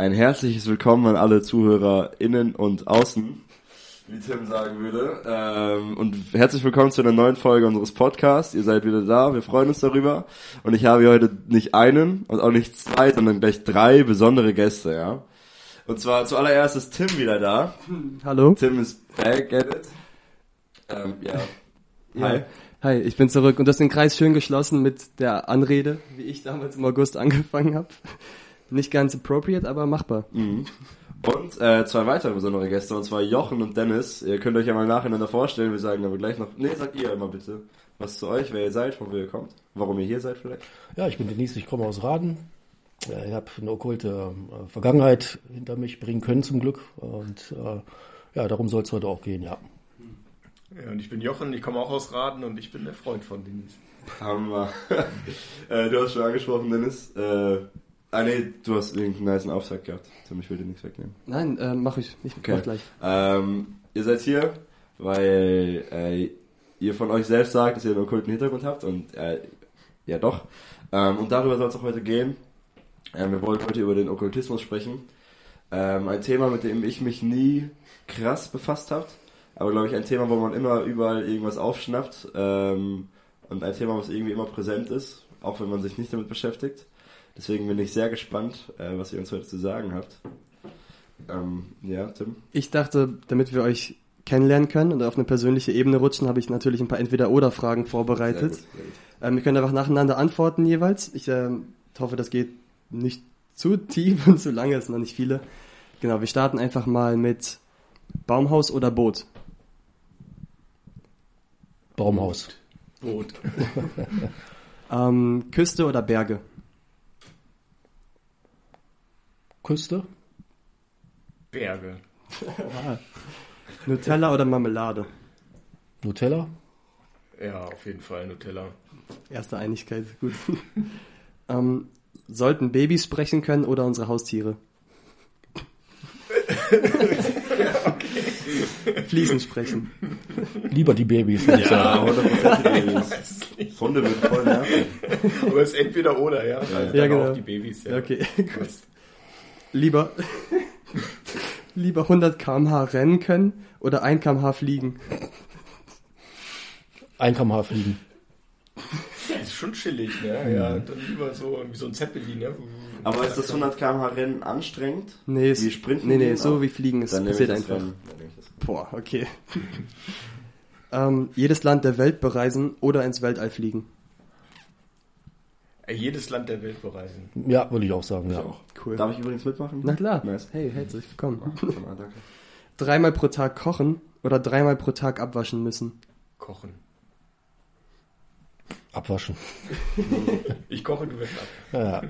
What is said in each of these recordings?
Ein herzliches Willkommen an alle Zuhörer innen und außen, wie Tim sagen würde. Ähm, und herzlich willkommen zu einer neuen Folge unseres Podcasts. Ihr seid wieder da, wir freuen uns darüber. Und ich habe hier heute nicht einen und auch nicht zwei, sondern gleich drei besondere Gäste, ja. Und zwar zuallererst ist Tim wieder da. Hallo. Tim ist back at it. Ähm, ja. Hi. Ja. Hi, ich bin zurück und du hast den Kreis schön geschlossen mit der Anrede, wie ich damals im August angefangen habe. Nicht ganz appropriate, aber machbar. Mhm. Und äh, zwei weitere besondere Gäste, und zwar Jochen und Dennis. Ihr könnt euch ja mal nacheinander vorstellen, wir sagen aber gleich noch. Nee, sagt ihr immer bitte was zu euch, wer ihr seid, von wo ihr kommt, warum ihr hier seid vielleicht. Ja, ich bin Denise, ich komme aus Raden. Ja, ich habe eine okkulte äh, Vergangenheit hinter mich bringen können zum Glück. Und äh, ja, darum soll es heute auch gehen, ja. Ja, und ich bin Jochen, ich komme auch aus Raden und ich bin der Freund von Denise. Hammer. äh, du hast schon angesprochen, Dennis. Ah nee, du hast irgendeinen nice Auftrag gehabt. Tim, ich will dir nichts wegnehmen. Nein, äh, mach ich. Ich Okay. mach gleich. Ähm, ihr seid hier, weil äh, ihr von euch selbst sagt, dass ihr einen okkulten Hintergrund habt und äh, ja doch. Ähm, und darüber soll es auch heute gehen. Ähm, wir wollen heute über den Okkultismus sprechen. Ähm, ein Thema, mit dem ich mich nie krass befasst habe, aber glaube ich ein Thema, wo man immer überall irgendwas aufschnappt ähm, und ein Thema, was irgendwie immer präsent ist, auch wenn man sich nicht damit beschäftigt. Deswegen bin ich sehr gespannt, äh, was ihr uns heute zu sagen habt. Ähm, ja, Tim? Ich dachte, damit wir euch kennenlernen können und auf eine persönliche Ebene rutschen, habe ich natürlich ein paar Entweder-Oder-Fragen vorbereitet. Sehr gut, sehr gut. Ähm, ihr könnt einfach nacheinander antworten jeweils. Ich ähm, hoffe, das geht nicht zu tief und zu lange, es sind noch nicht viele. Genau, wir starten einfach mal mit Baumhaus oder Boot. Baumhaus. Boot. Ähm, Küste oder Berge? Küste. Berge. Nutella oder Marmelade? Nutella. Ja, auf jeden Fall Nutella. Erste Einigkeit, gut. ähm, sollten Babys sprechen können oder unsere Haustiere? Fließen sprechen. Lieber die Babys. sagen. Ja, 100% Babys. Hunde würden voll nerven. Aber es ist entweder oder, ja. Ja, ja, genau. auch die Babys, ja. Okay, gut. Lieber, lieber 100 km/h rennen können oder 1 km/h fliegen? Ein kmh fliegen. Das ist schon chillig, ne? Ja, dann lieber so wie so ein Zeppelin, ja. Aber ist das 100 km/h Rennen anstrengend? Nee, es, Wie Sprinten nee, nee, so wie Fliegen ist passiert einfach. Boah, okay. ähm, jedes Land der Welt bereisen oder ins Weltall fliegen. Jedes Land der Welt bereisen. Ja, würde ich auch sagen, Ich ja. auch. Cool. Darf ich übrigens mitmachen? Na klar. Nice. Hey, herzlich willkommen. Ah, danke. Dreimal pro Tag kochen oder dreimal pro Tag abwaschen müssen. Kochen. Abwaschen. Ich koche, du wirst ab. Ja,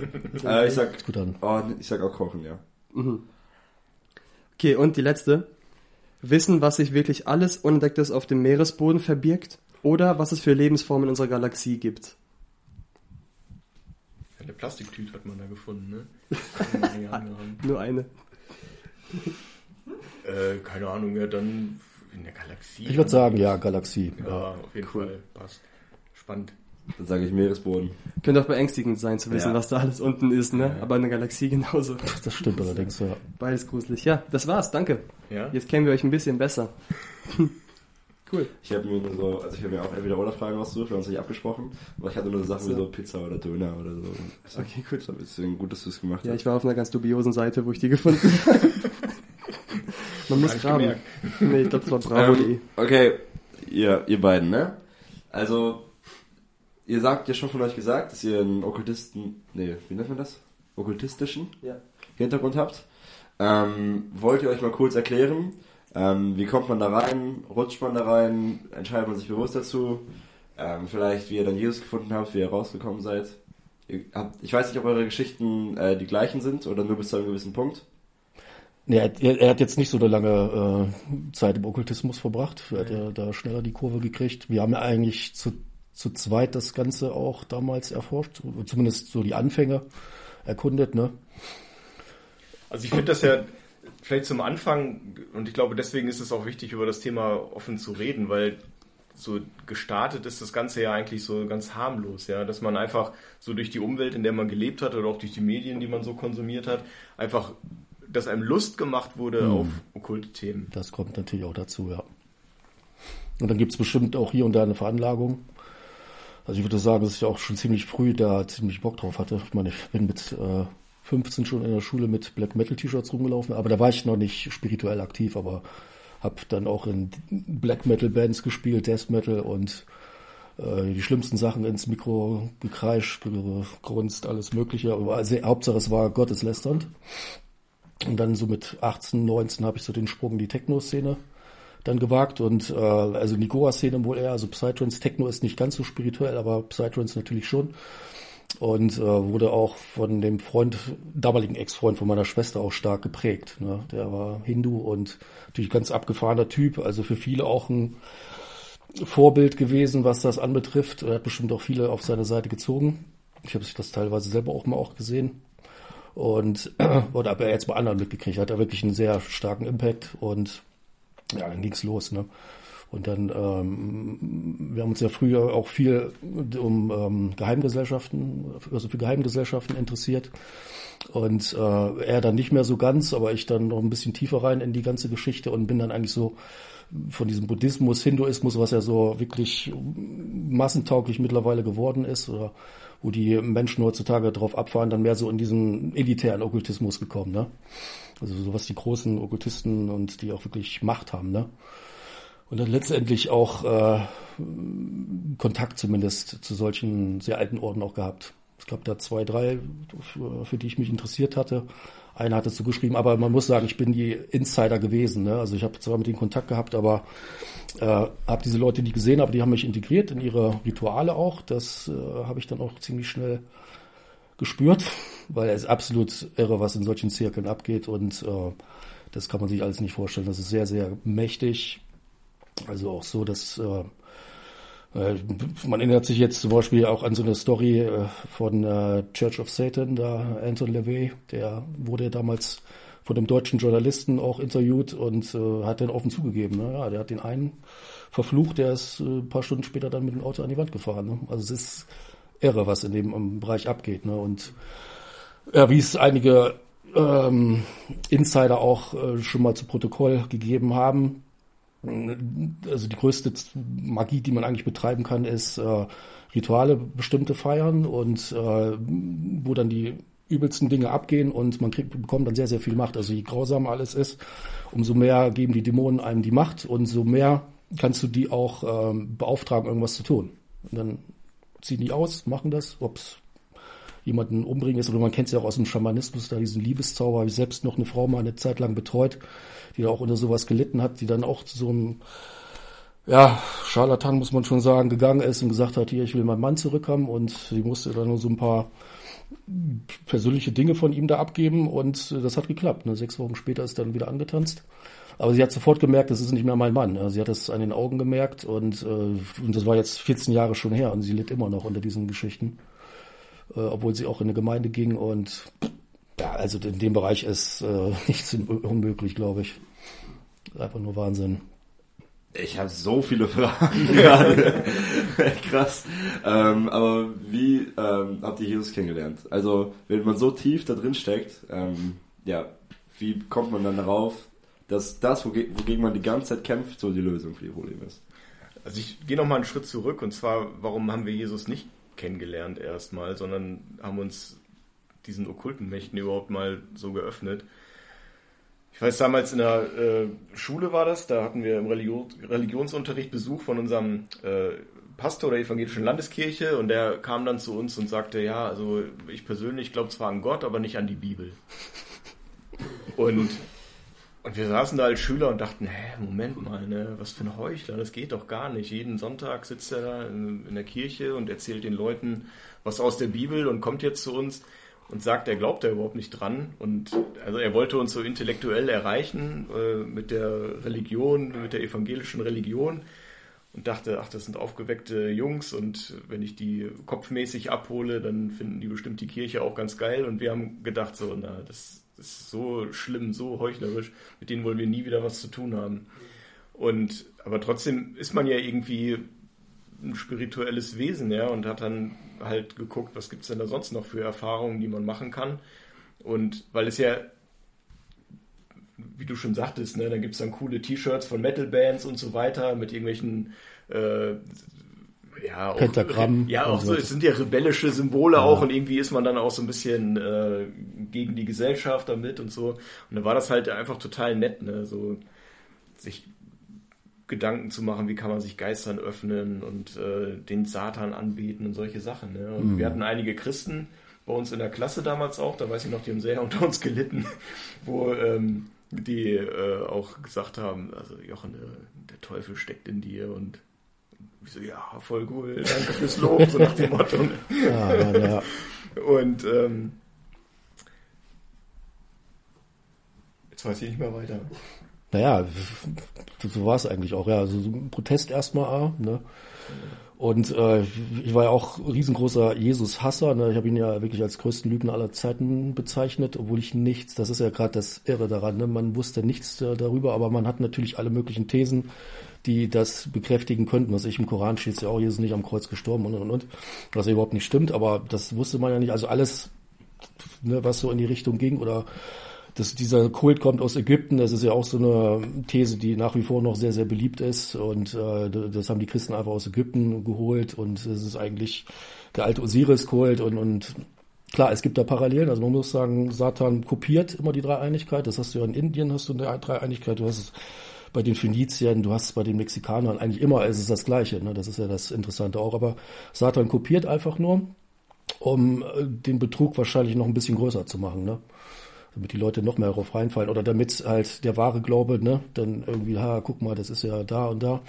ja. Äh, ich sag, Gut an. oh, ich sag auch kochen, ja. Okay, und die letzte. Wissen, was sich wirklich alles Unentdecktes auf dem Meeresboden verbirgt oder was es für Lebensformen in unserer Galaxie gibt. Eine Plastiktüte hat man da gefunden, ne? Keine Ahnung. Nur eine. äh, keine Ahnung, ja, dann in der Galaxie. Ich würde sagen, ja, Galaxie. Ja, auf jeden Cool. Fall. Passt. Spannend. Dann sage ich Meeresboden. Könnte auch beängstigend sein zu wissen, Ja. was da alles unten ist, ne? Ja. Aber in der Galaxie genauso. Das stimmt allerdings, ja. Beides gruselig. Ja, das war's, danke. Ja? Jetzt kennen wir euch ein bisschen besser. cool. Ich habe mir nur so, also ich habe mir auch entweder oder Fragen ausgesucht, wir haben uns nicht abgesprochen, aber ich hatte nur Sachen wie so Pizza oder Döner oder so. Okay, gut. Das ist gut, dass du es gemacht Ja, hast. ich war auf einer ganz dubiosen Seite, wo ich die gefunden habe. Man muss graben. gemerkt. Nee, ich glaube, das war bravo.de. Ähm, okay, ihr, ihr beiden, ne? Also, ihr sagt ja schon von euch gesagt, dass ihr einen Okkultisten, nee, wie nennt man das? Okkultistischen Ja. Hintergrund habt. Ähm, wollt ihr euch mal kurz erklären, ähm, wie kommt man da rein, rutscht man da rein, entscheidet man sich bewusst dazu, ähm, vielleicht wie ihr dann Jesus gefunden habt, wie ihr rausgekommen seid. Ihr habt, ich weiß nicht, ob eure Geschichten äh, die gleichen sind oder nur bis zu einem gewissen Punkt. Nee, er, hat- er hat jetzt nicht so eine lange äh, Zeit im Okkultismus verbracht. Er hat ja da schneller die Kurve gekriegt. Wir haben ja eigentlich zu, zu zweit das Ganze auch damals erforscht, zumindest so die Anfänge erkundet, ne? Also ich finde das ja vielleicht zum Anfang, und ich glaube, deswegen ist es auch wichtig, über das Thema offen zu reden, weil so gestartet ist das Ganze ja eigentlich so ganz harmlos, ja, dass man einfach so durch die Umwelt, in der man gelebt hat oder auch durch die Medien, die man so konsumiert hat, einfach dass einem Lust gemacht wurde Mhm. auf okkulte Themen. Das kommt natürlich auch dazu, ja. Und dann gibt es bestimmt auch hier und da eine Veranlagung. Also ich würde sagen, dass ich auch schon ziemlich früh da ziemlich Bock drauf hatte. Ich meine, ich bin mit äh, 15 schon in der Schule mit Black Metal T-Shirts rumgelaufen, aber da war ich noch nicht spirituell aktiv, aber habe dann auch in Black Metal Bands gespielt, Death Metal und äh, die schlimmsten Sachen ins Mikro gekreischt, gegrunzt, alles mögliche. Aber also, Hauptsache es war gotteslästernd. Und dann so mit 18, 19 habe ich so den Sprung in die Techno-Szene dann gewagt und äh, also in die Goa-Szene wohl eher, also Psytrance, Techno ist nicht ganz so spirituell, aber Psytrance natürlich schon. Und äh, wurde auch von dem Freund, damaligen Ex-Freund von meiner Schwester auch stark geprägt. Ne? Der war Hindu und natürlich ganz abgefahrener Typ, also für viele auch ein Vorbild gewesen, was das anbetrifft. Er hat bestimmt auch viele auf seine Seite gezogen. Ich habe das teilweise selber auch mal auch gesehen. Und oder habe er jetzt bei anderen mitgekriegt, hat er wirklich einen sehr starken Impact und ja, dann ging's los, ne? Und dann, ähm, wir haben uns ja früher auch viel um ähm, Geheimgesellschaften, also für Geheimgesellschaften interessiert. Und äh, er dann nicht mehr so ganz, aber ich dann noch ein bisschen tiefer rein in die ganze Geschichte und bin dann eigentlich so von diesem Buddhismus, Hinduismus, was ja so wirklich massentauglich mittlerweile geworden ist, oder wo die Menschen heutzutage drauf abfahren, dann mehr so in diesen elitären Okkultismus gekommen, ne? Also so was die großen Okkultisten und die auch wirklich Macht haben, ne? Und dann letztendlich auch äh, Kontakt zumindest zu solchen sehr alten Orden auch gehabt. Es gab da zwei, drei, für, für die ich mich interessiert hatte. Einer hat dazu geschrieben, aber man muss sagen, ich bin die Insider gewesen. Ne? Also ich habe zwar mit denen Kontakt gehabt, aber äh, habe diese Leute nie gesehen, aber die haben mich integriert in ihre Rituale auch. Das äh, habe ich dann auch ziemlich schnell gespürt, weil es absolut irre, was in solchen Zirkeln abgeht und äh, das kann man sich alles nicht vorstellen. Das ist sehr, sehr mächtig. Also auch so, dass äh, äh, man erinnert sich jetzt zum Beispiel auch an so eine Story äh, von äh, Church of Satan, da Anton LaVey, der wurde damals von einem deutschen Journalisten auch interviewt und hat dann offen zugegeben. Ne? Ja, der hat den einen verflucht, der ist ein paar Stunden später dann mit dem Auto an die Wand gefahren. Ne? Also es ist irre, was in dem Bereich abgeht. Ne? Und ja, wie es einige ähm, Insider auch äh, schon mal zu Protokoll gegeben haben, also die größte Magie, die man eigentlich betreiben kann, ist äh, Rituale bestimmte feiern und äh, wo dann die übelsten Dinge abgehen und man kriegt, bekommt dann sehr, sehr viel Macht. Also je grausamer alles ist, umso mehr geben die Dämonen einem die Macht und so mehr kannst du die auch ähm, beauftragen, irgendwas zu tun. Und dann ziehen die aus, machen das, ob's jemanden umbringen ist, oder man kennt es ja auch aus dem Schamanismus, da diesen Liebeszauber, ich selbst noch eine Frau mal eine Zeit lang betreut, die da auch unter sowas gelitten hat, die dann auch zu so einem ja, Scharlatan muss man schon sagen, gegangen ist und gesagt hat, hier, ich will meinen Mann zurückhaben und sie musste dann nur so ein paar persönliche Dinge von ihm da abgeben und das hat geklappt. Ne? Sechs Wochen später ist dann wieder angetanzt. Aber sie hat sofort gemerkt, das ist nicht mehr mein Mann. Ne? Sie hat das an den Augen gemerkt und, äh, und das war jetzt 14 Jahre schon her und sie litt immer noch unter diesen Geschichten, äh, obwohl sie auch in eine Gemeinde ging und ja, also in dem Bereich ist äh, nichts unmöglich, glaube ich. Einfach nur Wahnsinn. Ich habe so viele Fragen gerade. Krass. Ähm, aber wie ähm, habt ihr Jesus kennengelernt? Also, wenn man so tief da drin steckt, ähm, ja, wie kommt man dann darauf, dass das, woge wogegen man die ganze Zeit kämpft, so die Lösung für die Probleme ist? Also ich gehe noch mal einen Schritt zurück und zwar, warum haben wir Jesus nicht kennengelernt erstmal, sondern haben uns diesen okkulten Mächten überhaupt mal so geöffnet. Ich weiß, damals in der äh, Schule war das, da hatten wir im Religion, Religionsunterricht Besuch von unserem äh, Pastor der evangelischen Landeskirche und der kam dann zu uns und sagte, ja, also ich persönlich glaube zwar an Gott, aber nicht an die Bibel. Und, und wir saßen da als Schüler und dachten, hä, Moment mal, ne, was für ein Heuchler, das geht doch gar nicht. Jeden Sonntag sitzt er da in, der Kirche und erzählt den Leuten was aus der Bibel und kommt jetzt zu uns und sagt, er glaubt da überhaupt nicht dran. Und also er wollte uns so intellektuell erreichen äh, mit der Religion, mit der evangelischen Religion und dachte, ach, das sind aufgeweckte Jungs und wenn ich die kopfmäßig abhole, dann finden die bestimmt die Kirche auch ganz geil. Und wir haben gedacht, so, na, das ist so schlimm, so heuchlerisch, mit denen wollen wir nie wieder was zu tun haben. Und aber trotzdem ist man ja irgendwie ein spirituelles Wesen, ja, und hat dann halt geguckt, was gibt's denn da sonst noch für Erfahrungen, die man machen kann. Und weil es ja wie du schon sagtest, ne, dann gibt's dann coole T-Shirts von Metal-Bands und so weiter mit irgendwelchen äh, ja, auch, Pentagramm Ja, auch so, es sind ja rebellische Symbole auch und irgendwie ist man dann auch so ein bisschen äh, gegen die Gesellschaft damit und so. Und dann war das halt einfach total nett, ne? So sich Gedanken zu machen, wie kann man sich Geistern öffnen und äh, den Satan anbeten und solche Sachen. Ne? Und wir hatten einige Christen bei uns in der Klasse damals auch, da weiß ich noch, die haben sehr unter uns gelitten, wo ähm, die äh, auch gesagt haben, also Jochen, äh, der Teufel steckt in dir und ich so, ja, voll cool, danke fürs Lob, so nach dem Motto. Ja, ja, ja. Und ähm, jetzt weiß ich nicht mehr weiter. Naja, so, so war es eigentlich auch. Ja, also so ein Protest erstmal, ah, ne? Und äh, ich war ja auch riesengroßer Jesus-Hasser. Ne? Ich habe ihn ja wirklich als größten Lügner aller Zeiten bezeichnet, obwohl ich nichts, das ist ja gerade das Irre daran, ne? man wusste nichts äh, darüber, aber man hat natürlich alle möglichen Thesen, die das bekräftigen könnten. Was ich im Koran steht ja auch, Jesus nicht am Kreuz gestorben und und und, was überhaupt nicht stimmt, aber das wusste man ja nicht. Also alles, ne, was so in die Richtung ging oder dass dieser Kult kommt aus Ägypten, das ist ja auch so eine These, die nach wie vor noch sehr, sehr beliebt ist. Und äh, das haben die Christen einfach aus Ägypten geholt und es ist eigentlich der alte Osiris-Kult und, und klar, es gibt da Parallelen. Also man muss sagen, Satan kopiert immer die Dreieinigkeit. Das hast du ja in Indien, hast du eine Dreieinigkeit, du hast es bei den Phöniziern, du hast es bei den Mexikanern, eigentlich immer ist es das Gleiche. Ne? Das ist ja das Interessante auch. Aber Satan kopiert einfach nur, um äh, den Betrug wahrscheinlich noch ein bisschen größer zu machen. Ne? damit die Leute noch mehr darauf reinfallen oder damit halt der wahre Glaube, ne, dann irgendwie, ha, guck mal, das ist ja da und da.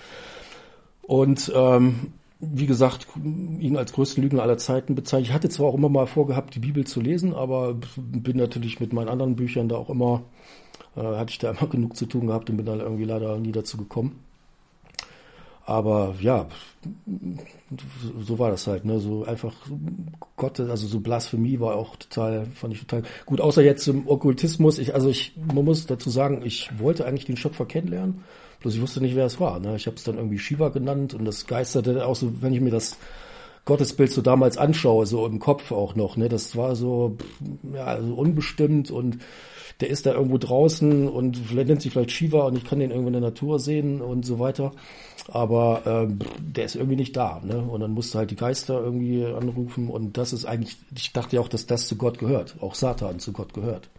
Und ähm, wie gesagt, ihn als größten Lügner aller Zeiten bezeichnet. Ich hatte zwar auch immer mal vorgehabt, die Bibel zu lesen, aber bin natürlich mit meinen anderen Büchern da auch immer, äh, hatte ich da immer genug zu tun gehabt und bin da irgendwie leider nie dazu gekommen. Aber ja, so war das halt, ne? So einfach Gott, also so Blasphemie war auch total, fand ich total gut. Außer jetzt im Okkultismus. Ich, also ich, man muss dazu sagen, ich wollte eigentlich den Schöpfer kennenlernen, bloß ich wusste nicht, wer es war. Ne? Ich habe es dann irgendwie Shiva genannt und das geisterte auch so, wenn ich mir das Gottesbild so damals anschaue, so im Kopf auch noch, ne? Das war so, ja, so unbestimmt und der ist da irgendwo draußen und nennt sich vielleicht Shiva und ich kann den irgendwo in der Natur sehen und so weiter. Aber ähm, der ist irgendwie nicht da, ne? Und dann musste halt die Geister irgendwie anrufen und das ist eigentlich, ich dachte ja auch, dass das zu Gott gehört, auch Satan zu Gott gehört.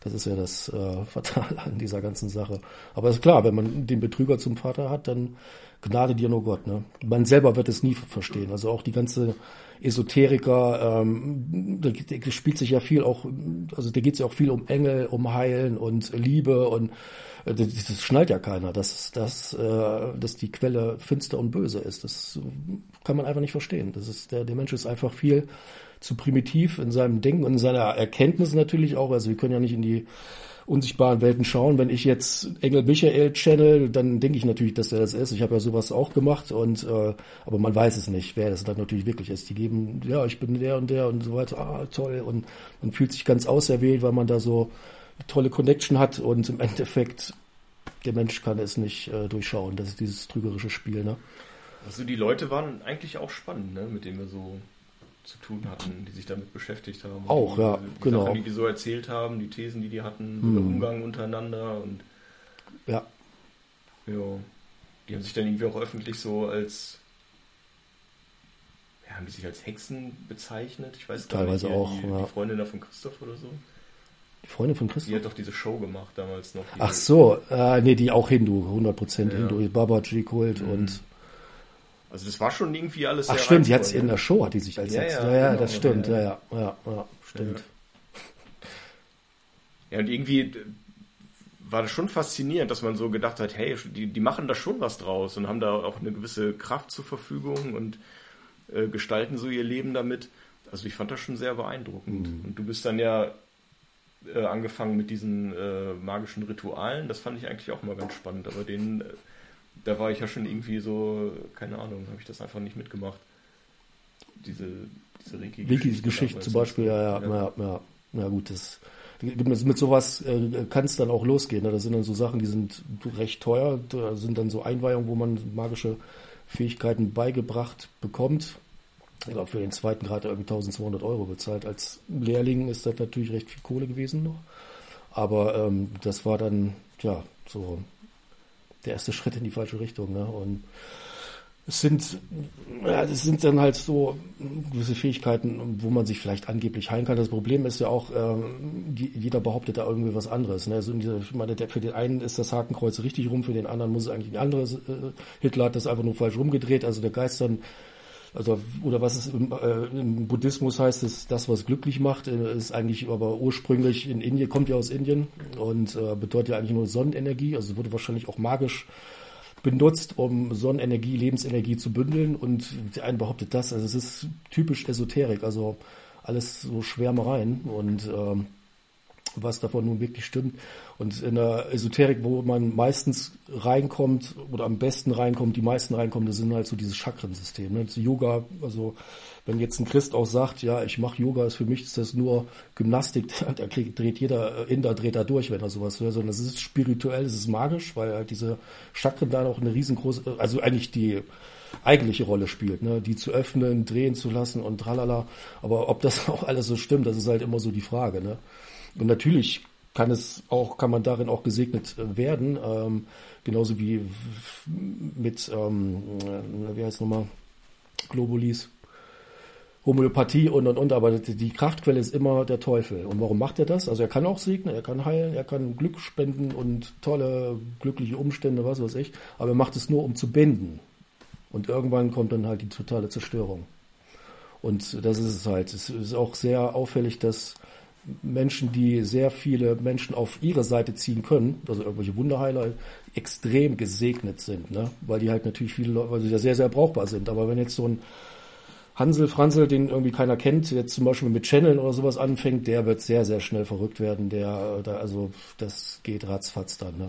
Das ist ja das äh, Fatale an dieser ganzen Sache. Aber ist klar, wenn man den Betrüger zum Vater hat, dann Gnade dir nur Gott. Ne? Man selber wird es nie verstehen. Also auch die ganze Esoteriker, ähm, da, spielt sich ja viel auch, also da geht es ja auch viel um Engel, um Heilen und Liebe und das, das schnallt ja keiner, dass, dass, äh, dass die Quelle finster und böse ist. Das kann man einfach nicht verstehen. Das ist, der, der Mensch ist einfach viel zu primitiv in seinem Denken und in seiner Erkenntnis natürlich auch. Also wir können ja nicht in die unsichtbaren Welten schauen. Wenn ich jetzt Engel Michael channel, dann denke ich natürlich, dass er das ist. Ich habe ja sowas auch gemacht und äh, aber man weiß es nicht, wer das dann natürlich wirklich ist. Die geben, ja, ich bin der und der und so weiter, ah, toll. Und man fühlt sich ganz auserwählt, weil man da so tolle Connection hat und im Endeffekt der Mensch kann es nicht äh, durchschauen. Das ist dieses trügerische Spiel, ne? Also die Leute waren eigentlich auch spannend, ne, mit denen wir so zu tun hatten, die sich damit beschäftigt haben. Auch, die, ja, die genau. Sachen, die die so erzählt haben, die Thesen, die die hatten, Hm. der Umgang untereinander und Ja, ja, die haben sich dann irgendwie auch öffentlich so als ja, haben die sich als Hexen bezeichnet? Ich weiß gar Teilweise nicht. hier, auch, die, ja. die Freundin da von Christoph oder so. Die Freunde von Die Christus. hat doch diese Show gemacht damals noch. die- Ach so, äh, nee, die auch Hindu, 100% Ja. Hindu, Babaji-Kult Mhm. und Also das war schon irgendwie alles Ach stimmt, die hat reizvoll, in ne? der Show, hat die sich als Ja, Hexe. ja, Ja, ja, genau, das stimmt, ja, ja, ja. ja, ja, ja, stimmt. Ja, und irgendwie äh, war das schon faszinierend, dass man so gedacht hat, hey, die, die machen da schon was draus und haben da auch eine gewisse Kraft zur Verfügung und äh, gestalten so ihr Leben damit. Also ich fand das schon sehr beeindruckend. Mhm. Und du bist dann ja äh, angefangen mit diesen äh, magischen Ritualen. Das fand ich eigentlich auch mal ganz spannend. Aber den, äh, da war ich ja schon irgendwie so, keine Ahnung, habe ich das einfach nicht mitgemacht. Diese, diese Reiki-Geschichte. Zum Beispiel, ja, ja, ja, ja, ja gut, das mit sowas äh, kann es dann auch losgehen. Ne? Das sind dann so Sachen, die sind recht teuer. Da sind dann so Einweihungen, wo man magische Fähigkeiten beigebracht bekommt. Ich glaube, für den zweiten Grad irgendwie 1200 Euro bezahlt. Als Lehrling ist das natürlich recht viel Kohle gewesen noch. Aber ähm, das war dann, ja, so der erste Schritt in die falsche Richtung. Ne? Und es sind, ja, das sind dann halt so gewisse Fähigkeiten, wo man sich vielleicht angeblich heilen kann. Das Problem ist ja auch, ähm, jeder behauptet da irgendwie was anderes. Ne? Also dieser, ich meine, der, für den einen ist das Hakenkreuz richtig rum, für den anderen muss es eigentlich ein anderes. Äh, Hitler hat das einfach nur falsch rumgedreht. Also der Geist dann, also oder was es im, äh, im Buddhismus heißt, ist das, was glücklich macht, äh, ist eigentlich aber ursprünglich in Indien, kommt ja aus Indien und äh, bedeutet ja eigentlich nur Sonnenenergie. Also wurde wahrscheinlich auch magisch benutzt, um Sonnenenergie, Lebensenergie zu bündeln und der eine behauptet das. Also es ist typisch Esoterik, also alles so Schwärmereien und ähm, was davon nun wirklich stimmt. Und in der Esoterik, wo man meistens reinkommt oder am besten reinkommt, die meisten reinkommen, das sind halt so dieses Chakrensystem. Ne? Das Yoga, also wenn jetzt ein Christ auch sagt, ja, ich mache Yoga, ist für mich ist das nur Gymnastik, da dreht jeder Inder dreht da durch, wenn er sowas hört, sondern es ist spirituell, es ist magisch, weil halt diese Chakren da auch eine riesengroße, also eigentlich die eigentliche Rolle spielt, ne? die zu öffnen, drehen zu lassen und tralala. Aber ob das auch alles so stimmt, das ist halt immer so die Frage. Ne? Und natürlich kann es auch, kann man darin auch gesegnet äh, werden, ähm, genauso wie mit, ähm, äh, wie heißt nochmal, Globulis, Homöopathie und und und, aber die Kraftquelle ist immer der Teufel. Und warum macht er das? Also er kann auch segnen, er kann heilen, er kann Glück spenden und tolle, glückliche Umstände, was weiß ich, aber er macht es nur, um zu binden. Und irgendwann kommt dann halt die totale Zerstörung. Und das ist es halt. Es ist auch sehr auffällig, dass Menschen, die sehr viele Menschen auf ihre Seite ziehen können, also irgendwelche Wunderheiler, extrem gesegnet sind, ne? weil die halt natürlich viele Leute, weil sie ja sehr, sehr brauchbar sind. Aber wenn jetzt so ein Hansel Franzl, den irgendwie keiner kennt, jetzt zum Beispiel mit Channeln oder sowas anfängt, der wird sehr, sehr schnell verrückt werden. Der, da, also das geht ratzfatz dann. Ne?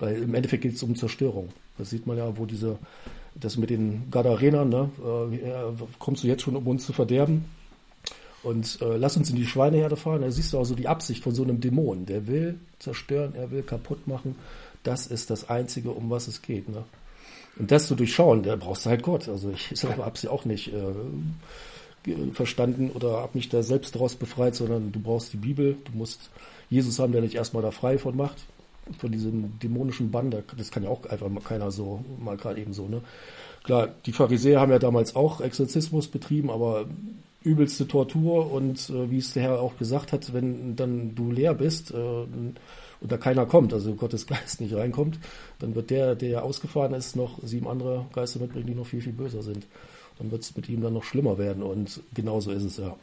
Weil im Endeffekt geht es um Zerstörung. Das sieht man ja, wo diese, das mit den Gadarenern, ne? Äh, kommst du jetzt schon, um uns zu verderben? Und äh, lass uns in die Schweineherde fahren. Da siehst du also die Absicht von so einem Dämon. Der will zerstören, er will kaputt machen. Das ist das Einzige, um was es geht. Ne? Und das zu durchschauen, da brauchst du halt Gott. Also ich habe sie auch nicht äh, verstanden oder habe mich da selbst daraus befreit, sondern du brauchst die Bibel, du musst Jesus haben, der dich erstmal da frei von macht, von diesem dämonischen Bann. Das kann ja auch einfach keiner so, mal gerade eben so. Ne? Klar, die Pharisäer haben ja damals auch Exorzismus betrieben, aber übelste Tortur und äh, wie es der Herr auch gesagt hat, wenn dann du leer bist äh, und da keiner kommt, also Gottes Geist nicht reinkommt, dann wird der, der ausgefahren ist, noch sieben andere Geister mitbringen, die noch viel, viel böser sind. Dann wird es mit ihm dann noch schlimmer werden und genauso ist es ja.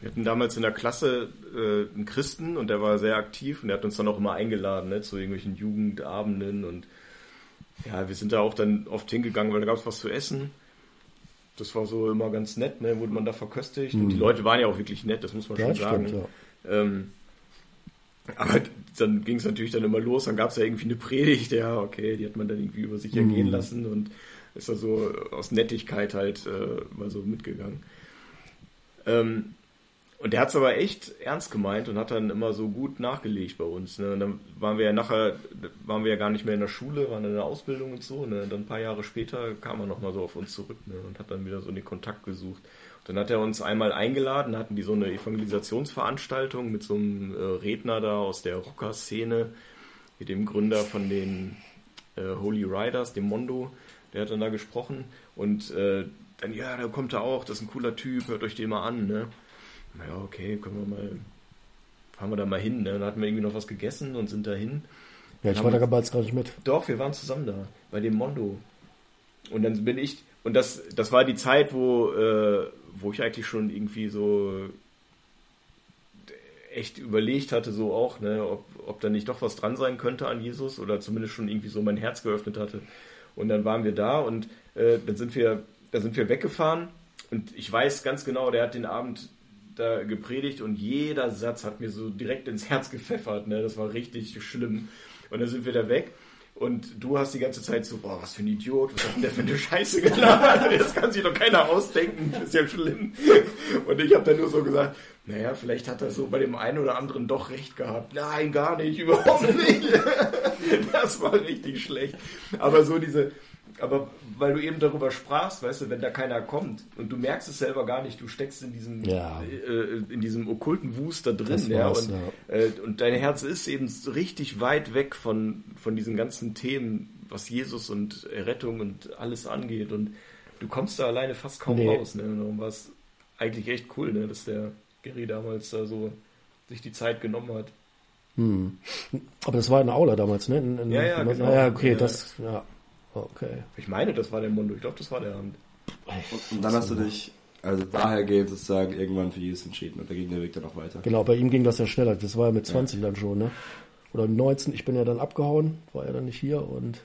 Wir hatten damals in der Klasse äh, einen Christen und der war sehr aktiv und der hat uns dann auch immer eingeladen ne, zu irgendwelchen Jugendabenden und ja, wir sind da auch dann oft hingegangen, weil da gab es was zu essen das war so immer ganz nett, ne, wurde man da verköstigt. Mhm. Und die hm. Leute waren ja auch wirklich nett, das muss man ja, schon sagen. Stimmt, ja. ähm, aber dann ging es natürlich dann immer los, dann gab es ja irgendwie eine Predigt, ja, okay, die hat man dann irgendwie über sich ergehen mhm. lassen und ist da so aus Nettigkeit halt äh, mal so mitgegangen. Ähm, und der hat es aber echt ernst gemeint und hat dann immer so gut nachgelegt bei uns. Ne? Und dann waren wir ja nachher, waren wir ja gar nicht mehr in der Schule, waren in der Ausbildung und so. Ne? Und dann ein paar Jahre später kam er nochmal so auf uns zurück ne? und hat dann wieder so den Kontakt gesucht. Und dann hat er uns einmal eingeladen, hatten die so eine Evangelisationsveranstaltung mit so einem äh, Redner da aus der Rocker-Szene, mit dem Gründer von den äh, Holy Riders, dem Mondo, der hat dann da gesprochen. Und äh, dann, ja, da kommt er auch, das ist ein cooler Typ, hört euch den mal an, ne? Naja, okay, können wir mal, fahren wir da mal hin. Ne? Dann hatten wir irgendwie noch was gegessen und sind da hin. Ja, ich war da damals gar nicht mit. Doch, wir waren zusammen da, bei dem Mondo. Und dann bin ich, und das, das war die Zeit, wo, äh, wo ich eigentlich schon irgendwie so echt überlegt hatte, so auch, ne, ob, ob da nicht doch was dran sein könnte an Jesus oder zumindest schon irgendwie so mein Herz geöffnet hatte. Und dann waren wir da und äh, dann sind wir, da sind wir weggefahren und ich weiß ganz genau, der hat den Abend da gepredigt und jeder Satz hat mir so direkt ins Herz gepfeffert. Ne? Das war richtig schlimm. Und dann sind wir da weg. Und du hast die ganze Zeit so, boah, was für ein Idiot, was hat denn der für eine Scheiße gelabert? Das kann sich doch keiner ausdenken, das ist ja schlimm. Und ich habe dann nur so gesagt, naja, vielleicht hat er so bei dem einen oder anderen doch recht gehabt. Nein, gar nicht, überhaupt nicht. Das war richtig schlecht. Aber so diese, aber weil du eben darüber sprachst, weißt du, wenn da keiner kommt und du merkst es selber gar nicht, du steckst in diesem, Ja. äh, in diesem okkulten Wust da drin, ja, und, ja. Äh, und dein Herz ist eben richtig weit weg von, von diesen ganzen Themen, was Jesus und Errettung und alles angeht und du kommst da alleine fast kaum Nee. raus, ne, und darum war es eigentlich echt cool, ne, dass der Gary damals da so sich die Zeit genommen hat. Hm. Aber das war in Aula damals, ne? In, in, Ja, ja, in, genau. Ja, okay, Ja. das, ja. Okay. Ich meine, das war der Mondo, ich glaube, das war der Abend. Und dann hast du dich, also daher geht sozusagen irgendwann für Jesus entschieden und da ging der Weg dann auch weiter. Genau, bei ihm ging das ja schneller. Das war ja mit 20 dann schon, ne? Oder 19, ich bin ja dann abgehauen, war ja dann nicht hier und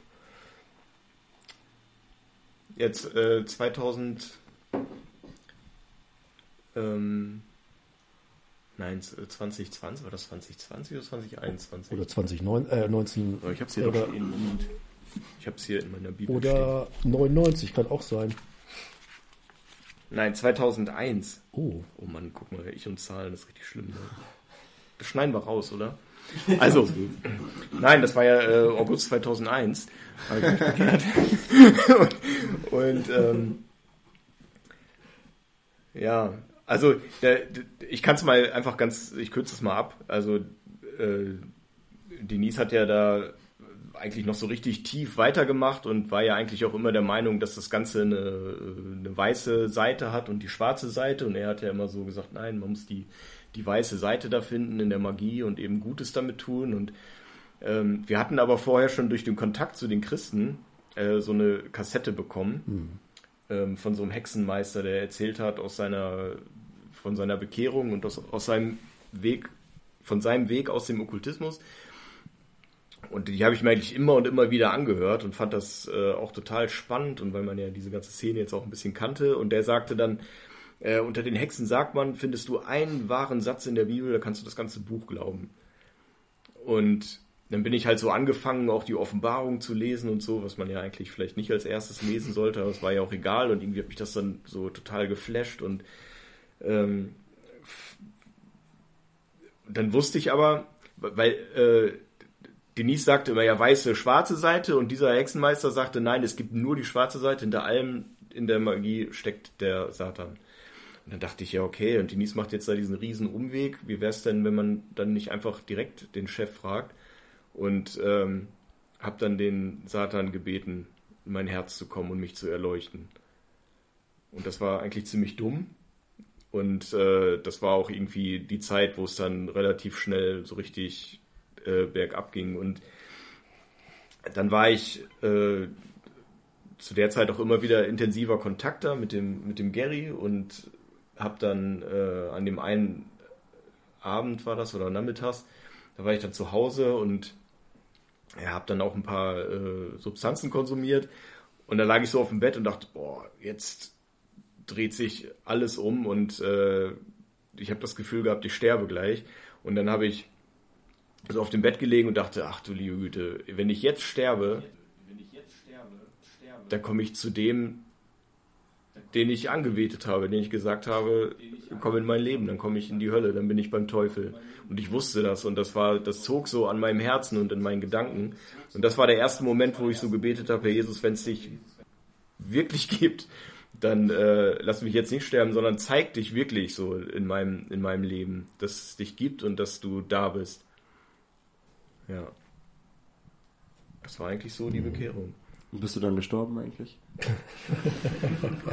Jetzt äh, 2000. Ähm, nein, äh, 2020, war das 2020 oder 2021? oder 2009, äh, 19 Oh, ich hab's hier oder, doch stehen. Ich hab's hier in meiner Bibel stehen. oder 99 kann auch sein. Nein, 2001. Oh, Oh Mann, guck mal, ich und Zahlen, das ist richtig schlimm. Ne? Das schneiden wir raus, oder? Also, nein, das war ja äh, August 2001. Hab ich mich verkehrt. und und ähm, ja, also der, der, ich kann es mal einfach ganz, ich kürze es mal ab. Also äh, Denise hat ja da eigentlich noch so richtig tief weitergemacht und war ja eigentlich auch immer der Meinung, dass das Ganze eine, eine weiße Seite hat und die schwarze Seite. Und er hat ja immer so gesagt, nein, man muss die, die weiße Seite da finden in der Magie und eben Gutes damit tun. Und ähm, wir hatten aber vorher schon durch den Kontakt zu den Christen äh, so eine Kassette bekommen ähm, von so einem Hexenmeister, der erzählt hat aus seiner, von seiner Bekehrung und aus, aus seinem Weg, von seinem Weg aus dem Okkultismus. Und die habe ich mir eigentlich immer und immer wieder angehört und fand das äh, auch total spannend und weil man ja diese ganze Szene jetzt auch ein bisschen kannte. Und der sagte dann, äh, unter den Hexen sagt man, findest du einen wahren Satz in der Bibel, da kannst du das ganze Buch glauben. Und dann bin ich halt so angefangen, auch die Offenbarung zu lesen und so, was man ja eigentlich vielleicht nicht als erstes lesen sollte, aber es war ja auch egal und irgendwie hat mich das dann so total geflasht und ähm, dann wusste ich aber, weil äh, Denise sagte immer ja weiße, schwarze Seite und dieser Hexenmeister sagte, nein, es gibt nur die schwarze Seite, hinter allem in der Magie steckt der Satan. Und dann dachte ich, ja, okay, und Denise macht jetzt da diesen riesen Umweg. Wie wäre es denn, wenn man dann nicht einfach direkt den Chef fragt? Und ähm, habe dann den Satan gebeten, in mein Herz zu kommen und mich zu erleuchten. Und das war eigentlich ziemlich dumm. Und äh, das war auch irgendwie die Zeit, wo es dann relativ schnell so richtig äh, bergab ging. Und dann war ich äh, zu der Zeit auch immer wieder intensiver Kontakter mit dem, mit dem Gary und habe dann äh, an dem einen Abend war das oder nachmittags, da war ich dann zu Hause und ja, habe dann auch ein paar äh, Substanzen konsumiert und da lag ich so auf dem Bett und dachte, boah, jetzt dreht sich alles um und äh, ich habe das Gefühl gehabt, ich sterbe gleich. Und dann habe ich so auf dem Bett gelegen und dachte, ach du liebe Güte, wenn ich jetzt sterbe, dann komme ich zu dem, den ich angebetet habe, den ich gesagt habe, komm in mein Leben, dann komme ich in die Hölle, dann bin ich beim Teufel. Und ich wusste das und das war, das zog so an meinem Herzen und in meinen Gedanken. Und das war der erste Moment, wo ich so gebetet habe, Herr Jesus, wenn es dich wirklich gibt, dann äh, lass mich jetzt nicht sterben, sondern zeig dich wirklich so in meinem, in meinem Leben, dass es dich gibt und dass du da bist. Ja. Das war eigentlich so die Bekehrung. Und bist du dann gestorben eigentlich?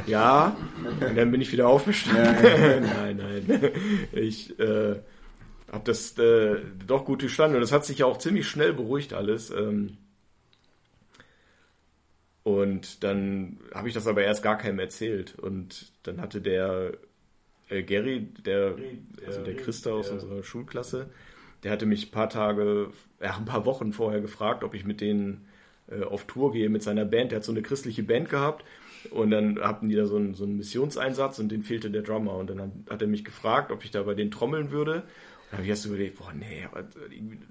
Ja, und dann bin ich wieder aufgestanden. nein, nein. Ich äh, habe das äh, doch gut gestanden und es hat sich ja auch ziemlich schnell beruhigt alles. Ähm, und dann habe ich das aber erst gar keinem erzählt. Und dann hatte der äh, Gary, der, also der Christa aus unserer Schulklasse, der hatte mich ein paar Tage, ja, ein paar Wochen vorher gefragt, ob ich mit denen äh, auf Tour gehe mit seiner Band. Der hat so eine christliche Band gehabt und dann hatten die da so einen, so einen Missionseinsatz und den fehlte der Drummer. Und dann hat, er mich gefragt, ob ich da bei denen trommeln würde. Da habe ich erst überlegt, boah, nee,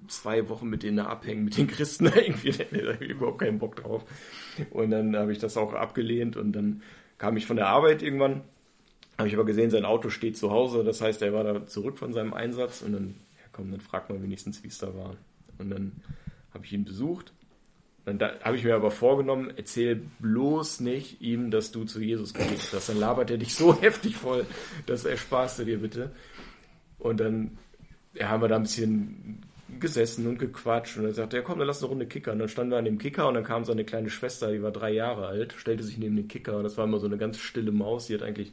zwei Wochen mit denen da abhängen, mit den Christen, irgendwie, da habe ich überhaupt keinen Bock drauf. Und dann habe ich das auch abgelehnt und dann kam ich von der Arbeit irgendwann, habe ich aber gesehen, sein Auto steht zu Hause, das heißt, er war da zurück von seinem Einsatz und dann, komm, dann frag mal wenigstens, wie es da war. Und dann habe ich ihn besucht Und da habe ich mir aber vorgenommen, erzähl bloß nicht ihm, dass du zu Jesus gebetet hast. Dann labert er dich so heftig voll, das ersparst du dir bitte. Und dann ja, haben wir da ein bisschen gesessen und gequatscht und dann sagte er, komm, dann lass eine Runde Kicker. Und dann standen wir an dem Kicker und dann kam seine kleine Schwester, die war drei Jahre alt, stellte sich neben den Kicker und das war immer so eine ganz stille Maus, die hat eigentlich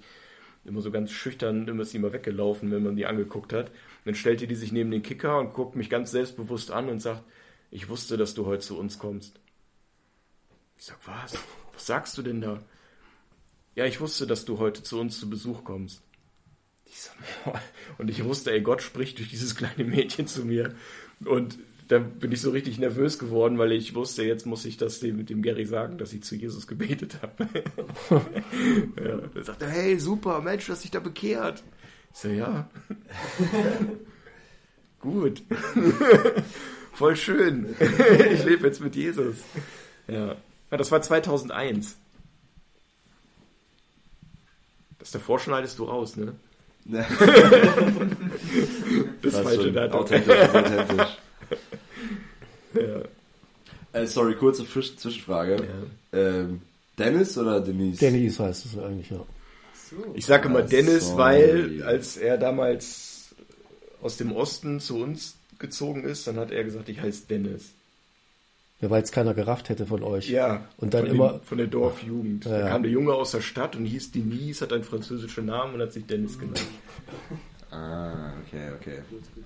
immer so ganz schüchtern, immer ist sie immer weggelaufen, wenn man die angeguckt hat. Dann stellte die sich neben den Kicker und guckt mich ganz selbstbewusst an und sagt, ich wusste, dass du heute zu uns kommst. Ich sag, was? Was sagst du denn da? Ja, ich wusste, dass du heute zu uns zu Besuch kommst. Ich sag, und ich wusste, ey, Gott spricht durch dieses kleine Mädchen zu mir. Und da bin ich so richtig nervös geworden, weil ich wusste, jetzt muss ich das dem, dem Gary sagen, dass ich zu Jesus gebetet habe. ja, er, hey, super, Mensch, du hast dich da bekehrt. Ich so, ja. Gut. Voll schön. ich lebe jetzt mit Jesus. Ja. ja. Das war 2001. Das davor schneidest du raus, ne? das, Das falsche Datum. authentisch, authentisch. Ja. Äh, sorry, kurze Zwischenfrage. Ähm, Dennis oder Denise? Denise heißt es eigentlich, ja. Ich sage immer Ah, Dennis, sorry. weil als er damals aus dem Osten zu uns gezogen ist, dann hat er gesagt, ich heiße Dennis. Ja, weil es keiner gerafft hätte von euch. Ja. Und dann von immer- Den, von der Dorfjugend. Ja, Da kam der Junge aus der Stadt und hieß Denise, hat einen französischen Namen und hat sich Dennis genannt. Ah, okay, okay.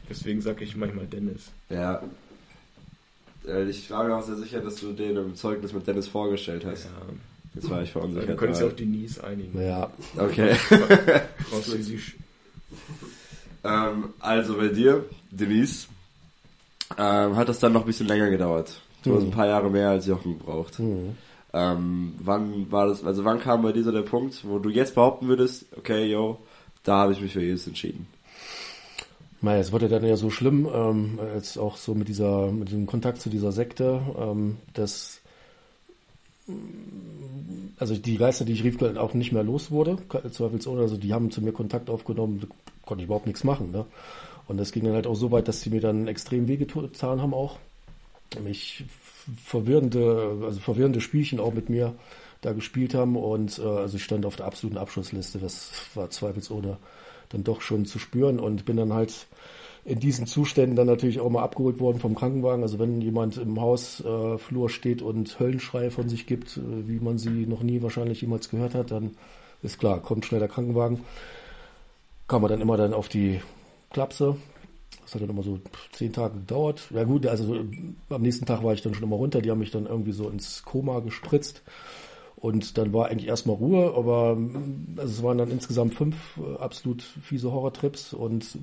Deswegen sage ich manchmal Dennis. Ja. Äh, Ich war mir auch sehr sicher, dass du den im Zeugnis mit Dennis vorgestellt hast. Ja. Jetzt war ich verunsichert. Du könntest ja aber- auf Denise einigen. Ja, Okay. Französisch. ähm, also bei dir, Denise, ähm, hat das dann noch ein bisschen länger gedauert. Du hast ein paar Jahre mehr als Jochen gebraucht. Mhm. Ähm, wann war das, also wann kam bei dir so der Punkt, wo du jetzt behaupten würdest, okay, yo, da habe ich mich für Jesus entschieden. Naja, es wurde dann ja so schlimm, ähm, jetzt auch so mit dieser, mit dem Kontakt zu dieser Sekte, ähm, dass also die Geister, die ich rief, auch nicht mehr los wurde, zweifelsohne, also die haben zu mir Kontakt aufgenommen, da konnte ich überhaupt nichts machen, ne? Und das ging dann halt auch so weit, dass sie mir dann extrem wehgetan haben auch. Mich verwirrende, also verwirrende Spielchen auch mit mir da gespielt haben und äh, also ich stand auf der absoluten Abschlussliste. Das war zweifelsohne dann doch schon zu spüren und bin dann halt in diesen Zuständen dann natürlich auch mal abgeholt worden vom Krankenwagen. Also wenn jemand im Hausflur äh, steht und Höllenschrei von sich gibt, äh, wie man sie noch nie wahrscheinlich jemals gehört hat, dann ist klar, kommt schnell der Krankenwagen. Kam man dann immer dann auf die Klapse. Das hat dann immer so zehn Tage gedauert. Ja gut, also so, am nächsten Tag war ich dann schon immer runter. Die haben mich dann irgendwie so ins Koma gespritzt. Und dann war eigentlich erstmal Ruhe, aber mm, also es waren dann insgesamt fünf äh, absolut fiese Horrortrips. Und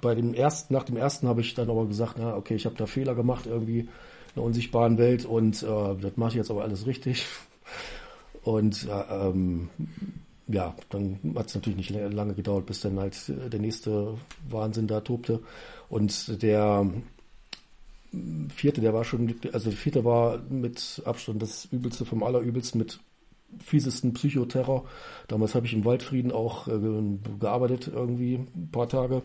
bei dem ersten, nach dem ersten habe ich dann aber gesagt, na okay, ich habe da Fehler gemacht irgendwie in der unsichtbaren Welt und äh, das mache ich jetzt aber alles richtig. Und äh, ähm, ja, dann hat es natürlich nicht la- lange gedauert, bis dann halt äh, der nächste Wahnsinn da tobte. Und der mm, vierte, der war schon, also der vierte war mit Abstand das Übelste vom Allerübelsten, mit fiesesten Psychoterror. Damals habe ich im Waldfrieden auch äh, ge- gearbeitet, irgendwie ein paar Tage,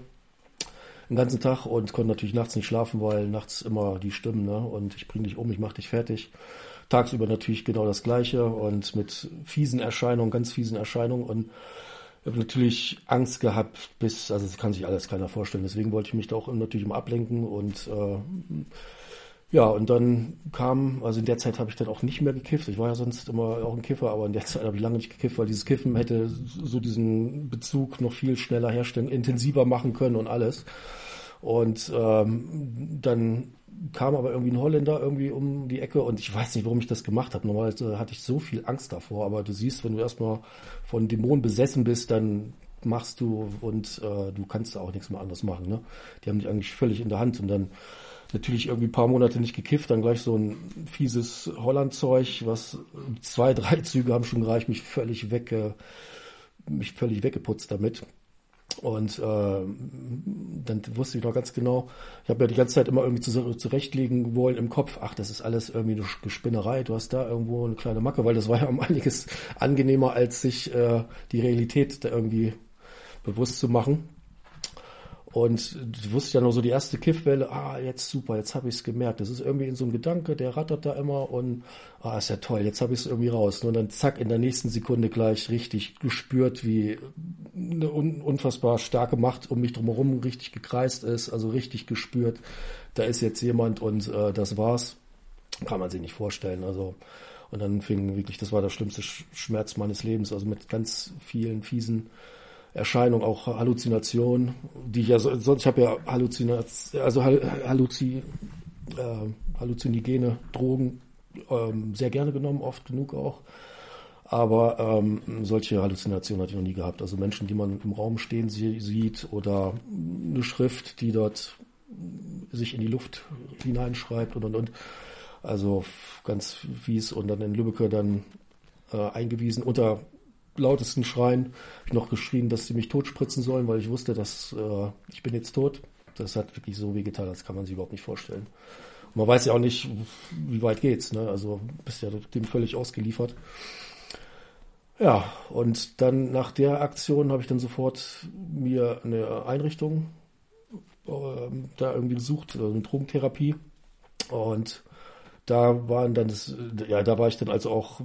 den ganzen Tag und konnte natürlich nachts nicht schlafen, weil nachts immer die Stimmen, ne? Und ich bring dich um, ich mach dich fertig. Tagsüber natürlich genau das Gleiche und mit fiesen Erscheinungen, ganz fiesen Erscheinungen und habe natürlich Angst gehabt, bis, also das kann sich alles keiner vorstellen. Deswegen wollte ich mich da auch natürlich immer ablenken und äh, ja, und dann kam, also in der Zeit habe ich dann auch nicht mehr gekifft. Ich war ja sonst immer auch ein Kiffer, aber in der Zeit habe ich lange nicht gekifft, weil dieses Kiffen hätte so diesen Bezug noch viel schneller herstellen, intensiver machen können und alles. Und ähm, dann kam aber irgendwie ein Holländer irgendwie um die Ecke und ich weiß nicht, warum ich das gemacht habe. Normalerweise hatte ich so viel Angst davor, aber du siehst, wenn du erstmal von Dämonen besessen bist, dann machst du und äh, du kannst auch nichts mehr anderes machen. Ne? Die haben dich eigentlich völlig in der Hand und dann natürlich irgendwie ein paar Monate nicht gekifft, dann gleich so ein fieses Hollandzeug, was zwei, drei Züge haben schon gereicht, mich völlig wegge, mich völlig weggeputzt damit. Und äh, dann wusste ich noch ganz genau, ich habe ja die ganze Zeit immer irgendwie zu, zurechtlegen wollen im Kopf, ach, das ist alles irgendwie eine Gespinnerei, du hast da irgendwo eine kleine Macke, weil das war ja um einiges angenehmer, als sich äh, die Realität da irgendwie bewusst zu machen. Und du wusstest ja noch so die erste Kiffwelle, ah, jetzt super, jetzt habe ich es gemerkt. Das ist irgendwie in so einem Gedanke, der rattert da immer und ah, ist ja toll, jetzt habe ich es irgendwie raus. Und dann zack, in der nächsten Sekunde gleich richtig gespürt, wie eine un unfassbar starke Macht um mich drumherum richtig gekreist ist, also richtig gespürt, da ist jetzt jemand und äh, das war's. Kann man sich nicht vorstellen. Also und dann fing wirklich, das war der schlimmste Schmerz meines Lebens, also mit ganz vielen fiesen Erscheinungen, auch Halluzinationen, die ich ja sonst, habe ja Halluzination, also Halluzi, äh, halluzinogene Drogen ähm, sehr gerne genommen, oft genug auch. Aber ähm, solche Halluzinationen hatte ich noch nie gehabt. Also Menschen, die man im Raum stehen sieht oder eine Schrift, die dort sich in die Luft hineinschreibt und und und. Also ganz fies und dann in Lübbecke dann äh, eingewiesen unter lautesten Schreien noch geschrien, dass sie mich totspritzen sollen, weil ich wusste, dass äh, ich bin jetzt tot. Das hat wirklich so wehgetan, das kann man sich überhaupt nicht vorstellen. Und man weiß ja auch nicht, wie weit geht's, ne? Also bist ja dem völlig ausgeliefert. Ja, und dann nach der Aktion habe ich dann sofort mir eine Einrichtung äh, da irgendwie gesucht, also eine Drogentherapie. Und da waren dann das, ja, da war ich dann also auch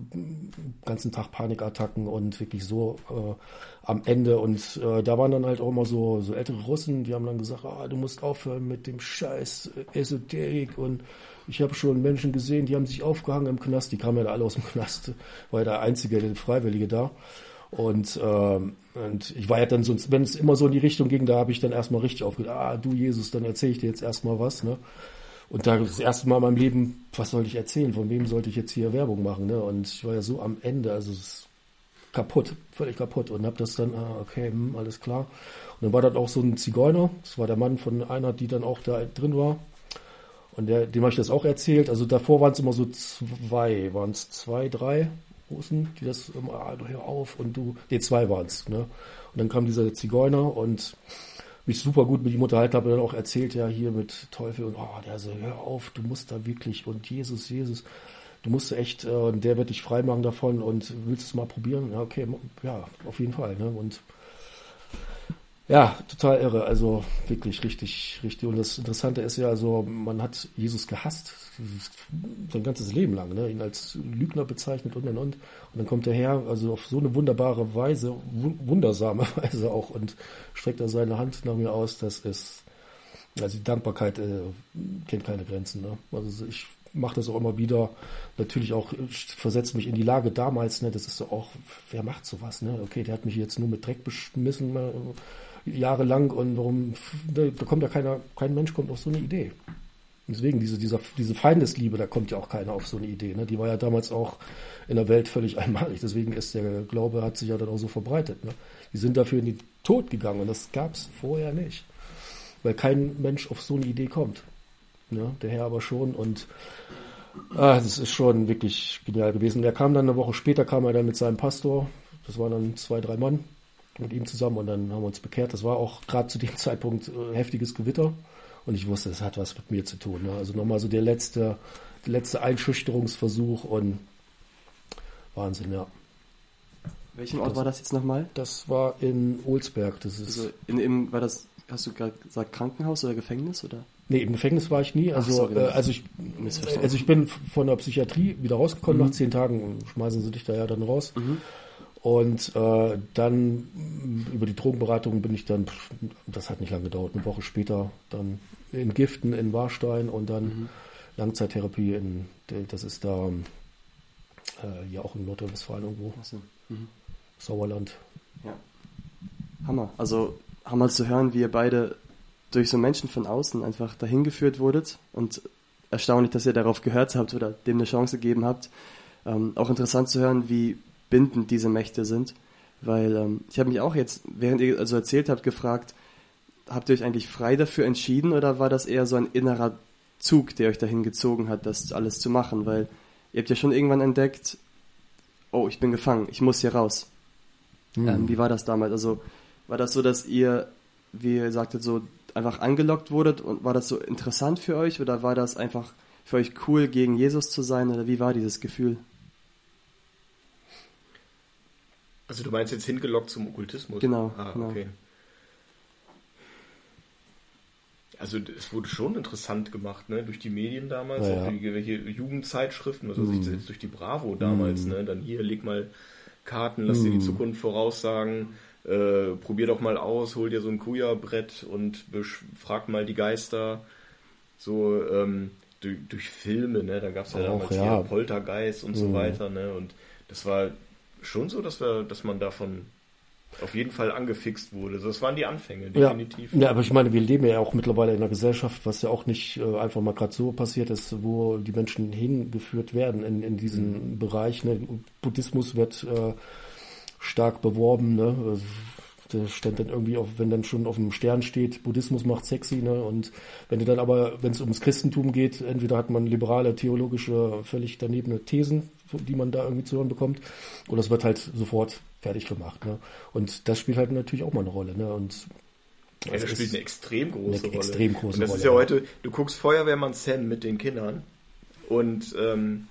ganzen Tag Panikattacken und wirklich so äh, am Ende. Und äh, da waren dann halt auch immer so, so ältere Russen, die haben dann gesagt, ah, du musst aufhören mit dem Scheiß Esoterik und ich habe schon Menschen gesehen, die haben sich aufgehangen im Knast, die kamen ja alle aus dem Knast, war ja der einzige der Freiwillige da. Und, ähm, und ich war ja dann sonst, wenn es immer so in die Richtung ging, da habe ich dann erstmal richtig aufgedacht, ah, du Jesus, dann erzähle ich dir jetzt erstmal was, ne? Und da das erste Mal in meinem Leben, was sollte ich erzählen? Von wem sollte ich jetzt hier Werbung machen? Ne? Und ich war ja so am Ende, also kaputt, völlig kaputt. Und habe das dann, ah, okay, hm, alles klar. Und dann war dann auch so ein Zigeuner, das war der Mann von einer, die dann auch da drin war. Und der, dem habe ich das auch erzählt. Also davor waren es immer so zwei, waren es zwei, drei Russen, die das immer, ah, hör auf und du, nee, zwei waren es. Ne? Und dann kam dieser Zigeuner und mich super gut mit ihm unterhalten habe, dann auch erzählt, ja, hier mit Teufel und oh, der so, hör auf, du musst da wirklich und Jesus, Jesus, du musst echt, äh, und der wird dich freimachen davon und willst es mal probieren? Ja, okay, ja, auf jeden Fall, ne? Und ja, total irre. Also wirklich richtig, richtig. Und das Interessante ist ja, also man hat Jesus gehasst sein ganzes Leben lang, ne? ihn als Lügner bezeichnet und und und. Und dann kommt er her, also auf so eine wunderbare Weise, wundersame Weise auch und streckt er seine Hand nach mir aus. Das ist, also die Dankbarkeit äh, kennt keine Grenzen. Ne? Also ich mache das auch immer wieder. Natürlich auch versetzt mich in die Lage damals. Ne? Das ist so auch, wer macht sowas? Ne? Okay, der hat mich jetzt nur mit Dreck beschmissen jahrelang und warum, da, kommt ja keiner, kein Mensch kommt auf so eine Idee. Deswegen, diese, dieser, diese Feindesliebe, da kommt ja auch keiner auf so eine Idee. Ne? Die war ja damals auch in der Welt völlig einmalig. Deswegen ist der Glaube, hat sich ja dann auch so verbreitet. Ne? Die sind dafür in den Tod gegangen und das gab es vorher nicht. Weil kein Mensch auf so eine Idee kommt. Ne? Der Herr aber schon und ah, das ist schon wirklich genial gewesen. Der kam dann eine Woche später, kam er dann mit seinem Pastor. Das waren dann zwei, drei Mann mit ihm zusammen und dann haben wir uns bekehrt. Das war auch gerade zu dem Zeitpunkt äh, heftiges Gewitter und ich wusste, es hat was mit mir zu tun. Ne? Also nochmal so der letzte, der letzte Einschüchterungsversuch und Wahnsinn, ja. Welchen Ort das, war das jetzt nochmal? Das war in Olsberg. Das ist also in, in, war das, hast du gerade gesagt, Krankenhaus oder Gefängnis oder? Nee, im Gefängnis war ich nie. Also, so, genau. äh, also, ich, also ich bin von der Psychiatrie wieder rausgekommen. Mhm. Nach zehn Tagen schmeißen sie dich da ja dann raus. Mhm. Und äh, dann über die Drogenberatung bin ich dann, das hat nicht lange gedauert, eine Woche später dann in Giften in Warstein und dann mhm. Langzeittherapie in, das ist da äh, hier auch in Nordrhein-Westfalen irgendwo. So. Mhm. Sauerland. Ja. Hammer. Also Hammer zu hören, wie ihr beide durch so Menschen von außen einfach dahin geführt wurdet und erstaunlich, dass ihr darauf gehört habt oder dem eine Chance gegeben habt. Ähm, auch interessant zu hören, wie bindend diese Mächte sind. Weil ähm, ich habe mich auch jetzt, während ihr also erzählt habt, gefragt, habt ihr euch eigentlich frei dafür entschieden oder war das eher so ein innerer Zug, der euch dahin gezogen hat, das alles zu machen? Weil ihr habt ja schon irgendwann entdeckt, oh, ich bin gefangen, ich muss hier raus. Mhm. Ähm, wie war das damals? Also war das so, dass ihr, wie ihr sagtet, so einfach angelockt wurdet und war das so interessant für euch oder war das einfach für euch cool, gegen Jesus zu sein oder wie war dieses Gefühl? Also du meinst jetzt hingelockt zum Okkultismus? Genau. Ah, genau. okay. also es wurde schon interessant gemacht, ne, durch die Medien damals, Ja, auch ja. welche Jugendzeitschriften, was weiß ich, selbst durch die Bravo damals, ne, dann hier, leg mal Karten, lass dir die Zukunft voraussagen, äh, probier doch mal aus, hol dir so ein Kuja-Brett und frag mal die Geister, so, ähm, durch, durch Filme, ne, da gab's ja Auch, damals ja. hier Poltergeist und so weiter, ne, und das war schon so, dass wir, dass man davon auf jeden Fall angefixt wurde. Das waren die Anfänge, definitiv. Ja. ja, aber ich meine, wir leben ja auch mittlerweile in einer Gesellschaft, was ja auch nicht äh, einfach mal gerade so passiert ist, wo die Menschen hingeführt werden in, in diesen Bereich. Ne? Buddhismus wird äh, stark beworben. Ne? Also, Da stand dann irgendwie, auf, wenn dann schon auf dem Stern steht, Buddhismus macht sexy, ne? Und wenn du dann aber, wenn es ums Christentum geht, entweder hat man liberale, theologische, völlig danebene Thesen, die man da irgendwie zu hören bekommt, oder es wird halt sofort fertig gemacht, ne? Und das spielt halt natürlich auch mal eine Rolle, ne? Und Ja, das spielt ist- eine extrem große eine Rolle. extrem große und das ist Rolle, ja ja. heute, du guckst Feuerwehrmann Sam mit den Kindern und ähm,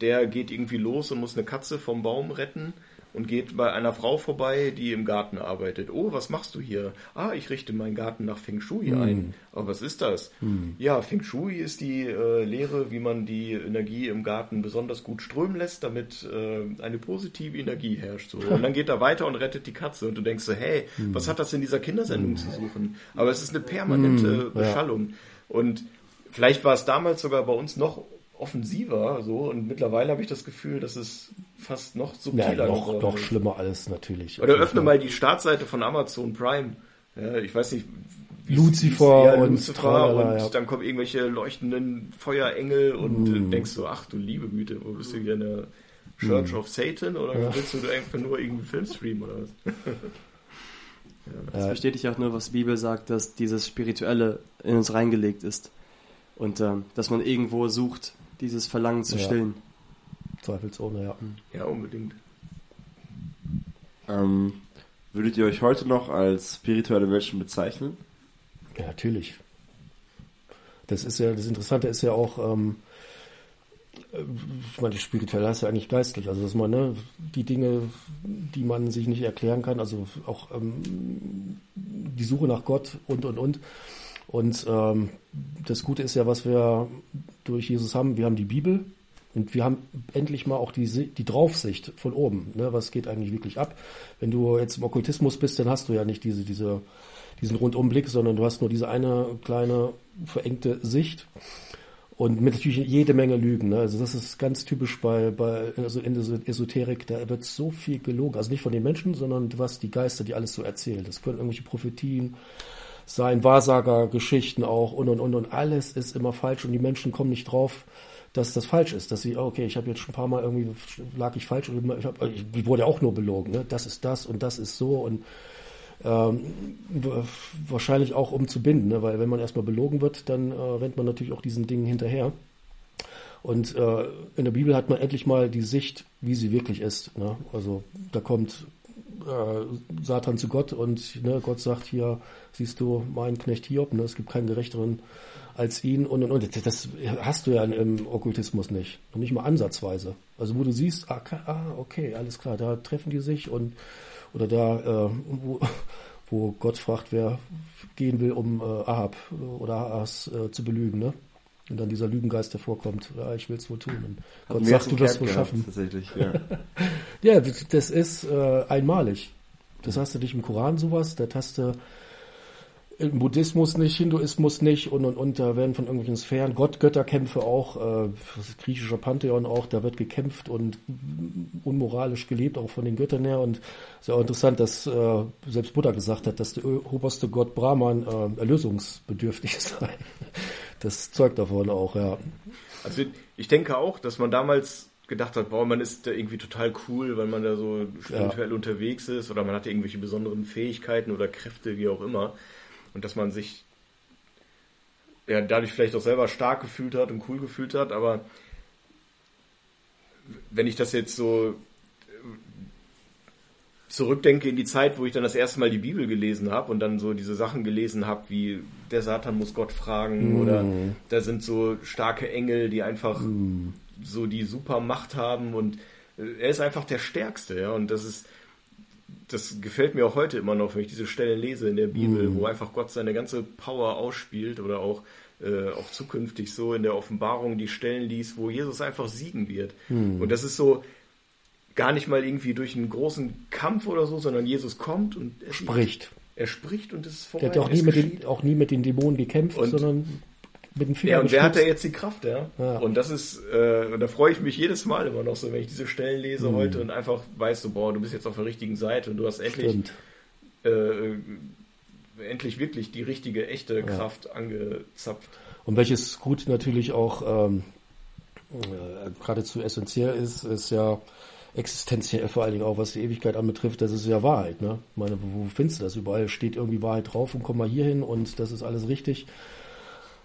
der geht irgendwie los und muss eine Katze vom Baum retten und geht bei einer Frau vorbei, die im Garten arbeitet. Oh, was machst du hier? Ah, ich richte meinen Garten nach Feng Shui Hm. ein. Aber was ist das? Ja, Feng Shui ist die äh, Lehre, wie man die Energie im Garten besonders gut strömen lässt, damit äh, eine positive Energie herrscht. So. Und dann geht er weiter und rettet die Katze und du denkst so, hey, Hm. was hat das in dieser Kindersendung zu suchen? Aber es ist eine permanente Hm, ja. Beschallung. Und vielleicht war es damals sogar bei uns noch offensiver so und mittlerweile habe ich das Gefühl, dass es fast noch ja, subtiler noch, geworden noch ist. schlimmer alles natürlich. Oder öffne mal die Startseite von Amazon Prime. Ja, ich weiß nicht. wie- Lucifer ja, und Lucifer und ja. dann kommen irgendwelche leuchtenden Feuerengel und du denkst so, ach du liebe Güte, wo bist du hier in der Church Hm. of Satan oder willst du einfach nur irgendwie Film streamen oder was? Das bestätigt auch nur, was die Bibel sagt, dass dieses Spirituelle in uns reingelegt ist. Und ähm, dass man irgendwo sucht, dieses Verlangen zu Ja. stillen. Zweifelsohne, ja. Ja, unbedingt. Ähm, würdet ihr euch heute noch als spirituelle Menschen bezeichnen? Ja, natürlich. Das ist ja, das Interessante ist ja auch, ähm, äh, ich meine, spirituell heißt ja eigentlich geistlich, also dass man ne, die Dinge, die man sich nicht erklären kann, also auch ähm, die Suche nach Gott und und und. Und ähm, das Gute ist ja, was wir durch Jesus haben, wir haben die Bibel und wir haben endlich mal auch die, die Draufsicht von oben. Ne? Was geht eigentlich wirklich ab? Wenn du jetzt im Okkultismus bist, dann hast du ja nicht diese, diese, diesen Rundumblick, sondern du hast nur diese eine kleine verengte Sicht. Und mit natürlich jede Menge Lügen. Ne? Also das ist ganz typisch bei, bei also in der Esoterik, da wird so viel gelogen. Also nicht von den Menschen, sondern was die Geister, die alles so erzählen. Das können irgendwelche Prophetien sein, Wahrsagergeschichten auch und und und und alles ist immer falsch und die Menschen kommen nicht drauf, dass das falsch ist. Dass sie, oh, okay, ich habe jetzt schon ein paar Mal irgendwie lag ich falsch und ich, hab, ich wurde auch nur belogen. Ne? Das ist das und das ist so und ähm, wahrscheinlich auch um zu binden, ne? weil wenn man erstmal belogen wird, dann äh, rennt man natürlich auch diesen Dingen hinterher. Und äh, in der Bibel hat man endlich mal die Sicht, wie sie wirklich ist. Ne? Also da kommt äh, Satan zu Gott und ne, Gott sagt hier, siehst du, mein Knecht Hiob, ne? es gibt keinen gerechteren als ihn und und und. Das hast du ja im Okkultismus nicht. Und nicht mal ansatzweise. Also wo du siehst, ah, ah okay, alles klar, da treffen die sich und oder da, äh, wo, wo Gott fragt, wer gehen will, um äh, Ahab oder Ahas äh, zu belügen, ne? Und dann dieser Lügengeist hervorkommt, ja, ich will es wohl tun. Und Gott sagt, du wirst wohl schaffen. Tatsächlich, ja. Ja, das ist äh, einmalig. Das hast du nicht im Koran sowas, das hast du Buddhismus nicht, Hinduismus nicht und und und da werden von irgendwelchen Sphären Gott-Götterkämpfe auch, äh, griechischer Pantheon auch, da wird gekämpft und unmoralisch gelebt, auch von den Göttern her und es ist ja auch interessant, dass äh, selbst Buddha gesagt hat, dass der oberste Gott Brahman äh, erlösungsbedürftig sei. Das zeugt davon auch, ja. Also ich denke auch, dass man damals gedacht hat, boah, man ist da irgendwie total cool, weil man da so spirituell unterwegs ist oder man hatte irgendwelche besonderen Fähigkeiten oder Kräfte, wie auch immer. Und dass man sich ja dadurch vielleicht auch selber stark gefühlt hat und cool gefühlt hat, aber wenn ich das jetzt so zurückdenke in die Zeit, wo ich dann das erste Mal die Bibel gelesen habe und dann so diese Sachen gelesen habe, wie der Satan muss Gott fragen oder da sind so starke Engel, die einfach so die super Macht haben und äh, er ist einfach der Stärkste, ja, und das ist das gefällt mir auch heute immer noch, wenn ich diese Stellen lese in der Bibel, Mhm. wo einfach Gott seine ganze Power ausspielt oder auch, äh, auch zukünftig so in der Offenbarung die Stellen liest, wo Jesus einfach siegen wird. Mhm. Und das ist so gar nicht mal irgendwie durch einen großen Kampf oder so, sondern Jesus kommt und er Spricht. Er spricht und es ist Der vorbei. hat ja auch nie, mit den, auch nie mit den Dämonen gekämpft, Und- sondern mit dem Finger Ja, und wer hat da jetzt die Kraft, ja? Ja. Und das ist, äh, und da freue ich mich jedes Mal immer noch so, wenn ich diese Stellen lese Mhm. heute und einfach weiß so, boah, du bist jetzt auf der richtigen Seite und du hast endlich, äh, endlich wirklich die richtige, echte Kraft angezapft. Und welches gut natürlich auch ähm, äh, geradezu essentiell ist, ist ja existenziell vor allen Dingen auch, was die Ewigkeit anbetrifft, das ist ja Wahrheit. Ne? Ich meine, wo findest du das? Überall steht irgendwie Wahrheit drauf und komm mal hier hin und das ist alles richtig.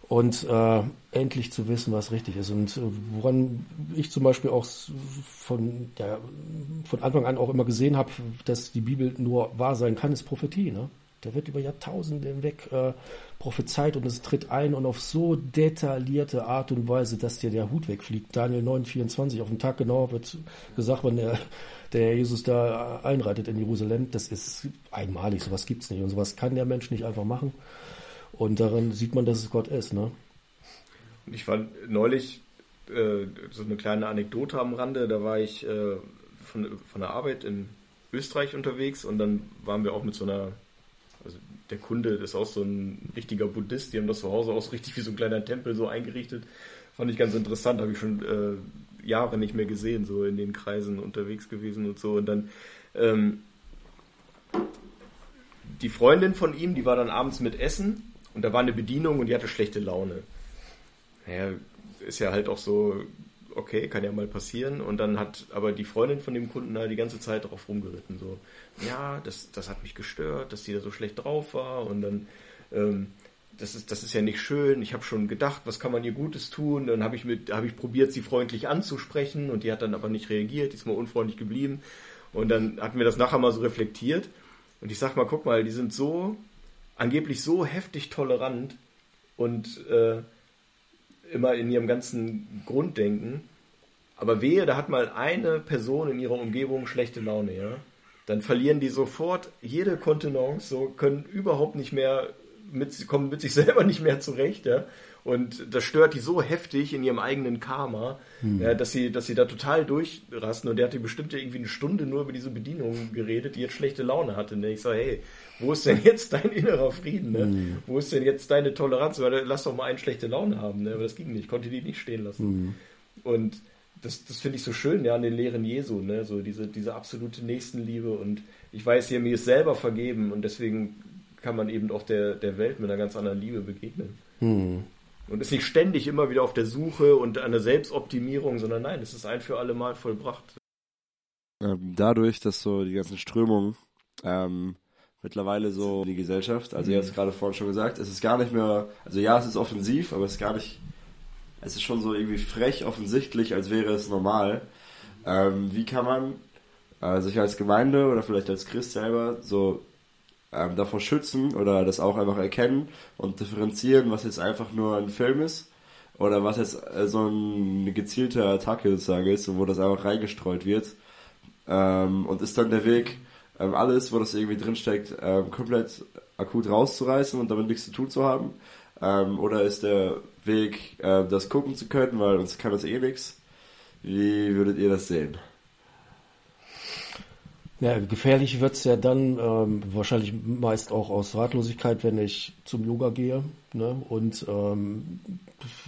Und äh, endlich zu wissen, was richtig ist. Und äh, woran ich zum Beispiel auch von, ja, von Anfang an auch immer gesehen habe, dass die Bibel nur wahr sein kann, ist Prophetie. Ne? Da wird über Jahrtausende hinweg äh, prophezeit und es tritt ein und auf so detaillierte Art und Weise, dass dir der Hut wegfliegt. Daniel 9, 24, auf den Tag genau wird gesagt, wann der, der Jesus da einreitet in Jerusalem. Das ist einmalig, sowas gibt's nicht. Und sowas kann der Mensch nicht einfach machen. Und daran sieht man, dass es Gott ist. Ne? Und ich war neulich äh, so eine kleine Anekdote am Rande, da war ich äh, von, von der Arbeit in Österreich unterwegs und dann waren wir auch mit so einer, also der Kunde ist auch so ein richtiger Buddhist, die haben das zu Hause auch so richtig wie so ein kleiner Tempel so eingerichtet. Fand ich ganz interessant, habe ich schon äh, Jahre nicht mehr gesehen, so in den Kreisen unterwegs gewesen und so. Und dann ähm, die Freundin von ihm, die war dann abends mit Essen und da war eine Bedienung und die hatte schlechte Laune. Naja, ist ja halt auch so, okay, kann ja mal passieren. Und dann hat aber die Freundin von dem Kunden halt die ganze Zeit darauf rumgeritten. So, ja, das, das hat mich gestört, dass die da so schlecht drauf war. Und dann, ähm, das ist, das ist ja nicht schön. Ich habe schon gedacht, was kann man ihr Gutes tun? Dann habe ich mit, habe ich probiert, sie freundlich anzusprechen und die hat dann aber nicht reagiert, die ist mal unfreundlich geblieben. Und dann hatten wir das nachher mal so reflektiert. Und ich sag mal, guck mal, die sind so, angeblich so heftig tolerant und äh, immer in ihrem ganzen Grunddenken. Aber wehe, da hat mal eine Person in ihrer Umgebung schlechte Laune, ja. Dann verlieren die sofort jede Kontenance, so können überhaupt nicht mehr mit, kommen mit sich selber nicht mehr zurecht, ja. Und das stört die so heftig in ihrem eigenen Karma, ja, dass sie, dass sie da total durchrasten. Und der hatte bestimmt irgendwie eine Stunde nur über diese Bedienung geredet, die jetzt schlechte Laune hatte. Und ich sage, hey, wo ist denn jetzt dein innerer Frieden? Ne? Wo ist denn jetzt deine Toleranz? Weil, lass doch mal einen schlechte Laune haben. Ne? Aber das ging nicht, ich konnte die nicht stehen lassen. Und das, das finde ich so schön, ja, an den Lehren Jesu, ne? So diese, diese absolute Nächstenliebe. Und ich weiß hier, mir ist selber vergeben und deswegen kann man eben auch der, der Welt mit einer ganz anderen Liebe begegnen. Hm. Und ist nicht ständig immer wieder auf der Suche und an der Selbstoptimierung, sondern nein, es ist ein für alle Mal vollbracht. Ähm, dadurch, dass so die ganzen Strömungen ähm, mittlerweile so die Gesellschaft, also ihr habt es gerade vorhin schon gesagt, es ist gar nicht mehr, also ja, es ist offensiv, aber es ist gar nicht, es ist schon so irgendwie frech offensichtlich, als wäre es normal. Ähm, wie kann man äh, sich als Gemeinde oder vielleicht als Christ selber so ähm, davor schützen oder das auch einfach erkennen und differenzieren, was jetzt einfach nur ein Film ist oder was jetzt äh, so eine gezielte Attacke sozusagen ist, wo das einfach reingestreut wird. Ähm, und ist dann der Weg, ähm, alles, wo das irgendwie drinsteckt, ähm, komplett akut rauszureißen und damit nichts zu tun zu haben? Ähm, oder ist der Weg, äh, das gucken zu können, weil uns kann das eh nichts? Wie würdet ihr das sehen? Ja, gefährlich wird's ja dann ähm, wahrscheinlich meist auch aus Ratlosigkeit, wenn ich zum Yoga gehe. Ne? Und, ähm,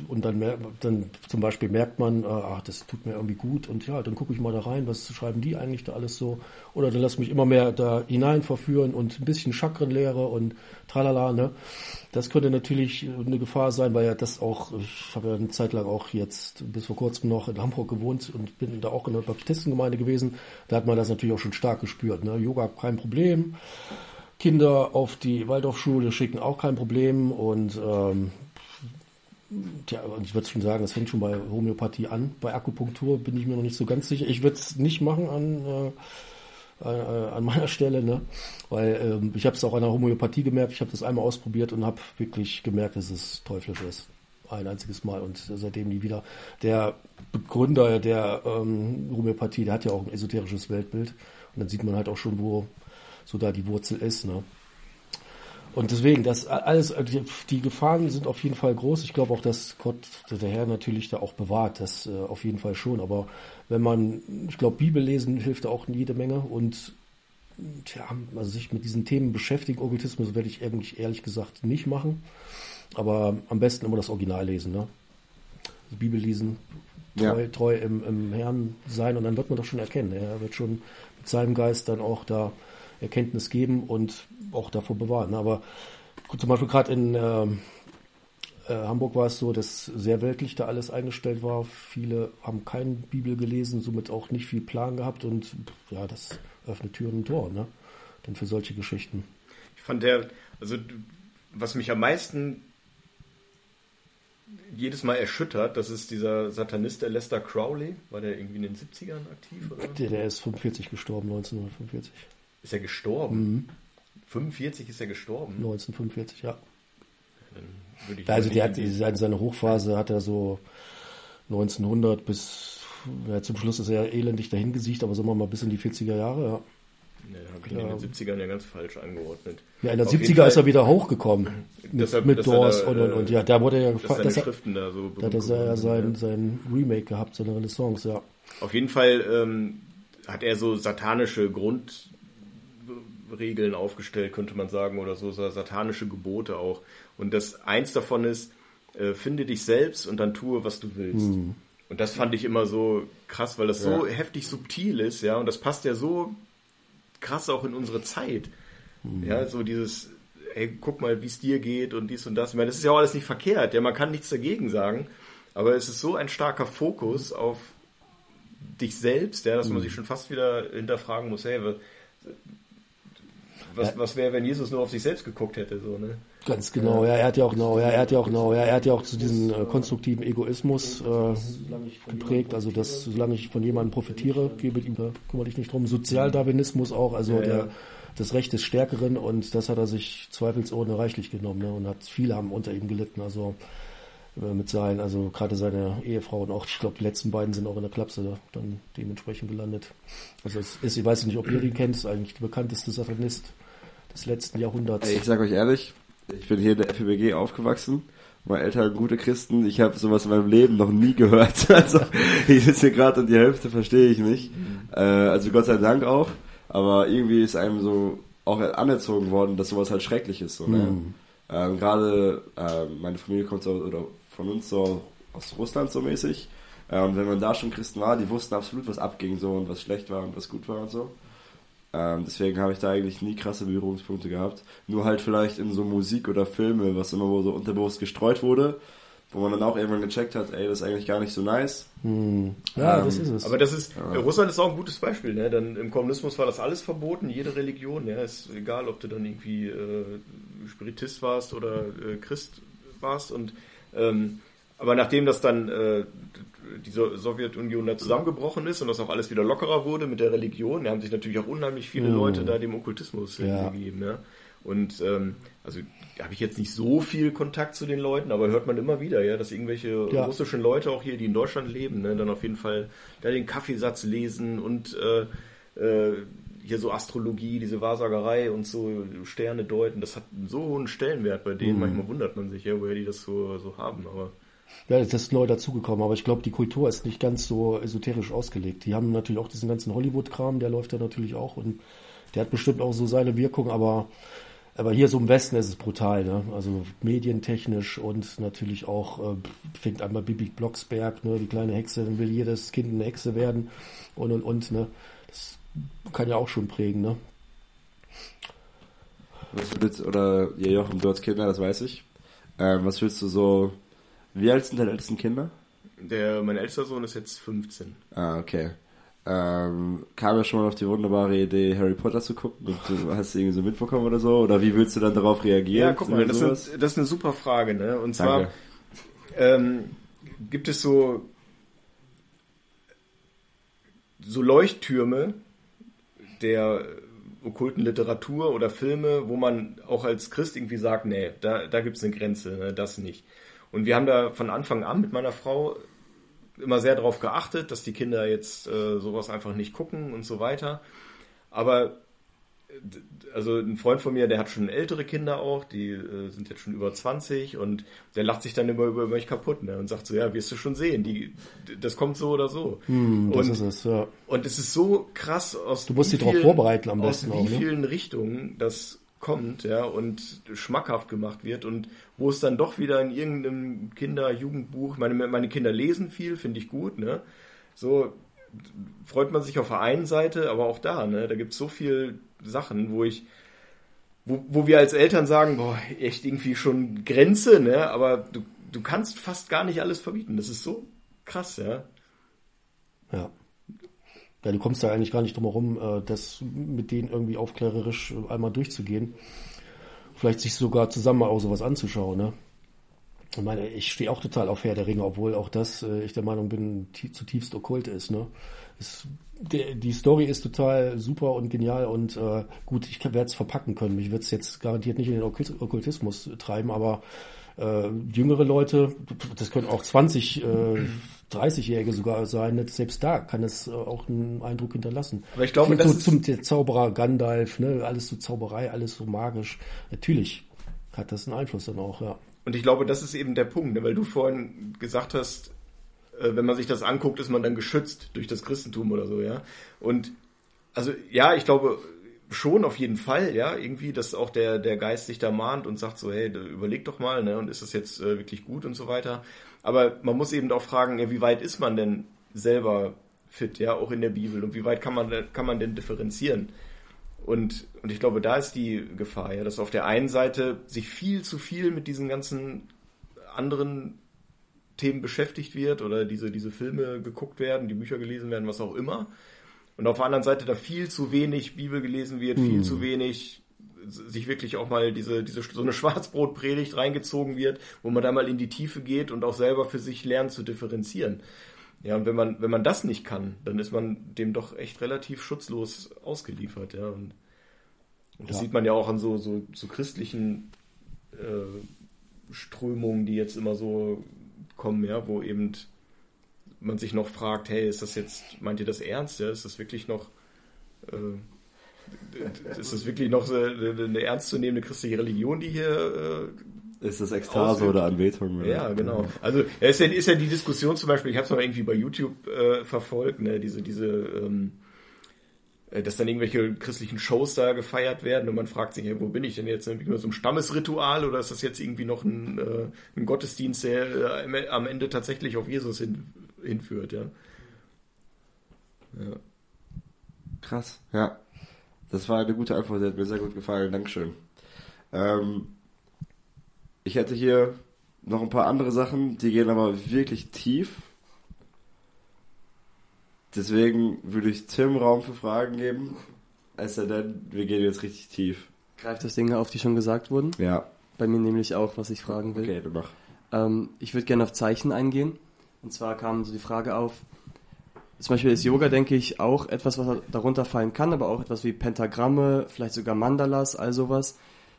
und dann, dann zum Beispiel merkt man, äh, ach, das tut mir irgendwie gut und ja, dann gucke ich mal da rein, was schreiben die eigentlich da alles so. Oder dann lass mich immer mehr da hinein verführen und ein bisschen Chakrenlehre und tralala. Ne? Das könnte natürlich eine Gefahr sein, weil ja das auch, ich habe ja eine Zeit lang auch jetzt bis vor kurzem noch in Hamburg gewohnt und bin da auch in der Baptistengemeinde gewesen. Da hat man das natürlich auch schon stark gespürt. Ne? Yoga kein Problem. Kinder auf die Waldorfschule schicken auch kein Problem und ähm, und ich würde schon sagen, es fängt schon bei Homöopathie an. Bei Akupunktur bin ich mir noch nicht so ganz sicher. Ich würde es nicht machen an, äh, äh, an meiner Stelle, ne? weil ähm, ich habe es auch an der Homöopathie gemerkt. Ich habe das einmal ausprobiert und habe wirklich gemerkt, dass es teuflisch ist. Ein einziges Mal und seitdem nie wieder. Der Begründer der ähm, Homöopathie, der hat ja auch ein esoterisches Weltbild und dann sieht man halt auch schon, wo so da die Wurzel ist. Ne? Und deswegen, das alles, die, die Gefahren sind auf jeden Fall groß. Ich glaube auch, dass Gott, der Herr natürlich da auch bewahrt, das äh, auf jeden Fall schon. Aber wenn man, ich glaube, Bibel lesen hilft auch jede Menge und tja, also sich mit diesen Themen beschäftigen, Okkultismus werde ich ehrlich, ehrlich gesagt nicht machen. Aber am besten immer das Original lesen, ne? Die Bibel lesen, treu, ja. treu im, im Herrn sein und dann wird man doch schon erkennen. Er wird schon mit seinem Geist dann auch da Erkenntnis geben und auch davor bewahren. Aber zum Beispiel gerade in äh, äh, Hamburg war es so, dass sehr weltlich da alles eingestellt war. Viele haben keine Bibel gelesen, somit auch nicht viel Plan gehabt und ja, das öffnet Türen und Tor, ne? Denn für solche Geschichten. Ich fand der, also was mich am meisten jedes Mal erschüttert, das ist dieser Satanist, der Lester Crowley. War der irgendwie in den 70ern aktiv? Oder? Der, der ist 45 gestorben, 1945. Ist er gestorben? Mhm. 45 ist er gestorben? 1945, ja. also der hat, seine, seine Hochphase hat er so 1900 bis, ja, zum Schluss ist er elendig dahingesiegt, aber sagen wir mal bis in die 40er Jahre, ja. Ja, habe ich ihn in den 70ern ja ganz falsch angeordnet. Ja, in den 70er ist er wieder hochgekommen. Mit, Deshalb, mit Doors und, und, und, ja, da wurde er ja gefallen. Das Schriften da so da hat er ja sein, sein Remake gehabt, seine Renaissance, ja. Auf jeden Fall ähm, hat er so satanische Grund, Regeln aufgestellt, könnte man sagen, oder so, satanische Gebote auch. Und das eins davon ist, äh, finde dich selbst und dann tue, was du willst. Mhm. Und das fand ich immer so krass, weil das ja. so heftig subtil ist, ja, und das passt ja so krass auch in unsere Zeit. Mhm. Ja, so dieses, ey, guck mal, wie es dir geht und dies und das. Ich meine, das ist ja auch alles nicht verkehrt, ja, man kann nichts dagegen sagen, aber es ist so ein starker Fokus auf dich selbst, ja, dass man mhm. sich schon fast wieder hinterfragen muss, hey, was, ja. was wäre, wenn Jesus nur auf sich selbst geguckt hätte, so, ne? Ganz genau, ja, er hat ja auch genau, ja, er hat ja auch genau, ja, er hat ja auch zu diesem äh, konstruktiven Egoismus äh, geprägt, also dass solange ich von jemandem profitiere, gebe ihm da kümmere dich nicht drum. Sozialdarwinismus auch, also ja, der das Recht des Stärkeren und das hat er sich zweifelsohne reichlich genommen, ne? Und hat viele haben unter ihm gelitten, also mit seinen, also gerade seine Ehefrau und auch, ich glaube, die letzten beiden sind auch in der Klapse dann dementsprechend gelandet. Also es ist, ich weiß nicht, ob ihr ihn kennt, ist eigentlich der bekannteste Satanist des letzten Jahrhunderts. Ich sage euch ehrlich, ich bin hier in der FPBG aufgewachsen. Meine Eltern gute Christen. Ich habe sowas in meinem Leben noch nie gehört. Also ich sitze hier gerade und die Hälfte verstehe ich nicht. Äh, also Gott sei Dank auch. Aber irgendwie ist einem so auch anerzogen worden, dass sowas halt schrecklich ist. So, ne? Mhm. Ähm, gerade äh, meine Familie kommt so, oder von uns so aus Russland so mäßig. Äh, und wenn man da schon Christen war, die wussten absolut, was abging so und was schlecht war und was gut war und so. Ähm, deswegen habe ich da eigentlich nie krasse Berührungspunkte gehabt. Nur halt vielleicht in so Musik oder Filme, was immer wo so unterbewusst gestreut wurde, wo man dann auch irgendwann gecheckt hat, ey, das ist eigentlich gar nicht so nice. Hm. Ja, ähm, das ist es. Aber das ist, ja. Russland ist auch ein gutes Beispiel, ne? Dann im Kommunismus war das alles verboten, jede Religion, ja, ist egal, ob du dann irgendwie äh, Spiritist warst oder äh, Christ warst und ähm, aber nachdem das dann äh, die Sowjetunion da zusammengebrochen ist und das auch alles wieder lockerer wurde mit der Religion, da haben sich natürlich auch unheimlich viele mm. Leute da dem Okkultismus ja. hingegeben. Ja. Und ähm, also habe ich jetzt nicht so viel Kontakt zu den Leuten, aber hört man immer wieder, ja, dass irgendwelche ja. russischen Leute auch hier, die in Deutschland leben, ne, dann auf jeden Fall da den Kaffeesatz lesen und äh, äh, hier so Astrologie, diese Wahrsagerei und so Sterne deuten, das hat so hohen Stellenwert bei denen. Mhm. Manchmal wundert man sich, ja, woher die das so, so haben, aber ja, das ist neu dazugekommen, aber ich glaube, die Kultur ist nicht ganz so esoterisch ausgelegt. Die haben natürlich auch diesen ganzen Hollywood-Kram, der läuft da natürlich auch und der hat bestimmt auch so seine Wirkung, aber, aber hier so im Westen ist es brutal, ne? Also medientechnisch und natürlich auch äh, fängt einmal Bibi Blocksberg, ne? Die kleine Hexe, dann will jedes Kind eine Hexe werden und und und, ne? Das kann ja auch schon prägen, ne? Was willst, oder ja, Jochen, du hast Kinder, das weiß ich. Ähm, was willst du so wie alt sind deine ältesten Kinder? Der, mein ältester Sohn ist jetzt 15. Ah, okay. Ähm, kam ja schon mal auf die wunderbare Idee, Harry Potter zu gucken. Und du hast du irgendwie so mitbekommen oder so? Oder wie willst du dann darauf reagieren? Ja, guck mal, das ist, das ist, eine super Frage. Ne? Und zwar ähm, gibt es so, so Leuchttürme der okkulten Literatur oder Filme, wo man auch als Christ irgendwie sagt, nee, da, da gibt es eine Grenze, ne? das nicht. Und wir haben da von Anfang an mit meiner Frau immer sehr darauf geachtet, dass die Kinder jetzt äh, sowas einfach nicht gucken und so weiter. Aber also ein Freund von mir, der hat schon ältere Kinder auch, die äh, sind jetzt schon über 20 und der lacht sich dann immer über mich kaputt ne? und sagt so, ja, wirst du schon sehen, die, das kommt so oder so. Hm, das und, ist es, ja. und es ist so krass aus Du musst dich darauf vorbereiten am aus besten wie auch, ne? vielen Richtungen das kommt, ja, und schmackhaft gemacht wird und wo es dann doch wieder in irgendeinem Kinder-Jugendbuch, meine, meine Kinder lesen viel, finde ich gut, ne, so freut man sich auf der einen Seite, aber auch da, ne, da gibt es so viel Sachen, wo ich, wo, wo wir als Eltern sagen, boah, echt irgendwie schon Grenze, ne, aber du, du kannst fast gar nicht alles verbieten, das ist so krass, ja. Ja. Ja, du kommst da eigentlich gar nicht drum herum, äh, das mit denen irgendwie aufklärerisch einmal durchzugehen. Vielleicht sich sogar zusammen auch sowas anzuschauen, ne? Ich meine, ich stehe auch total auf Herr der Ringe, obwohl auch das, äh, ich der Meinung bin, tie- zutiefst okkult ist, ne? Es, der, die Story ist total super und genial und äh, gut, ich werde es verpacken können. Ich werde es jetzt garantiert nicht in den Okkult- Okkultismus treiben, aber äh, jüngere Leute, das können auch 20, äh, 30-Jährige sogar sein, ne? selbst da kann es äh, auch einen Eindruck hinterlassen. Aber ich glaube, so, das ist- zum der Zauberer Gandalf, ne? alles so Zauberei, alles so magisch. Natürlich hat das einen Einfluss dann auch, ja. Und ich glaube, das ist eben der Punkt, ne? weil du vorhin gesagt hast, äh, wenn man sich das anguckt, ist man dann geschützt durch das Christentum oder so, ja. Und also ja, ich glaube schon auf jeden Fall, ja, irgendwie, dass auch der, der Geist sich da mahnt und sagt so, hey, überleg doch mal, ne, und ist das jetzt äh, wirklich gut und so weiter. Aber man muss eben auch fragen, ja, wie weit ist man denn selber fit, ja, auch in der Bibel und wie weit kann man, kann man denn differenzieren? Und, und ich glaube, da ist die Gefahr, ja, dass auf der einen Seite sich viel zu viel mit diesen ganzen anderen Themen beschäftigt wird oder diese, diese Filme geguckt werden, die Bücher gelesen werden, was auch immer. Und auf der anderen Seite da viel zu wenig Bibel gelesen wird, viel zu wenig sich wirklich auch mal diese, diese so eine Schwarzbrotpredigt reingezogen wird, wo man da mal in die Tiefe geht und auch selber für sich lernt zu differenzieren. Ja, und wenn man, wenn man das nicht kann, dann ist man dem doch echt relativ schutzlos ausgeliefert, ja. Und, und das Ja. sieht man ja auch an so, so, so christlichen äh, Strömungen, die jetzt immer so kommen, ja, wo eben man sich noch fragt, hey, ist das jetzt, meint ihr das ernst? Ja, ist das wirklich noch, äh, ist das wirklich noch eine, eine ernstzunehmende christliche Religion, die hier äh, Ist das Ekstase Ausübt. oder Anbetung? ja, genau. Also ist, ja, ist ja die Diskussion zum Beispiel, ich habe es noch irgendwie bei YouTube äh, verfolgt, ne, diese, diese, ähm, äh, dass dann irgendwelche christlichen Shows da gefeiert werden und man fragt sich, hey, wo bin ich denn jetzt? Irgendwie nur so ein Stammesritual oder ist das jetzt irgendwie noch ein, äh, ein Gottesdienst, der äh, am- am Ende tatsächlich auf Jesus hin, hinführt, ja? ja. Krass, ja. Das war eine gute Antwort, die hat mir sehr gut gefallen. Dankeschön. Ähm, ich hätte hier noch ein paar andere Sachen, die gehen aber wirklich tief. Deswegen würde ich Tim Raum für Fragen geben. Es sei denn, wir gehen jetzt richtig tief. Greift das Dinge auf, die schon gesagt wurden? Ja, Bei mir nämlich auch, was ich fragen will. okay, du mach. Ähm, ich würde gerne auf Zeichen eingehen. Und zwar kam so die Frage auf, zum Beispiel ist Yoga, denke ich, auch etwas, was darunter fallen kann, aber auch etwas wie Pentagramme, vielleicht sogar Mandalas, all sowas.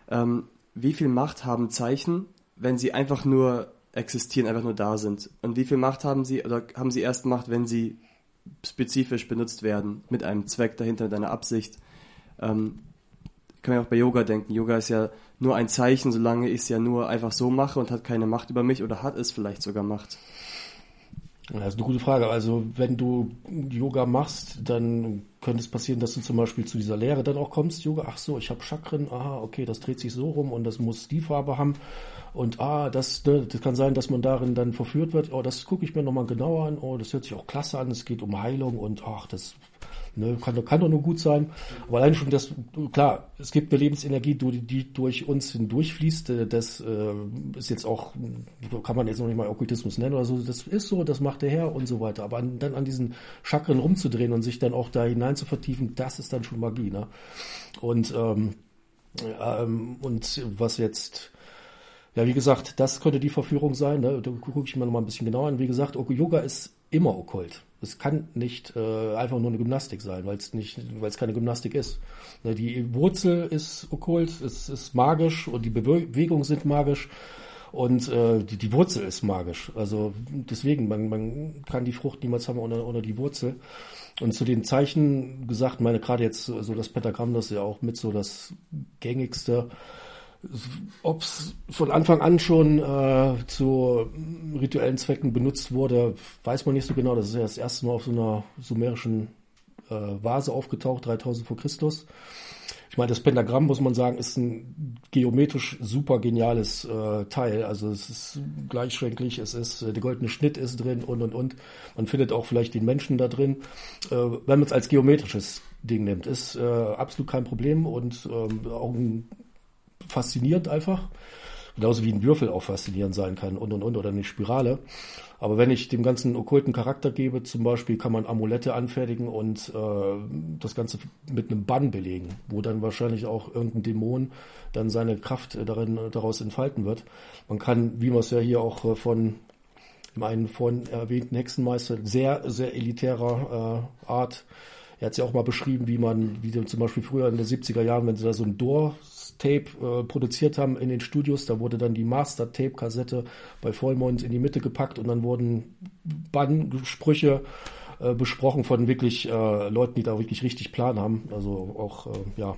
Ähm, wie viel Macht haben Zeichen, wenn sie einfach nur existieren, einfach nur da sind? Und wie viel Macht haben sie, oder haben sie erst Macht, wenn sie spezifisch benutzt werden, mit einem Zweck dahinter, mit einer Absicht? Ähm, kann man auch bei Yoga denken. Yoga ist ja nur ein Zeichen, solange ich es ja nur einfach so mache und hat keine Macht über mich oder hat es vielleicht sogar Macht. Das ist eine gute Frage. Also wenn du Yoga machst, dann könnte es passieren, dass du zum Beispiel zu dieser Lehre dann auch kommst. Yoga, ach so, ich habe Chakren, aha, okay, das dreht sich so rum und das muss die Farbe haben. Und ah, das, ne, das kann sein, dass man darin dann verführt wird. Oh, das gucke ich mir nochmal genauer an. Oh, das hört sich auch klasse an. Es geht um Heilung und ach, das ne, kann, doch- kann doch nur gut sein. Aber allein schon das, klar, es gibt eine Lebensenergie, die, die durch uns hindurchfließt. Äh, Das äh, ist jetzt auch, kann man jetzt noch nicht mal Okkultismus nennen oder so. Das ist so, das macht der Herr und so weiter. Aber an, dann an diesen Chakren rumzudrehen und sich dann auch da hinein zu vertiefen, das ist dann schon Magie. Ne? Und, ähm, ähm, und was jetzt ja, wie gesagt, das könnte die Verführung sein. Ne? Da gucke ich mir noch mal ein bisschen genauer an. Wie gesagt, Yoga ist immer okkult. Es kann nicht äh, einfach nur eine Gymnastik sein, weil es nicht, weil es keine Gymnastik ist. Ne, die Wurzel ist okkult, es ist magisch und die Bewe- Bewegungen sind magisch. Und äh, die, die Wurzel ist magisch. Also deswegen, man, man kann die Frucht niemals haben ohne, ohne die Wurzel. Und zu den Zeichen gesagt, meine gerade jetzt so das Pentagramm, das ist ja auch mit so das gängigste. Ob es von Anfang an schon äh, zu rituellen Zwecken benutzt wurde, weiß man nicht so genau. Das ist ja das erste Mal auf so einer sumerischen äh, Vase aufgetaucht, 3000 vor Christus. Ich meine, das Pentagramm, muss man sagen, ist ein geometrisch super geniales äh, Teil. Also es ist gleichschränklich, es ist, äh, der goldene Schnitt ist drin und und und. Man findet auch vielleicht den Menschen da drin. Äh, wenn man es als geometrisches Ding nimmt, ist äh, absolut kein Problem und ähm, auch ein, faszinierend einfach. Genauso wie ein Würfel auch faszinierend sein kann und und und oder eine Spirale. Aber wenn ich dem ganzen okkulten Charakter gebe, zum Beispiel kann man Amulette anfertigen und äh, das Ganze mit einem Bann belegen, wo dann wahrscheinlich auch irgendein Dämon dann seine Kraft darin daraus entfalten wird. Man kann, wie man es ja hier auch äh, von meinen vorhin erwähnten Hexenmeister, sehr, sehr elitärer äh, Art. Er hat es ja auch mal beschrieben, wie man, wie zum Beispiel früher in den 70er Jahren, wenn sie da so ein Door Tape äh, produziert haben in den Studios. Da wurde dann die Master Tape Kassette bei Vollmond in die Mitte gepackt und dann wurden Bannsprüche äh, besprochen von wirklich äh, Leuten, die da wirklich richtig Plan haben. Also auch, äh, ja.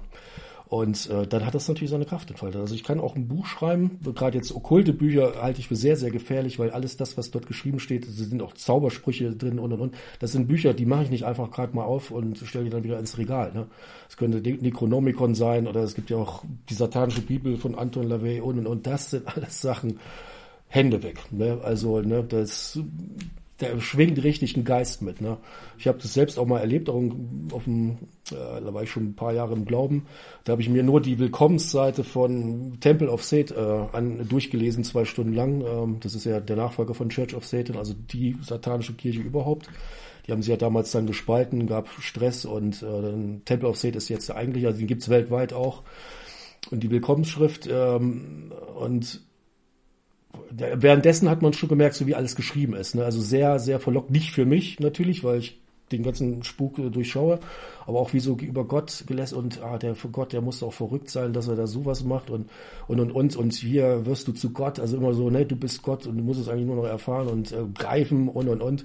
Und äh, dann hat das natürlich seine Kraft entfaltet. Also ich kann auch ein Buch schreiben, gerade jetzt okkulte Bücher halte ich für sehr, sehr gefährlich, weil alles das, was dort geschrieben steht, sind auch Zaubersprüche drin und und und. Das sind Bücher, die mache ich nicht einfach gerade mal auf und stelle die dann wieder ins Regal. Ne? Es könnte Necronomicon sein oder es gibt ja auch die satanische Bibel von Anton LaVey und und und. Das sind alles Sachen, Hände weg. Ne? Also ne, das der schwingt richtig einen Geist mit. Ne? Ich habe das selbst auch mal erlebt, auch auf dem, äh, da war ich schon ein paar Jahre im Glauben. Da habe ich mir nur die Willkommensseite von Temple of Satan äh, an, durchgelesen, zwei Stunden lang. Ähm, das ist ja der Nachfolger von Church of Satan, also die satanische Kirche überhaupt. Die haben sie ja damals dann gespalten, gab Stress und äh, Temple of Satan ist jetzt eigentlich, also den gibt's weltweit auch. Und die Willkommensschrift ähm, und währenddessen hat man schon gemerkt, so wie alles geschrieben ist. Ne? Also sehr, sehr verlockt. Nicht für mich natürlich, weil ich den ganzen Spuk äh, durchschaue, aber auch wie so über Gott gelässt und ah, der Gott, der muss auch verrückt sein, dass er da sowas macht und und und und und hier wirst du zu Gott, also immer so, ne, du bist Gott und du musst es eigentlich nur noch erfahren und äh, greifen und und und.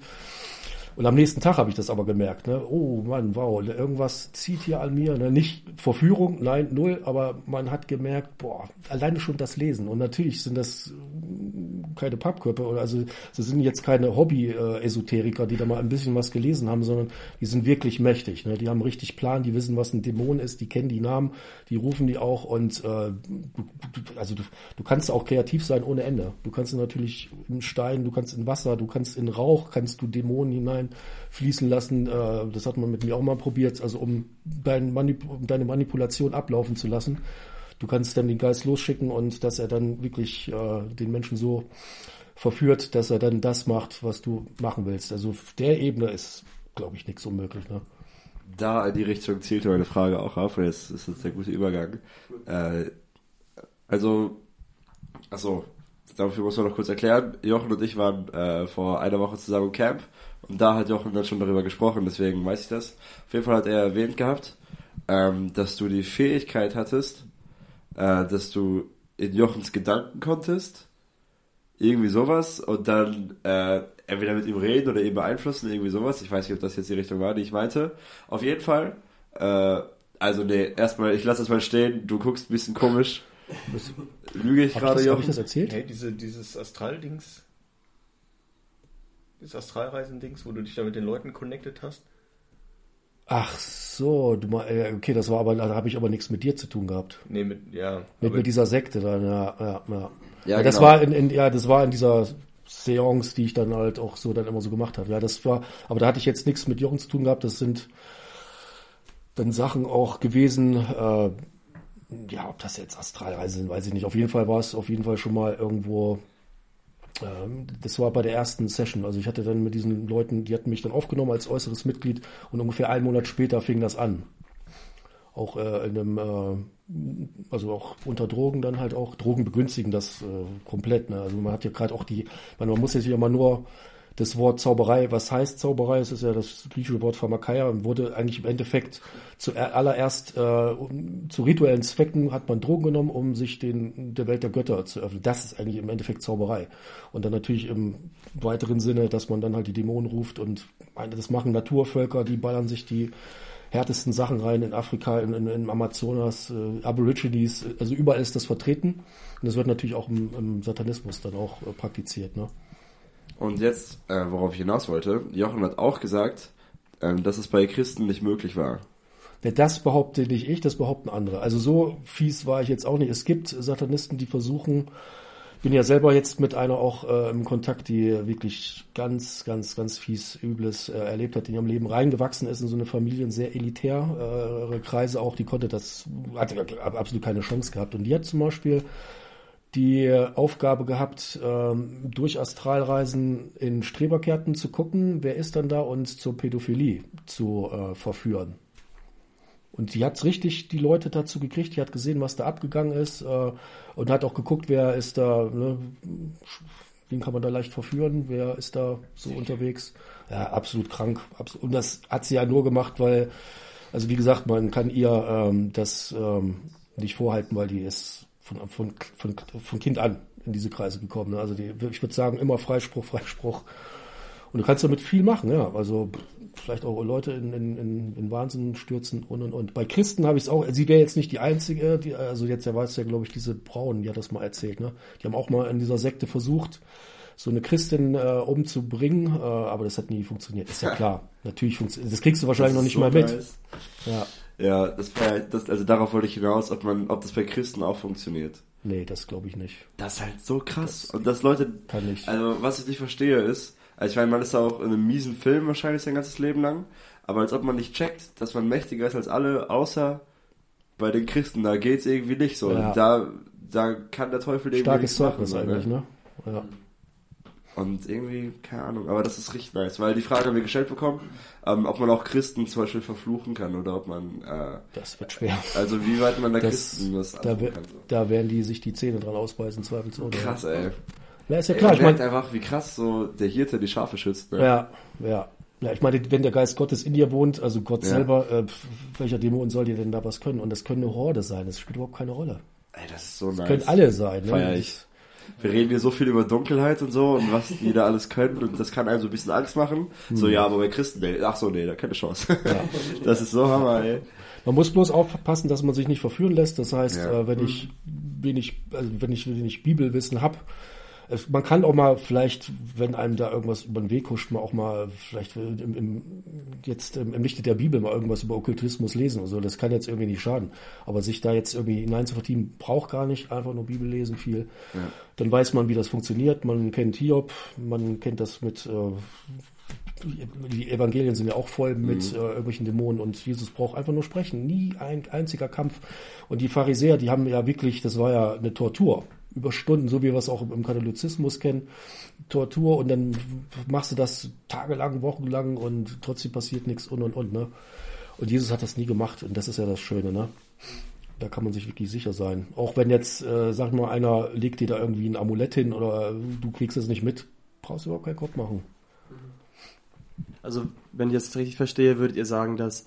Und am nächsten Tag habe ich das aber gemerkt. Ne? Oh Mann, wow, irgendwas zieht hier an mir. Ne? Nicht Verführung, nein, null, aber man hat gemerkt, boah, alleine schon das Lesen. Und natürlich sind das äh, keine Pappkörper oder also sie sind jetzt keine Hobby-Esoteriker, die da mal ein bisschen was gelesen haben, sondern die sind wirklich mächtig. Ne? Die haben richtig Plan, die wissen, was ein Dämon ist, die kennen die Namen, die rufen die auch und äh, also du, du kannst auch kreativ sein ohne Ende. Du kannst natürlich in Stein, du kannst in Wasser, du kannst in Rauch, kannst du Dämonen hinein fließen lassen. Äh, das hat man mit mir auch mal probiert, also um dein Manip deine Manipulation ablaufen zu lassen. Du kannst dann den Geist losschicken und dass er dann wirklich äh, den Menschen so verführt, dass er dann das macht, was du machen willst. Also auf der Ebene ist, glaube ich, nichts unmöglich. Ne? Da in die Richtung zielte meine Frage auch auf, und jetzt ist das der gute Übergang. Äh, also, achso, dafür muss man noch kurz erklären. Jochen und ich waren äh, vor einer Woche zusammen im Camp und da hat Jochen dann schon darüber gesprochen, deswegen weiß ich das. Auf jeden Fall hat er erwähnt gehabt, ähm, dass du die Fähigkeit hattest, äh, dass du in Jochens Gedanken konntest, irgendwie sowas, und dann äh, entweder mit ihm reden oder ihn beeinflussen, irgendwie sowas. Ich weiß nicht, ob das jetzt die Richtung war, die ich meinte. Auf jeden Fall, äh, also nee, erstmal, ich lasse das mal stehen, du guckst ein bisschen komisch. Lüge ich gerade, Jochen? Habe ich das erzählt? Hey, diese, dieses Astral-Dings das Astralreisen-Dings, wo du dich da mit den Leuten connected hast? Ach so, du mal, okay, das war aber, da habe ich aber nichts mit dir zu tun gehabt. Nee, mit, ja. Mit, mit dieser Sekte dann, ja, ja, ja. Ja, das genau. war in, in, ja, das war in dieser Seance, die ich dann halt auch so dann immer so gemacht habe. Ja, das war, aber da hatte ich jetzt nichts mit Jochen zu tun gehabt. Das sind dann Sachen auch gewesen, äh, ja, ob das jetzt Astralreisen sind, weiß ich nicht. Auf jeden Fall war es auf jeden Fall schon mal irgendwo das war bei der ersten Session. Also ich hatte dann mit diesen Leuten, die hatten mich dann aufgenommen als äußeres Mitglied und ungefähr einen Monat später fing das an. Auch äh, in einem, äh, also auch unter Drogen dann halt auch. Drogen begünstigen das äh, komplett. Ne? Also man hat ja gerade auch die, man, man muss jetzt ja mal nur das Wort Zauberei, was heißt Zauberei? Es ist ja das griechische Wort Pharmakeia und wurde eigentlich im Endeffekt zuallererst äh, zu rituellen Zwecken hat man Drogen genommen, um sich den der Welt der Götter zu öffnen. Das ist eigentlich im Endeffekt Zauberei. Und dann natürlich im weiteren Sinne, dass man dann halt die Dämonen ruft und das machen Naturvölker, die ballern sich die härtesten Sachen rein in Afrika, in, in, in Amazonas, äh, Aborigines, also überall ist das vertreten. Und das wird natürlich auch im, im Satanismus dann auch äh, praktiziert. Ne? Und jetzt, äh, worauf ich hinaus wollte, Jochen hat auch gesagt, ähm, dass es bei Christen nicht möglich war. Ja, das behaupte nicht ich, das behaupten andere. Also so fies war ich jetzt auch nicht. Es gibt Satanisten, die versuchen, bin ja selber jetzt mit einer auch äh, im Kontakt, die wirklich ganz, ganz, ganz fies Übles äh, erlebt hat, in ihrem Leben reingewachsen ist in so eine Familie, sehr elitär, äh, Kreise auch, die konnte das, hat absolut keine Chance gehabt. Und die hat zum Beispiel die Aufgabe gehabt, ähm, durch Astralreisen in Streberkärten zu gucken, wer ist dann da und zur Pädophilie zu äh, verführen. Und die hat richtig die Leute dazu gekriegt, die hat gesehen, was da abgegangen ist äh, und hat auch geguckt, wer ist da, ne, wen kann man da leicht verführen, wer ist da so unterwegs. Ja, absolut krank. Und das hat sie ja nur gemacht, weil, also wie gesagt, man kann ihr ähm, das ähm, nicht vorhalten, weil die ist von, von, von, von Kind an in diese Kreise gekommen. Ne? Also die, ich würde sagen, immer Freispruch, Freispruch. Und du kannst damit viel machen, ja. Also vielleicht auch Leute in, in, in, in Wahnsinn stürzen und und und. Bei Christen habe ich es auch, sie wäre jetzt nicht die einzige, die, also jetzt ja es ja, glaube ich, diese Braun, die hat das mal erzählt, ne? Die haben auch mal in dieser Sekte versucht, so eine Christin äh, umzubringen, äh, aber das hat nie funktioniert. Ist ja klar. Natürlich funktioniert. Das kriegst du wahrscheinlich noch nicht so mal mit. nice. Ja. Ja, das war das, also darauf wollte ich hinaus, ob man, ob das bei Christen auch funktioniert. Nee, das glaube ich nicht. Das ist halt so krass. und dass Leute, Kann nicht. also was ich nicht verstehe ist, also ich meine, man ist auch in einem miesen Film wahrscheinlich sein ganzes Leben lang, aber als ob man nicht checkt, dass man mächtiger ist als alle, außer bei den Christen, da geht's irgendwie nicht so. Ja. Da, da kann der Teufel irgendwie Starkes Zeugnis so, eigentlich, ne? Ja. Und irgendwie, keine Ahnung, aber das ist richtig nice, weil die Frage haben wir gestellt bekommen, ähm, ob man auch Christen zum Beispiel verfluchen kann oder ob man, äh, Das wird schwer. also wie weit man da Das, Christen das da, wer- kann. So. da werden die sich die Zähne dran ausbeißen, zweifelsohne. Krass, ey. Ja, ist ja Ey, klar. Ich man merkt meine, einfach, wie krass so der Hirte die Schafe schützt. Ne? ja, ja. Ja, ich meine, wenn der Geist Gottes in dir wohnt, also Gott Ja. selber, äh, welcher Dämon soll dir denn da was können? Und das können eine Horde sein, das spielt überhaupt keine Rolle. Ey, das ist so nice. Können alle sein. Ne? Feier ich. Wir reden hier so viel über Dunkelheit und so und was die da alles können und das kann einem so ein bisschen Angst machen. So, Hm. ja, aber bei Christen, nee, ach so, nee, da keine Chance. Das ist so Hammer, ey. Man muss bloß aufpassen, dass man sich nicht verführen lässt. Das heißt, Ja. äh, wenn ich wenig, also wenn ich wenig Bibelwissen hab, es, man kann auch mal vielleicht, wenn einem da irgendwas über den Weg huscht, mal auch mal vielleicht im, im, jetzt im, im Lichte der Bibel mal irgendwas über Okkultismus lesen und so. Das kann jetzt irgendwie nicht schaden. Aber sich da jetzt irgendwie hineinzuvertiefen, braucht gar nicht einfach nur Bibel lesen viel. Dann weiß man, wie das funktioniert. Man kennt Hiob, man kennt das mit äh, die Evangelien sind ja auch voll mit äh, irgendwelchen Dämonen und Jesus braucht einfach nur sprechen. Nie ein einziger Kampf. Und die Pharisäer, die haben ja wirklich, das war ja eine Tortur. Über Stunden, so wie wir es auch im Katholizismus kennen. Tortur und dann machst du das tagelang, wochenlang und trotzdem passiert nichts und und und, ne? Und Jesus hat das nie gemacht und das ist ja das Schöne, ne? Da kann man sich wirklich sicher sein. Auch wenn jetzt, äh, sag mal, einer legt dir da irgendwie ein Amulett hin oder du kriegst es nicht mit, brauchst du überhaupt keinen Kopf machen. Also, wenn ich das richtig verstehe, würdet ihr sagen, dass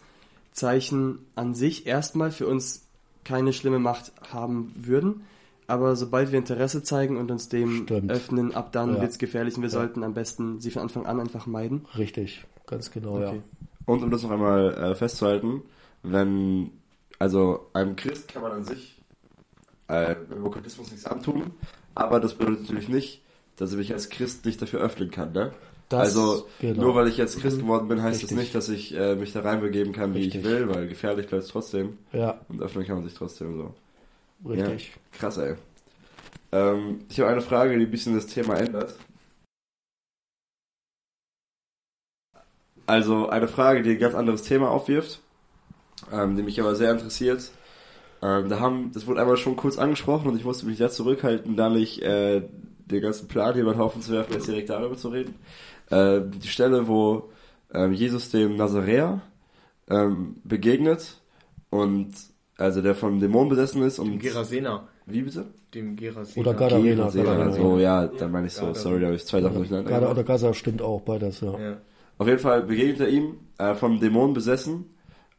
Zeichen an sich erstmal für uns keine schlimme Macht haben würden, aber sobald wir Interesse zeigen und uns dem Stimmt. öffnen, ab dann Ja. wird's gefährlich und wir Ja. sollten am besten sie von Anfang an einfach meiden. Richtig, ganz genau, ja. Okay. Und um das noch einmal äh, festzuhalten, wenn, also einem Christ kann man an sich äh, im Okkultismus nichts antun, aber das bedeutet natürlich nicht, dass ich mich als Christ nicht dafür öffnen kann, ne? Das- also genau. nur weil ich jetzt Christ geworden bin, heißt Richtig. das nicht, dass ich äh, mich da reinbegeben kann, wie ich Richtig. will, weil gefährlich bleibt es trotzdem Ja, und öffnen kann man sich trotzdem so. Richtig. Ja, krass, ey. Ähm, ich habe eine Frage, die ein bisschen das Thema ändert. Also eine Frage, die ein ganz anderes Thema aufwirft, ähm, die mich aber sehr interessiert. Ähm, da haben, das wurde einmal schon kurz angesprochen und ich musste mich sehr zurückhalten, da nicht äh, den ganzen Plan hier über den Haufen zu werfen, jetzt direkt darüber zu reden. Äh, die Stelle, wo ähm, Jesus dem Nazaräer ähm, begegnet und also der von Dämonen besessen ist und Gerasena. Wie bitte? Dem Gerasena. Oder. Gadarena, Gadarena. So, ja, dann meine ich so. Gadarena. Sorry, da habe ich zwei Sachen durcheinander gemacht. oder Gaza stimmt auch beides, ja. Ja. Auf jeden Fall begegnet er ihm, äh, vom Dämon besessen.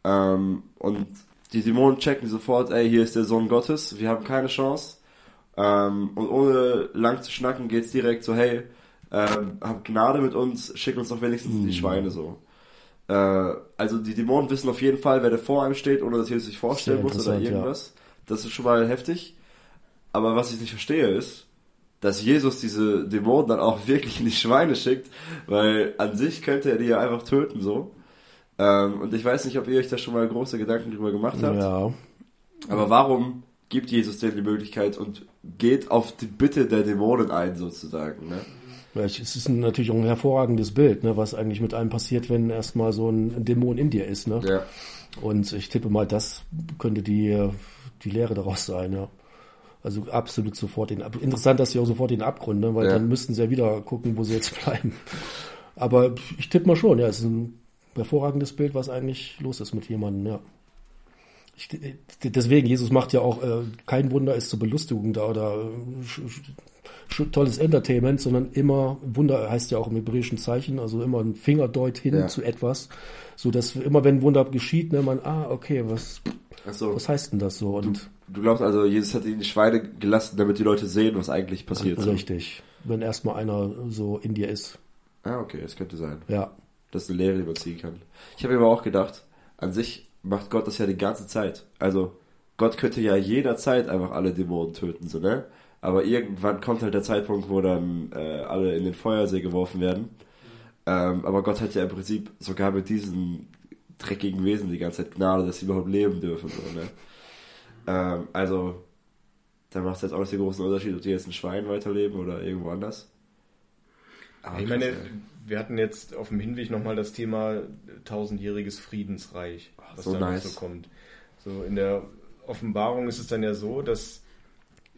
Ähm, und die Dämonen checken sofort, ey, hier ist der Sohn Gottes, wir haben keine Chance. Ähm, und ohne lang zu schnacken geht's direkt so, hey, ähm, hab Gnade mit uns, schick uns doch wenigstens die Schweine so. Äh, also die Dämonen wissen auf jeden Fall, wer da vor einem steht, ohne dass Jesus sich vorstellen Sehr muss oder interessant, ja. irgendwas. Das ist schon mal heftig. Aber was ich nicht verstehe ist, dass Jesus diese Dämonen dann auch wirklich in die Schweine schickt, weil an sich könnte er die ja einfach töten so. Ähm, und ich weiß nicht, ob ihr euch da schon mal große Gedanken drüber gemacht habt. Ja, Aber warum gibt Jesus denn die Möglichkeit und geht auf die Bitte der Dämonen ein sozusagen? Ne? Es ist natürlich auch ein hervorragendes Bild, ne, was eigentlich mit einem passiert, wenn erstmal so ein Dämon in dir ist. Ne? Ja. Und ich tippe mal, das könnte die, die Lehre daraus sein, ja. Also absolut sofort den Ab Interessant, dass sie auch sofort den Abgrund, ne? weil Ja. dann müssten sie ja wieder gucken, wo sie jetzt bleiben. Aber ich tippe mal schon, ja, es ist ein hervorragendes Bild, was eigentlich los ist mit jemandem, ja. Ich, deswegen, Jesus macht ja auch äh, kein Wunder ist zur Belustigung da oder äh, tolles Entertainment, sondern immer, Wunder heißt ja auch im hebräischen Zeichen, also immer ein Fingerdeut hin Ja. zu etwas, so dass immer wenn Wunder geschieht, ne, man, ah, okay, was, Achso. was heißt denn das so? Und Du glaubst also, Jesus hat ihn in die Schweine gelassen, damit die Leute sehen, was eigentlich passiert. so. richtig, wenn erstmal einer so in dir ist, Ah, okay, das könnte sein. ja. dass eine Lehre überziehen kann. Ich habe mir aber auch gedacht, an sich macht Gott das ja die ganze Zeit. Also Gott könnte ja jederzeit einfach alle Dämonen töten, so ne? Aber irgendwann kommt halt der Zeitpunkt, wo dann äh, alle in den Feuersee geworfen werden. Ähm, aber Gott hat ja im Prinzip sogar mit diesen dreckigen Wesen die ganze Zeit Gnade, dass sie überhaupt leben dürfen, so ne? Ähm, also da macht es jetzt auch nicht den großen Unterschied, ob die jetzt ein Schwein weiterleben oder irgendwo anders. Aber Ich meine, wir hatten jetzt auf dem Hinweg nochmal das Thema tausendjähriges Friedensreich, was so dann nice. so kommt. So in der Offenbarung ist es dann ja so, dass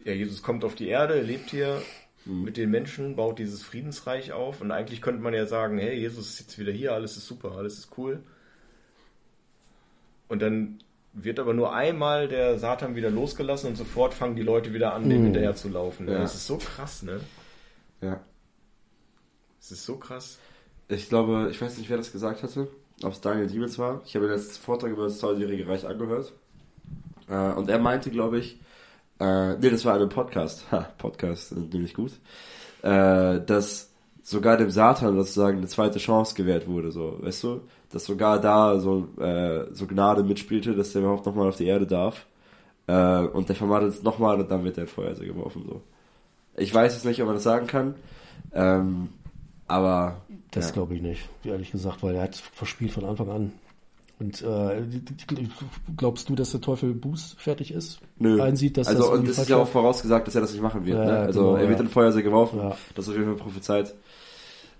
ja, Jesus kommt auf die Erde, lebt hier Mhm. mit den Menschen, baut dieses Friedensreich auf und eigentlich könnte man ja sagen, hey, Jesus ist jetzt wieder hier, alles ist super, alles ist cool. Und dann wird aber nur einmal der Satan wieder losgelassen und sofort fangen die Leute wieder an, dem Mhm. hinterher zu laufen. Ja. Das ist so krass, ne? ja. Das ist so krass. Ich glaube, ich weiß nicht, wer das gesagt hatte, ob es Daniel Diemels war. Ich habe mir jetzt Vortrag über das tausendjährige Reich angehört. Äh, und er meinte, glaube ich, äh, nee, das war ein Podcast, ha, Podcast, äh, nämlich gut, äh, dass sogar dem Satan sozusagen eine zweite Chance gewährt wurde, so, weißt du? Dass sogar da so, äh, so Gnade mitspielte, dass der überhaupt nochmal auf die Erde darf. Äh, und der verwandelt es nochmal und dann wird der in Feuersee geworfen, so. Ich weiß es nicht, ob man das sagen kann. Ähm, aber Das ja. glaube ich nicht, ehrlich gesagt, weil er hat verspielt von Anfang an. Und äh, glaubst du, dass der Teufel Buß fertig ist? Nö. Einsieht, dass also das und es ist ja auch vorausgesagt, dass er das nicht machen wird. Ja, ne? ja, Also genau, er wird ja. in Feuersee geworfen. Ja. Das ist auf jeden Fall prophezeit.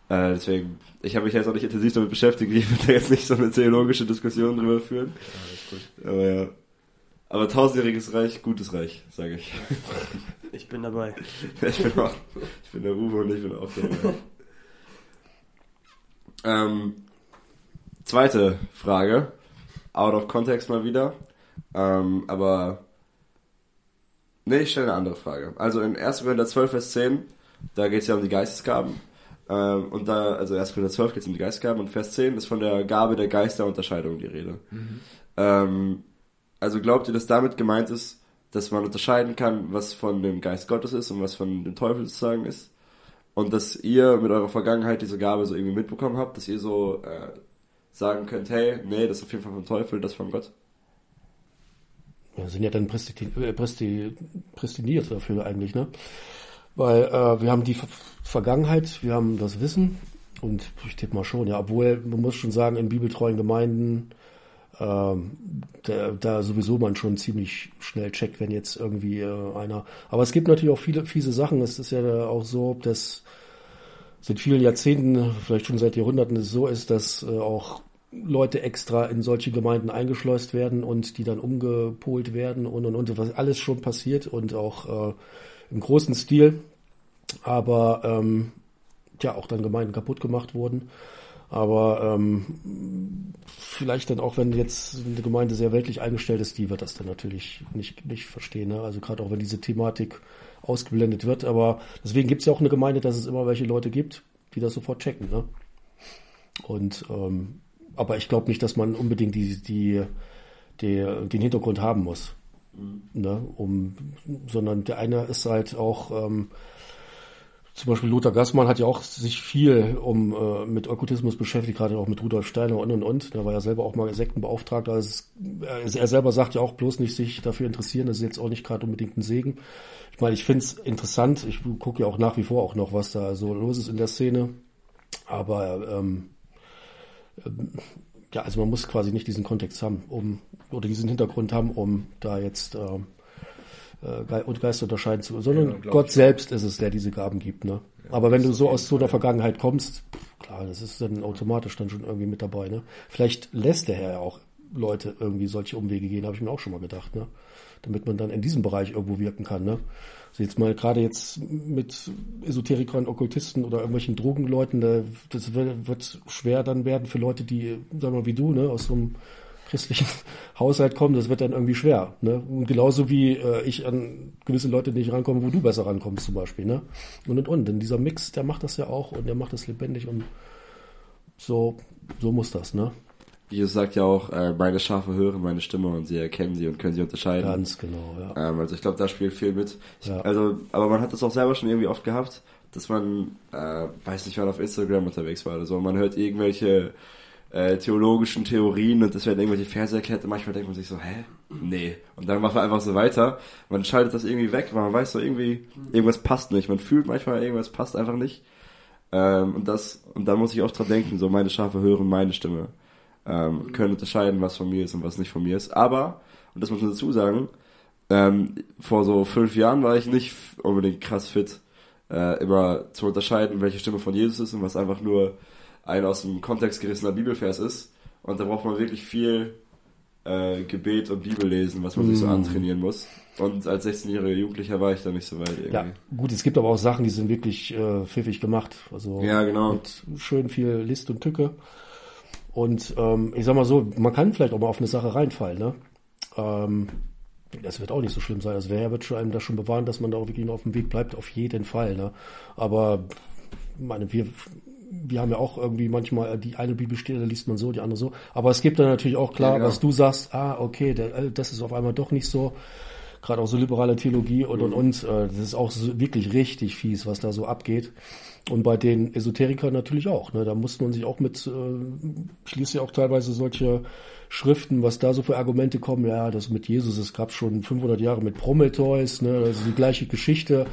Äh, deswegen, ich habe mich jetzt auch nicht intensiv damit beschäftigt. Ich will da jetzt nicht so eine theologische Diskussion drüber führen. Aber ja. Aber tausendjähriges Reich, gutes Reich, sage ich. Ich bin dabei. ich bin auch, ich bin der Uwe und ich bin auch dabei. ähm, zweite Frage. Out of context mal wieder. Ähm, aber Nee, ich stelle eine andere Frage. Also in 1. Korinther 12, Vers 10, da geht es ja um die Geistesgaben. Ähm, und da, also 1. Korinther 12 geht es um die Geistesgaben und Vers 10 ist von der Gabe der Geisterunterscheidung die Rede. Ähm, also glaubt ihr, dass damit gemeint ist, dass man unterscheiden kann, was von dem Geist Gottes ist und was von dem Teufel sozusagen ist? Und dass ihr mit eurer Vergangenheit diese Gabe so irgendwie mitbekommen habt, dass ihr so äh, sagen könnt, hey, nee, das ist auf jeden Fall vom Teufel, das von Gott? Ja, sind ja dann äh, prästi- prästiniert dafür eigentlich, ne? Weil äh, wir haben die Ver Vergangenheit, wir haben das Wissen und ich tippe mal schon, ja, obwohl man muss schon sagen, in bibeltreuen Gemeinden ähm, da, da sowieso man schon ziemlich schnell checkt, wenn jetzt irgendwie äh, einer. Aber es gibt natürlich auch viele fiese Sachen. Es ist ja auch so, dass seit vielen Jahrzehnten, vielleicht schon seit Jahrhunderten, es so ist, dass äh, auch Leute extra in solche Gemeinden eingeschleust werden und die dann umgepolt werden und und und was alles schon passiert und auch äh, im großen Stil, aber ähm, ja auch dann Gemeinden kaputt gemacht wurden. Aber ähm, vielleicht dann auch, wenn jetzt eine Gemeinde sehr weltlich eingestellt ist, die wird das dann natürlich nicht, nicht verstehen. Ne? Also gerade auch wenn diese Thematik ausgeblendet wird. Aber deswegen gibt es ja auch eine Gemeinde, dass es immer welche Leute gibt, die das sofort checken. Ne? Und ähm, aber ich glaube nicht, dass man unbedingt die, die, die, den Hintergrund haben muss. Mhm. Ne? Um, sondern der eine ist halt auch ähm, zum Beispiel Lothar Gassmann hat ja auch sich viel um äh, mit Okkultismus beschäftigt, gerade auch mit Rudolf Steiner und und und. Der war ja selber auch mal Sektenbeauftragter. Also er selber sagt ja auch bloß nicht sich dafür interessieren. Das ist jetzt auch nicht gerade unbedingt ein Segen. Ich meine, ich finde es interessant. Ich gucke ja auch nach wie vor auch noch, was da so los ist in der Szene. Aber ähm, ja, also man muss quasi nicht diesen Kontext haben, um oder diesen Hintergrund haben, um da jetzt äh, äh, Geist unterscheiden zu, sondern ja, Gott selbst ist es, der diese Gaben gibt. Ne? Ja, Aber wenn du so aus so einer Vergangenheit kommst, klar, das ist dann automatisch dann schon irgendwie mit dabei. Ne? Vielleicht lässt der Herr ja auch Leute irgendwie solche Umwege gehen, habe ich mir auch schon mal gedacht, ne? damit man dann in diesem Bereich irgendwo wirken kann. Ne? Also jetzt mal gerade jetzt mit Esoterikern, Okkultisten oder irgendwelchen Drogenleuten, da, das wird schwer dann werden für Leute, die, sagen wir mal, wie du, ne, aus so einem christlichen Haushalt kommen, das wird dann irgendwie schwer. Ne? Und genauso wie äh, ich an gewisse Leute nicht rankomme, wo du besser rankommst zum Beispiel. Ne? Und und und. Denn dieser Mix, der macht das ja auch und der macht das lebendig und so, so muss das, ne? Jesus sagt ja auch, äh, meine Schafe hören meine Stimme und sie erkennen sie und können sie unterscheiden. Ganz genau, ja. Ähm, also ich glaube, da spielt viel mit. Ich, ja. Also, aber man hat das auch selber schon irgendwie oft gehabt, dass man, äh, weiß nicht, wann auf Instagram unterwegs war oder so, man hört irgendwelche äh, theologischen Theorien und es werden irgendwelche Verse erklärt und manchmal denkt man sich so, hä? Nee. Und dann macht man einfach so weiter. Man schaltet das irgendwie weg, weil man weiß so irgendwie, irgendwas passt nicht. Man fühlt manchmal, irgendwas passt einfach nicht. Ähm, und das, und dann muss ich auch dran denken, so meine Schafe hören meine Stimme. Ähm, können unterscheiden, was von mir ist und was nicht von mir ist. Aber, und das muss man dazu sagen, ähm, vor so fünf Jahren war ich nicht unbedingt krass fit, äh, immer zu unterscheiden, welche Stimme von Jesus ist und was einfach nur ein aus dem Kontext gerissener Bibelvers ist. Und da braucht man wirklich viel äh, Gebet und Bibellesen, was man mm. sich so mm. antrainieren muss. Und als 16-jähriger Jugendlicher war ich da nicht so weit irgendwie. Ja, gut, es gibt aber auch Sachen, die sind wirklich äh, pfiffig gemacht. Also ja, genau. mit schön viel List und Tücke. Und ähm, ich sag mal so, man kann vielleicht auch mal auf eine Sache reinfallen, ne? Ähm, das wird auch nicht so schlimm sein. Also der Herr wird schon einem da schon bewahren, dass man da auch wirklich auf dem Weg bleibt, auf jeden Fall. Ne? Aber meine, wir wir haben ja auch irgendwie manchmal die eine Bibelstelle, da liest man so, die andere so. Aber es gibt dann natürlich auch klar, ja, genau. was du sagst, ah, okay, der, äh, das ist auf einmal doch nicht so. Gerade auch so liberale Theologie und und und. Äh, das ist auch so wirklich richtig fies, was da so abgeht. Und bei den Esoterikern natürlich auch. Ne? Da muss man sich auch mit, äh, schließt ja auch teilweise solche Schriften, was da so für Argumente kommen. Ja, das mit Jesus, es gab schon 500 Jahre mit Prometheus, ne? ist die gleiche Geschichte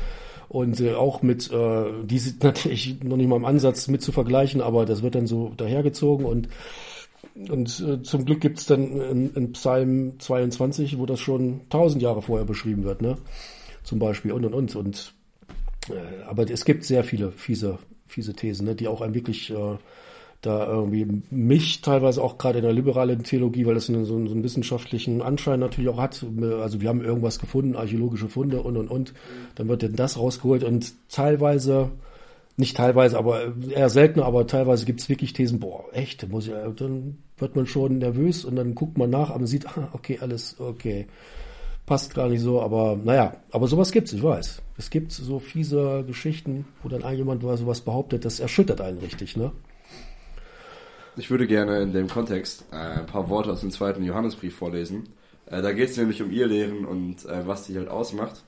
und äh, auch mit, äh, die sind natürlich noch nicht mal im Ansatz mit zu vergleichen, aber das wird dann so dahergezogen und und äh, zum Glück gibt's dann in, in Psalm 22, wo das schon tausend Jahre vorher beschrieben wird, ne? Zum Beispiel und und und und aber es gibt sehr viele fiese fiese Thesen, ne, die auch einem wirklich äh, da irgendwie mich teilweise auch gerade in der liberalen Theologie, weil das so, einen, so einen wissenschaftlichen Anschein natürlich auch hat. Also wir haben irgendwas gefunden, archäologische Funde und und und. Dann wird denn das rausgeholt und teilweise, nicht teilweise, aber eher seltener, aber teilweise gibt es wirklich Thesen, boah, echt, muss ich, dann wird man schon nervös und dann guckt man nach, aber man sieht, ah, okay, alles okay. Passt gar nicht so, aber naja, aber sowas gibt's, ich weiß. Es gibt so fiese Geschichten, wo dann jemand sowas behauptet, das erschüttert einen richtig, ne? Ich würde gerne in dem Kontext äh, ein paar Worte aus dem zweiten Johannesbrief vorlesen. Äh, da geht es nämlich um ihr Lehren und äh, was die halt ausmacht.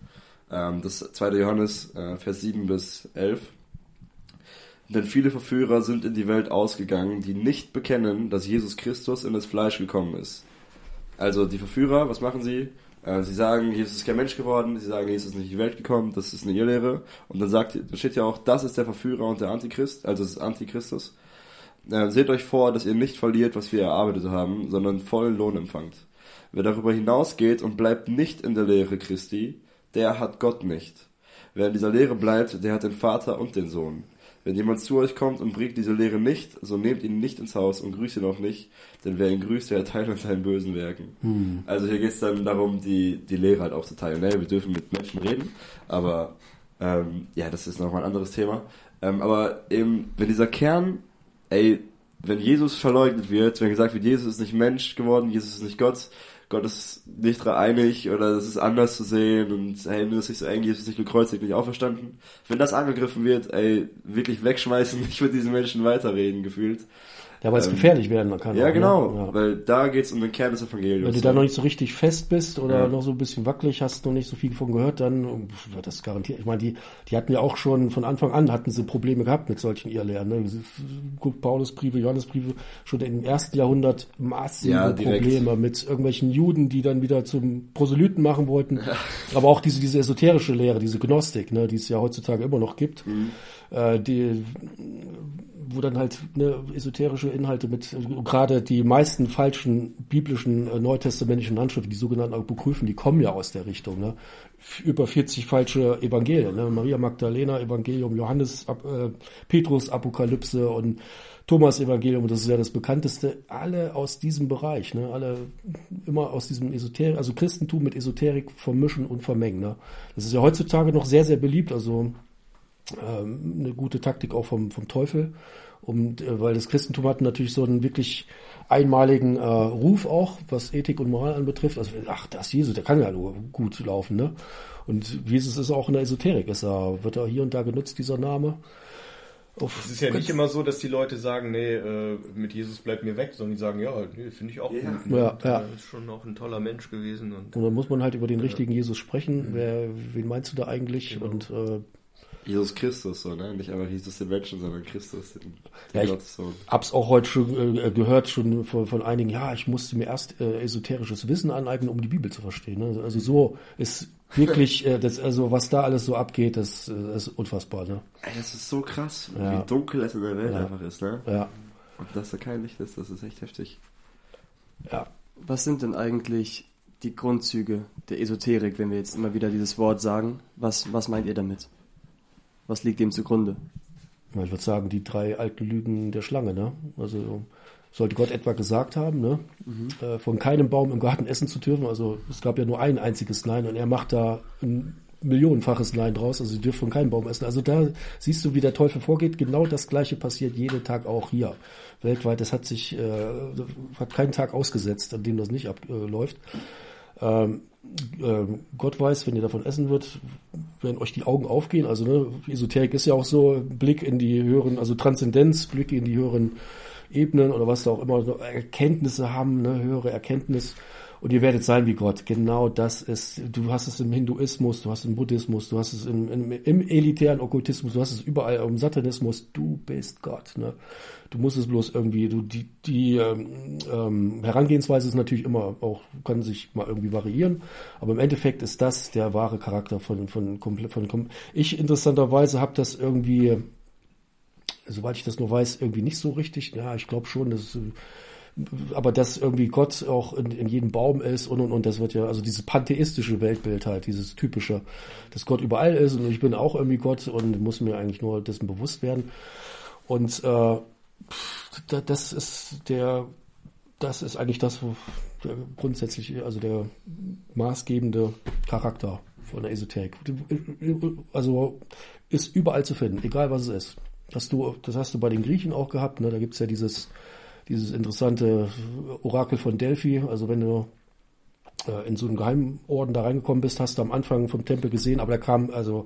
Ähm, das zweite Johannes, Vers 7 bis 11. Denn viele Verführer sind in die Welt ausgegangen, die nicht bekennen, dass Jesus Christus in das Fleisch gekommen ist. Also die Verführer, was machen sie? Äh, sie sagen, Jesus ist kein Mensch geworden, sie sagen, Jesus ist nicht in die Welt gekommen, das ist eine Irrlehre. Und dann sagt, da steht ja auch, das ist der Verführer und der Antichrist, also es ist Antichristus äh, seht euch vor, dass ihr nicht verliert, was wir erarbeitet haben, sondern vollen Lohn empfangt. Wer darüber hinausgeht und bleibt nicht in der Lehre Christi, der hat Gott nicht. Wer in dieser Lehre bleibt, der hat den Vater und den Sohn. Wenn jemand zu euch kommt und bringt diese Lehre nicht, so nehmt ihn nicht ins Haus und grüßt ihn auch nicht, denn wer ihn grüßt, der teilt an seinen bösen Werken. Hm. Also hier geht es dann darum, die, die Lehre halt auch zu teilen. Nee, wir dürfen mit Menschen reden, aber ähm, ja, das ist nochmal ein anderes Thema. Ähm, aber eben, wenn dieser Kern ey, wenn Jesus verleugnet wird, wenn gesagt wird, Jesus ist nicht Mensch geworden, Jesus ist nicht Gott, Gott ist nicht dreieinig oder es ist anders zu sehen und hey, nur ist nicht so eng, Jesus ist nicht gekreuzigt, nicht auferstanden. Wenn das angegriffen wird, ey, wirklich wegschmeißen, nicht mit diesen Menschen weiterreden, gefühlt. Ja, weil es Ähm, gefährlich werden kann. Ja, auch, genau, Ne? Ja. weil da geht's um den Kern des Wenn Evangeliums. du da noch nicht so richtig fest bist oder Ja. noch so ein bisschen wackelig, hast noch nicht so viel von gehört, dann wird das garantiert. Ich meine, die, die hatten ja auch schon von Anfang an hatten sie Probleme gehabt mit solchen Irrlehren. Ne? Guckt Paulusbriefe, Johannesbriefe, schon im ersten Jahrhundert massive Ja. Probleme mit irgendwelchen Juden, die dann wieder zum Proselyten machen wollten. Aber auch diese, diese esoterische Lehre, diese Gnostik, ne, die es ja heutzutage immer noch gibt, Mhm. äh, die wo dann halt ne, esoterische Inhalte mit, äh, gerade die meisten falschen biblischen äh, neutestamentlichen Handschriften, die sogenannten Apokryphen, die kommen ja aus der Richtung. Ne? Über 40 falsche Evangelien. Ne? Maria Magdalena Evangelium, Johannes, äh, Petrus Apokalypse und Thomas Evangelium, das ist ja das bekannteste, alle aus diesem Bereich, ne? alle immer aus diesem Esoterik, also Christentum mit Esoterik vermischen und vermengen. Ne? Das ist ja heutzutage noch sehr, sehr beliebt, also ähm, eine gute Taktik auch vom, vom Teufel. Und äh, weil das Christentum hat natürlich so einen wirklich einmaligen äh, Ruf auch, was Ethik und Moral anbetrifft. Also, ach, das ist Jesus, der kann ja nur gut laufen, ne? Und Jesus ist auch in der Esoterik, ist er, wird er hier und da genutzt, dieser Name. Auf, Es ist ja nicht immer so, dass die Leute sagen, nee, äh, mit Jesus bleibt mir weg, sondern die sagen, ja, nee, finde ich auch Ja. gut. Ne? Ja, ja. Ist schon auch ein toller Mensch gewesen. Und und dann muss man halt über den richtigen Jesus sprechen. Wer, wen meinst du da eigentlich? Genau. Und äh, Jesus Christus, so, ne? Nicht einfach Jesus den Menschen, sondern Christus, den, den Ja, ich- Gottessohn. hab's auch heute schon äh, gehört, schon von, von einigen, ja, ich musste mir erst äh, esoterisches Wissen aneignen, um die Bibel zu verstehen. Ne? Also so ist wirklich, äh, das, also was da alles so abgeht, das, äh, ist unfassbar. Ne? Ey, das ist so krass, Ja. wie dunkel es in der Welt Ja. einfach ist, ne? Ja, Und dass da kein Licht ist, das ist echt heftig. ja. Was sind denn eigentlich die Grundzüge der Esoterik, wenn wir jetzt immer wieder dieses Wort sagen? Was, was meint ihr damit? Was liegt dem zugrunde? Ja, Ich würde sagen, die drei alten Lügen der Schlange. Ne? Also sollte Gott etwa gesagt haben, ne? äh, von keinem Baum im Garten essen zu dürfen. Also es gab ja nur ein einziges Nein und er macht da ein millionenfaches Nein draus. Also sie dürfen von keinem Baum essen. Also da siehst du, wie der Teufel vorgeht. Genau das Gleiche passiert jeden Tag auch hier weltweit. Das hat sich äh, hat keinen Tag ausgesetzt, an dem das nicht abläuft. Ähm, ähm, Gott weiß, wenn ihr davon essen wird, werden euch die Augen aufgehen. Also ne, Esoterik ist ja auch so Blick in die höheren, also Transzendenz, Blick in die höheren Ebenen oder was da auch immer, Erkenntnisse haben, ne, höhere Erkenntnis. Und ihr werdet sein wie Gott. Genau das ist, du hast es im Hinduismus, du hast es im Buddhismus, du hast es im, im, im elitären Okkultismus, du hast es überall im Satanismus. Du bist Gott. Ne? Du musst es bloß irgendwie, du, die, die ähm, ähm, Herangehensweise ist natürlich immer auch, kann sich mal irgendwie variieren, aber im Endeffekt ist das der wahre Charakter von, von, von, kom ich interessanterweise habe das irgendwie, soweit ich das nur weiß, irgendwie nicht so richtig, ja, ich glaube schon, dass, äh, aber dass irgendwie Gott auch in, in jedem Baum ist und und und das wird ja, also dieses pantheistische Weltbild halt, dieses typische, dass Gott überall ist und ich bin auch irgendwie Gott und muss mir eigentlich nur dessen bewusst werden. Und äh, das ist der, das ist eigentlich das, der grundsätzlich, also der maßgebende Charakter von der Esoterik. Also ist überall zu finden, egal was es ist. Hast du, das hast du bei den Griechen auch gehabt, ne? Da gibt's ja dieses, dieses interessante Orakel von Delphi. Also wenn du äh, in so einen Geheimorden da reingekommen bist, hast du am Anfang vom Tempel gesehen, aber da kam also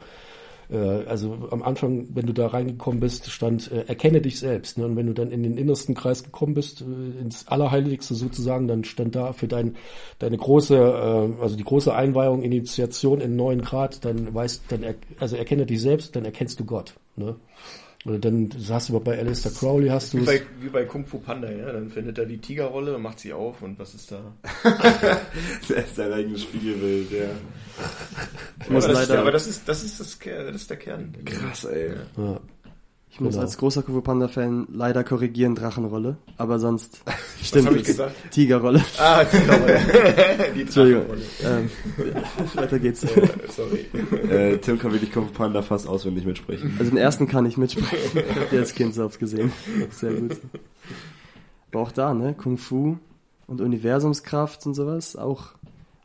äh, also am Anfang, wenn du da reingekommen bist, stand äh, erkenne dich selbst. Ne? Und wenn du dann in den innersten Kreis gekommen bist, äh, ins Allerheiligste sozusagen, dann stand da für dein deine große, äh, also die große Einweihung, Initiation in neuen Grad, dann weißt, dann er, also erkenne dich selbst, dann erkennst du Gott. Ne? Oder dann hast du bei Alistair Crowley hast du wie, bei, wie bei Kung Fu Panda, ja. Dann findet er die Tigerrolle und macht sie auf und was ist da? Das ist sein eigenes Spiegelbild, ja. Ich muss aber, das ist, leider, aber das ist, das ist das, das ist der Kern. Krass, ey. ja. Ich muss genau. als großer Kung Fu Panda Fan leider korrigieren Drachenrolle, aber sonst stimmt es. gesagt? Tigerrolle. Ah, Tigerrolle. die Entschuldigung. Ähm, weiter geht's. Äh, sorry. Äh, Tim kann wirklich Kung Fu Panda fast auswendig mitsprechen. Also den ersten kann ich mitsprechen. Ich hab als Kind selbst gesehen. Sehr gut. Aber auch da, ne? Kung Fu und Universumskraft und sowas, auch,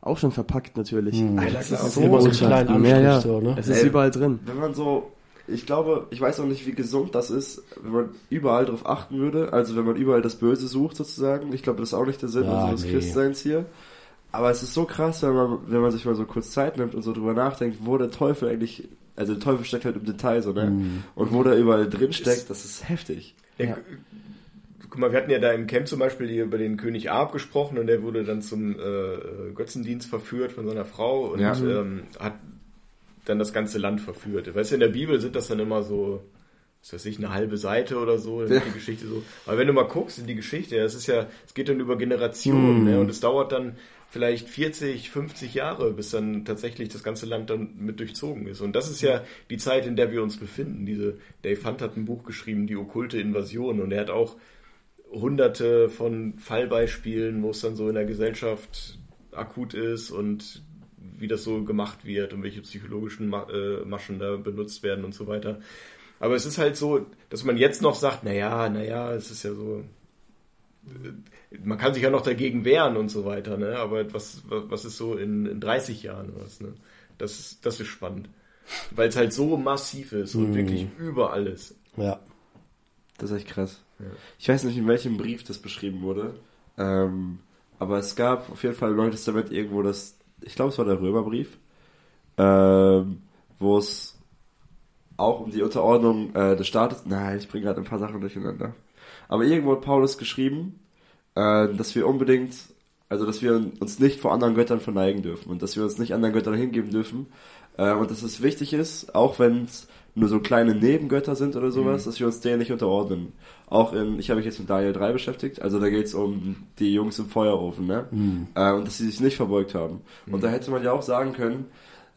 auch schon verpackt natürlich. Hm. Alter, klar, So Immer so Botschaften. klein ja, ja. So, ne? Es ist Ey. überall drin. Wenn man so, ich glaube, ich weiß auch nicht, wie gesund das ist, wenn man überall darauf achten würde. Also wenn man überall das Böse sucht sozusagen. Ich glaube, das ist auch nicht der Sinn Ja, unseres nee. Christseins hier. Aber es ist so krass, wenn man, wenn man sich mal so kurz Zeit nimmt und so drüber nachdenkt, wo der Teufel eigentlich, also der Teufel steckt halt im Detail so, ne? Mhm. Und wo der überall drin steckt, das ist heftig. Ja. Guck mal, wir hatten ja da im Camp zum Beispiel hier über den König Ahab gesprochen und der wurde dann zum äh, Götzendienst verführt von seiner Frau und Ja. ähm, hat dann das ganze Land verführt. Weißt du, in der Bibel sind das dann immer so, was weiß ich, eine halbe Seite oder so, Ja. die Geschichte so. Aber wenn du mal guckst in die Geschichte, das ist ja, es geht dann über Generationen ne, und es dauert dann vielleicht 40, 50 Jahre, bis dann tatsächlich das ganze Land dann mit durchzogen ist. Und das ist ja die Zeit, in der wir uns befinden. Diese, Dave Hunt hat ein Buch geschrieben, die okkulte Invasion, und er hat auch hunderte von Fallbeispielen, wo es dann so in der Gesellschaft akut ist und wie das so gemacht wird und welche psychologischen Ma äh, Maschen da benutzt werden und so weiter. Aber es ist halt so, dass man jetzt noch sagt, naja, naja, es ist ja so, äh, man kann sich ja noch dagegen wehren und so weiter, ne? aber was, was ist so in, in 30 Jahren was, ne? Das, ist- das ist spannend. Weil es halt so massiv ist und Mhm. wirklich überall ist. Ja. Das ist echt krass. Ja. Ich weiß nicht, in welchem Brief das beschrieben wurde. Ähm, aber es gab auf jeden Fall im Neuen Testament irgendwo das, ich glaube, es war der Römerbrief, ähm, wo es auch um die Unterordnung äh, des Staates, nein, ich bringe gerade ein paar Sachen durcheinander. Aber irgendwo hat Paulus geschrieben, äh, dass wir unbedingt, also dass wir uns nicht vor anderen Göttern verneigen dürfen und dass wir uns nicht anderen Göttern hingeben dürfen äh, und dass es wichtig ist, auch wenn es nur so kleine Nebengötter sind oder sowas, dass wir uns denen nicht unterordnen. Auch in, ich habe mich jetzt mit Daniel 3 beschäftigt, also da geht's um die Jungs im Feuerofen, ne? Äh, und dass sie sich nicht verbeugt haben. Und da hätte man ja auch sagen können,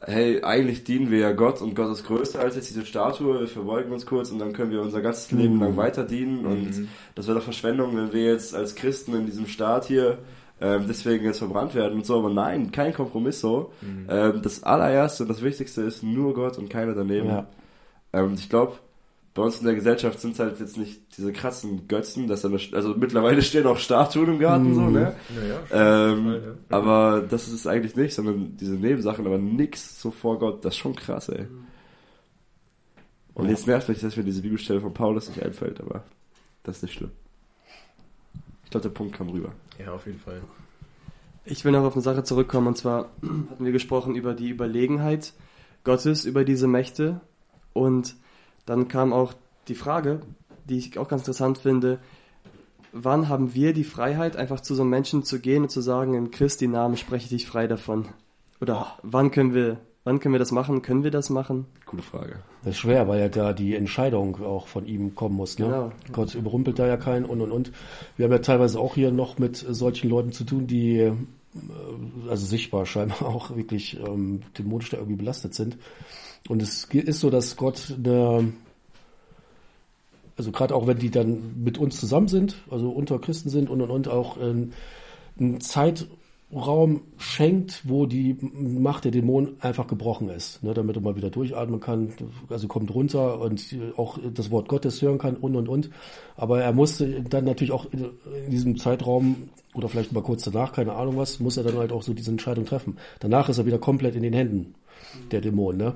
hey, eigentlich dienen wir ja Gott und Gott ist größer als jetzt diese Statue, wir verbeugen uns kurz und dann können wir unser ganzes Leben lang weiter dienen und das wäre doch Verschwendung, wenn wir jetzt als Christen in diesem Staat hier ähm, deswegen jetzt verbrannt werden und so, aber nein, kein Kompromiss so. Ähm, das allererste und das Wichtigste ist nur Gott und keiner daneben. Ja. Ähm, und ich glaube, bei uns in der Gesellschaft sind es halt jetzt nicht diese krassen Götzen, dass dann, also mittlerweile stehen auch Statuen im Garten, so, ne? Naja, Ähm, Fall, ja. aber das ist es eigentlich nicht, sondern diese Nebensachen, aber nix so vor Gott, das ist schon krass, ey. Und jetzt nervt mich, dass mir diese Bibelstelle von Paulus nicht einfällt, aber das ist nicht schlimm. Ich glaube, der Punkt kam rüber. ja, auf jeden Fall. Ich will noch auf eine Sache zurückkommen und zwar hatten wir gesprochen über die Überlegenheit Gottes über diese Mächte und dann kam auch die Frage, die ich auch ganz interessant finde, wann haben wir die Freiheit, einfach zu so einem Menschen zu gehen und zu sagen, in Christi Namen spreche ich dich frei davon? Oder wann können wir, wann können wir das machen? Können wir das machen? Gute Frage. Das ist schwer, weil ja da die Entscheidung auch von ihm kommen muss. Ne? Genau. Gott überrumpelt da ja keinen und und und. Wir haben ja teilweise auch hier noch mit solchen Leuten zu tun, die äh, also sichtbar scheinbar auch wirklich ähm, dämonisch da irgendwie belastet sind. Und es ist so, dass Gott eine, also gerade auch wenn die dann mit uns zusammen sind, also unter Christen sind und und und auch ähm, einen Zeitraum schenkt, wo die Macht der Dämonen einfach gebrochen ist, ne, damit er mal wieder durchatmen kann, also kommt runter und auch das Wort Gottes hören kann und und und. Aber er musste dann natürlich auch in, in diesem Zeitraum oder vielleicht mal kurz danach, keine Ahnung was, muss er dann halt auch so diese Entscheidung treffen. Danach ist er wieder komplett in den Händen der Dämonen, ne?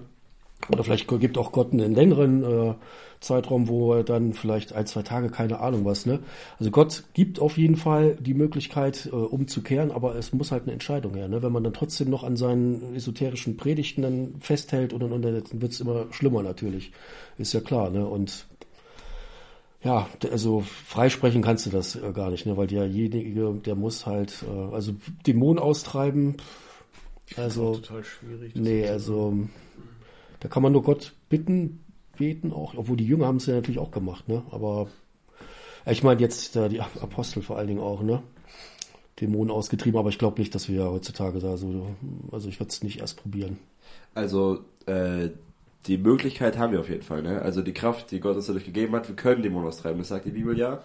Oder vielleicht gibt auch Gott einen längeren äh, Zeitraum, wo er dann vielleicht ein, zwei Tage, keine Ahnung was, ne? Also Gott gibt auf jeden Fall die Möglichkeit, äh, umzukehren, aber es muss halt eine Entscheidung her, ne? Wenn man dann trotzdem noch an seinen esoterischen Predigten dann festhält und, und, und dann wird's immer schlimmer natürlich. Ist ja klar, ne? Und ja, also freisprechen kannst du das äh, gar nicht, ne? Weil derjenige, der muss halt, äh, also Dämonen austreiben, also total schwierig. das Nee, ist- also da kann man nur Gott bitten, beten auch, obwohl die Jünger haben es ja natürlich auch gemacht, ne? Aber ich meine jetzt äh, die Apostel vor allen Dingen auch, ne? Dämonen ausgetrieben, aber ich glaube nicht, dass wir heutzutage da so, also ich würde es nicht erst probieren. Also, äh, die Möglichkeit haben wir auf jeden Fall, ne? Also die Kraft, die Gott uns dadurch gegeben hat, wir können Dämonen austreiben, das sagt die Bibel ja.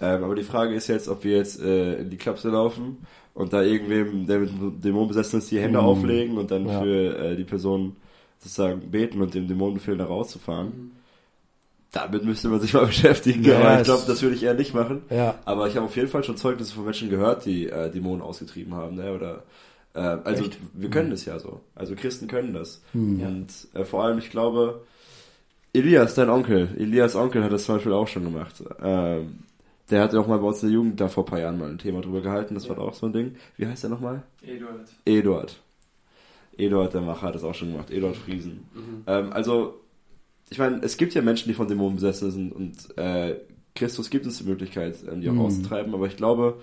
Ähm, aber die Frage ist jetzt, ob wir jetzt äh, in die Klapse laufen und da irgendwem, der mit einem Dämon besessen ist, die Hände Mhm. auflegen und dann Ja. für äh, die Person sozusagen beten und dem Dämon befehlen, da rauszufahren. Damit müsste man sich mal beschäftigen, Ja, aber ich glaube, das würde ich eher nicht machen. Ja. Aber ich habe auf jeden Fall schon Zeugnisse von Menschen gehört, die äh, Dämonen ausgetrieben haben, ne? Oder äh, also wir können das ja so. Also Christen können das. Und äh, vor allem, ich glaube, Elias, dein Onkel, Elias Onkel hat das zum Beispiel auch schon gemacht. Ähm, der hat ja auch mal bei uns in der Jugend da vor ein paar Jahren mal ein Thema drüber gehalten, das war auch so ein Ding. Wie heißt der nochmal? Eduard. Eduard. Eduard, der Macher, hat das auch schon gemacht. Eduard Friesen. Ähm, also, ich meine, es gibt ja Menschen, die von Dämonen besessen sind und äh, Christus gibt uns die Möglichkeit, ähm, die auch Mhm. auszutreiben, aber ich glaube,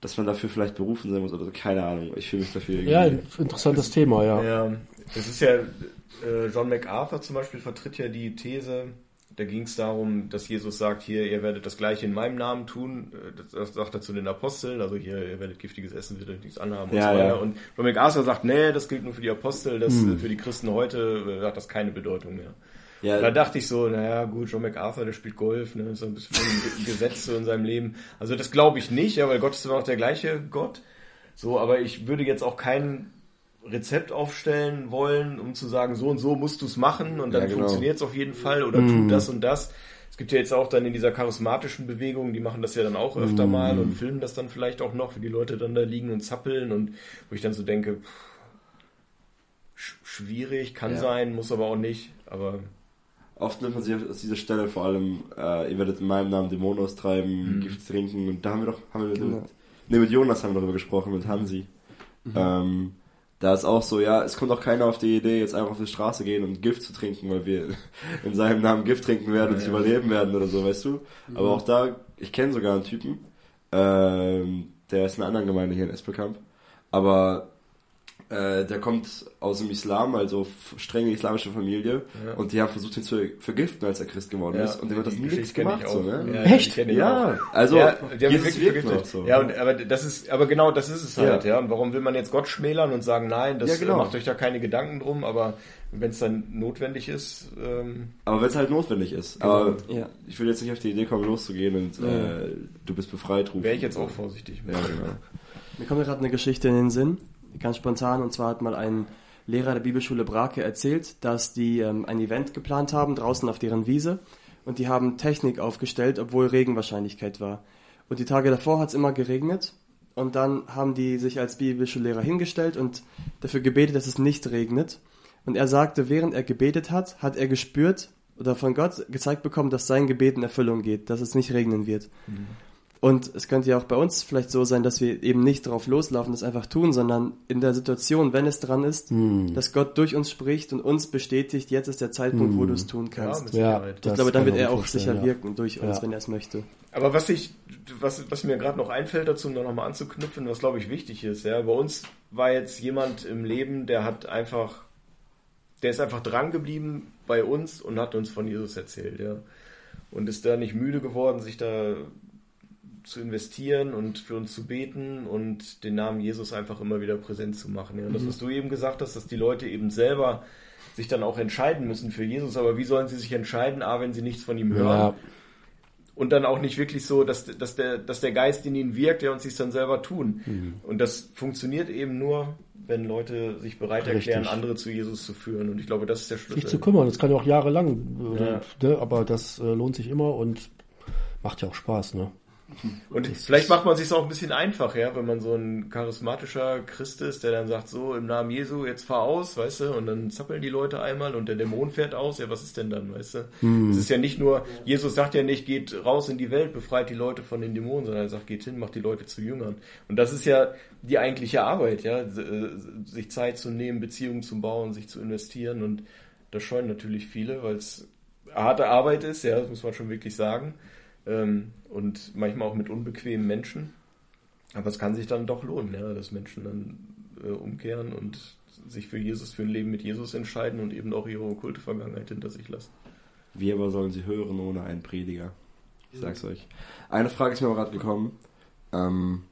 dass man dafür vielleicht berufen sein muss oder so, keine Ahnung. Ich fühle mich dafür irgendwie. Ja, interessantes Thema, ja. Ja, das ist ja, äh, John MacArthur zum Beispiel vertritt ja die These, da ging es darum, dass Jesus sagt, hier, ihr werdet das Gleiche in meinem Namen tun, Äh, das, sagt er zu den Aposteln, also hier, ihr werdet giftiges Essen, werdet nichts anhaben und Ja, so weiter. ja. Und John MacArthur sagt, nee, das gilt nur für die Apostel, das Hm. für die Christen heute äh, hat das keine Bedeutung mehr. ja, Da dachte ich so, naja, gut, John MacArthur, der spielt Golf, ne, so ein bisschen ein Gesetz so in seinem Leben. Also das glaube ich nicht, ja, weil Gott ist immer noch der gleiche Gott. So, aber ich würde jetzt auch kein Rezept aufstellen wollen, um zu sagen, so und so musst du es machen und dann Ja, genau. funktioniert es auf jeden Fall oder tu das und das. Es gibt ja jetzt auch dann in dieser charismatischen Bewegung, die machen das ja dann auch öfter mal und filmen das dann vielleicht auch noch, wie die Leute dann da liegen und zappeln und wo ich dann so denke, pff, sch- schwierig, kann Ja. sein, muss aber auch nicht, aber Oft nimmt man sich aus dieser Stelle vor allem, äh, ihr werdet in meinem Namen Dämonen austreiben, Mhm. Gift trinken und da haben wir doch, haben wir mit, Genau. nee, mit Jonas haben wir darüber gesprochen, mit Hansi. Ähm, da ist auch so, ja, es kommt auch keiner auf die Idee, jetzt einfach auf die Straße gehen und Gift zu trinken, weil wir in seinem Namen Gift trinken werden und Ja, sie ja. überleben werden oder so, weißt du? Aber auch da, ich kenne sogar einen Typen, ähm, der ist in einer anderen Gemeinde hier in Espelkamp, aber äh, der kommt aus dem Islam, also strenge islamische Familie, Ja. und die haben versucht, ihn zu vergiften, als er Christ geworden ist, und dem hat das die nichts Geschichte kenn ich gemacht, so, ne? Ja, Echt? Ja, also, ja, die haben ihn Jesus wirklich vergiftet. so. Ja, und, aber das ist, aber genau das ist es halt, Ja. ja. Und warum will man jetzt Gott schmälern und sagen, nein, das Ja, genau. macht euch da keine Gedanken drum, aber wenn es dann notwendig ist, ähm, Aber wenn es halt notwendig ist. Aber Ja. ich will jetzt nicht auf die Idee kommen, loszugehen und äh, du bist befreit rufen. wäre ich jetzt auch vorsichtig. Ja, genau. Mir kommt gerade eine Geschichte in den Sinn, ganz spontan, und zwar hat mal ein Lehrer der Bibelschule Brake erzählt, dass die ähm, ein Event geplant haben, draußen auf deren Wiese, und die haben Technik aufgestellt, obwohl Regenwahrscheinlichkeit war. Und die Tage davor hat es immer geregnet, und dann haben die sich als Bibelschullehrer hingestellt und dafür gebetet, dass es nicht regnet. Und er sagte, während er gebetet hat, hat er gespürt oder von Gott gezeigt bekommen, dass sein Gebet in Erfüllung geht, dass es nicht regnen wird. Und es könnte ja auch bei uns vielleicht so sein, dass wir eben nicht drauf loslaufen, das einfach tun, sondern in der Situation, wenn es dran ist, dass Gott durch uns spricht und uns bestätigt, jetzt ist der Zeitpunkt, wo du es tun kannst. mit Ja, Sicherheit. ich glaube, dann wird er auch sicher ja. wirken durch uns, Ja. wenn er es möchte. Aber was ich, was, was mir gerade noch einfällt dazu, um da nochmal anzuknüpfen, was glaube ich wichtig ist, ja, bei uns war jetzt jemand im Leben, der hat einfach, der ist einfach dran geblieben bei uns und hat uns von Jesus erzählt, ja. Und ist da nicht müde geworden, sich da zu investieren und für uns zu beten und den Namen Jesus einfach immer wieder präsent zu machen. Ja. Und das, was du eben gesagt hast, dass die Leute eben selber sich dann auch entscheiden müssen für Jesus, aber wie sollen sie sich entscheiden, A, wenn sie nichts von ihm hören? Ja, und dann auch nicht wirklich so, dass, dass, der, dass der Geist in ihnen wirkt, der uns sich dann selber tun. Und das funktioniert eben nur, wenn Leute sich bereit Richtig. erklären, andere zu Jesus zu führen. Und ich glaube, das ist der sich Schlüssel. zu kümmern, das kann ja auch jahrelang, Ja. äh, ne, aber das äh, lohnt sich immer und macht ja auch Spaß, ne? Und vielleicht macht man sich auch ein bisschen einfach, ja, wenn man so ein charismatischer Christ ist, der dann sagt, so im Namen Jesu, jetzt fahr aus, weißt du, und dann zappeln die Leute einmal und der Dämon fährt aus, ja, was ist denn dann, weißt du? Es ist ja nicht nur, Jesus sagt ja nicht, geht raus in die Welt, befreit die Leute von den Dämonen, sondern er sagt, geht hin, macht die Leute zu Jüngern. Und das ist ja die eigentliche Arbeit, ja, äh, sich Zeit zu nehmen, Beziehungen zu bauen, sich zu investieren und das scheuen natürlich viele, weil es harte Arbeit ist, ja, das muss man schon wirklich sagen. Ähm, und manchmal auch mit unbequemen Menschen. Aber es kann sich dann doch lohnen, ja, dass Menschen dann äh, umkehren und sich für Jesus, für ein Leben mit Jesus entscheiden und eben auch ihre okkulte Vergangenheit hinter sich lassen. Wie aber sollen sie hören ohne einen Prediger? Ich sag's euch. Eine Frage ist mir aber gerade gekommen. Ähm,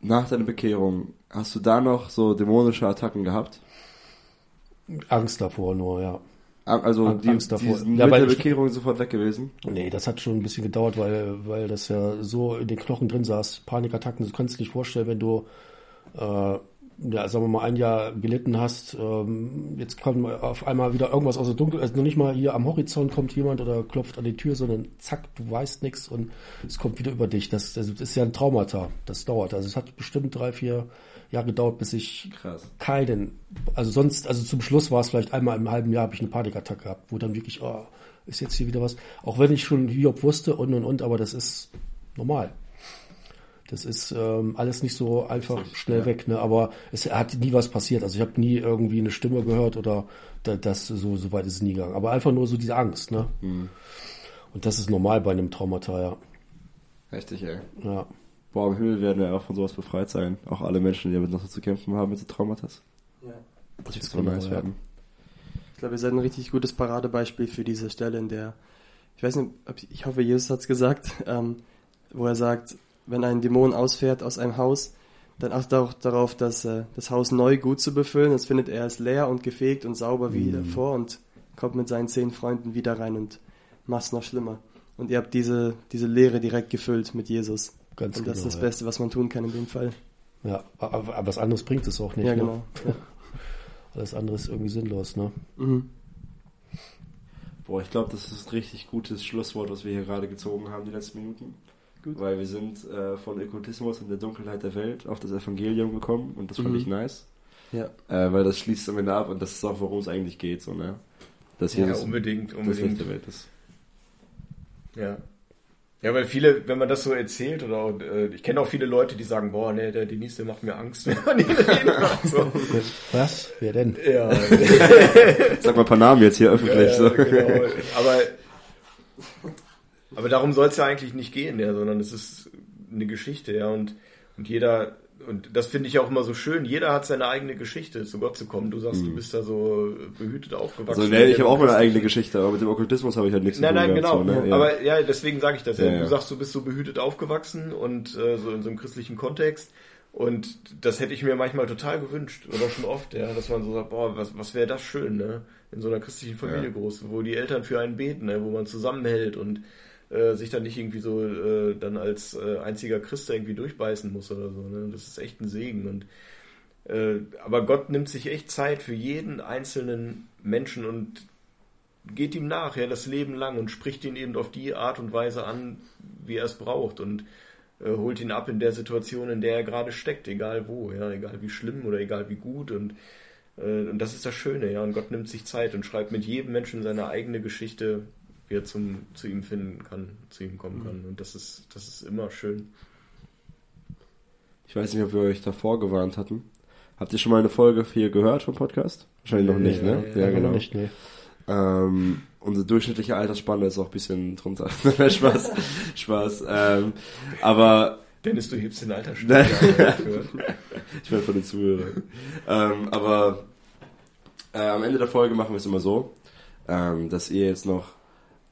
nach deiner Bekehrung, hast du da noch so dämonische Attacken gehabt? Angst davor nur, ja. Also Ang- die, Angst davor. die Ja, mit der Bekehrung sofort weg gewesen? Nee, das hat schon ein bisschen gedauert, weil, weil das ja so in den Knochen drin saß. Panikattacken, du kannst dir nicht vorstellen, wenn du äh, ja, sagen wir mal, ein Jahr gelitten hast, ähm, jetzt kommt auf einmal wieder irgendwas aus der Dunkel, also noch nicht mal hier am Horizont kommt jemand oder klopft an die Tür, sondern zack, du weißt nichts und es kommt wieder über dich. Das, das ist ja ein Traumata. Das dauert. Also es hat bestimmt drei, vier Jahre gedauert, bis ich Krass. keinen, also sonst, also zum Schluss war es vielleicht einmal im halben Jahr, habe ich eine Panikattacke gehabt, wo dann wirklich, oh, ist jetzt hier wieder was. Auch wenn ich schon Hiob wusste und und und, aber das ist normal. Das ist ähm, alles nicht so einfach schnell ja. weg, ne? Aber es hat nie was passiert. Also ich habe nie irgendwie eine Stimme gehört oder da, das so so weit ist es nie gegangen. Aber einfach nur so diese Angst, ne? Und das ist normal bei einem Traumata, ja. Richtig, ey. ja. Boah, im Himmel werden wir auch von sowas befreit sein. Auch alle Menschen, die damit noch so zu kämpfen haben mit so Traumata. Ja. Das wird so nice ja. werden. Ich glaube, ihr seid ein richtig gutes Paradebeispiel für diese Stelle, in der, ich weiß nicht, ob, ich hoffe, Jesus hat's gesagt, ähm, wo er sagt, wenn ein Dämon ausfährt aus einem Haus, dann achtet auch darauf, dass äh, das Haus neu gut zu befüllen. Das findet er es leer und gefegt und sauber wie davor und kommt mit seinen zehn Freunden wieder rein und macht's noch schlimmer. Und ihr habt diese, diese Leere direkt gefüllt mit Jesus. Ganz und das ist genau, das ja. Beste, was man tun kann in dem Fall. Ja, aber, aber was anderes bringt es auch nicht. ja, ne? genau. Ja. Alles andere ist irgendwie sinnlos, ne? Mhm. Boah, ich glaube, das ist ein richtig gutes Schlusswort, was wir hier gerade gezogen haben, die letzten Minuten. Gut. Weil wir sind äh, von Okkultismus und der Dunkelheit der Welt auf das Evangelium gekommen und das fand Mhm. ich nice. Ja. Äh, weil das schließt am Ende ab und das ist auch, worum es eigentlich geht, so, ne? Dass Ja, Jesus unbedingt, das Licht unbedingt. der Welt ist. Ja. Ja, weil viele, wenn man das so erzählt, oder auch, äh, ich kenne auch viele Leute, die sagen, boah, nee, der Denis, der macht mir Angst, wenn man ihn reden hört. So. Was? Wer denn? Ja, Sag mal ein paar Namen jetzt hier öffentlich. ja, so. genau. Aber, aber darum soll es ja eigentlich nicht gehen, ja, sondern es ist eine Geschichte, ja, und, und jeder, und das finde ich auch immer so schön, jeder hat seine eigene Geschichte, zu Gott zu kommen. Du sagst, du bist da so behütet aufgewachsen. Also, nee, ich habe auch meine eigene Geschichte, aber mit dem Okkultismus habe ich halt nichts zu Nein, tun nein, gehabt, genau. So, ne? ja. Aber ja, deswegen sage ich das ja. Ja, ja. Du sagst, du bist so behütet aufgewachsen und äh, so in so einem christlichen Kontext. Und das hätte ich mir manchmal total gewünscht oder schon oft, ja, dass man so sagt, boah, was, was wäre das schön, ne? In so einer christlichen Familie Ja. groß, wo die Eltern für einen beten, ne? wo man zusammenhält und äh, sich dann nicht irgendwie so äh, dann als äh, einziger Christ irgendwie durchbeißen muss oder so. Ne? Das ist echt ein Segen. Und äh, aber Gott nimmt sich echt Zeit für jeden einzelnen Menschen und geht ihm nach, ja, das Leben lang und spricht ihn eben auf die Art und Weise an, wie er es braucht und äh, holt ihn ab in der Situation, in der er gerade steckt, egal wo, ja, egal wie schlimm oder egal wie gut und und das ist das Schöne, ja, und Gott nimmt sich Zeit und schreibt mit jedem Menschen seine eigene Geschichte, wie er zum, zu ihm finden kann, zu ihm kommen kann und das ist, das ist immer schön. Ich weiß nicht, ob wir euch davor gewarnt hatten. Habt ihr schon mal eine Folge hier gehört vom Podcast? Wahrscheinlich noch nicht, ne? ja, Aber noch Nicht, nee. Ähm, unsere durchschnittliche Altersspanne ist auch ein bisschen drunter. Spaß, Spaß. Ähm, aber Dennis, du hebst den Alter Nein. schon. ich meine von den Zuhörern. ähm, aber äh, am Ende der Folge machen wir es immer so, ähm, dass ihr jetzt noch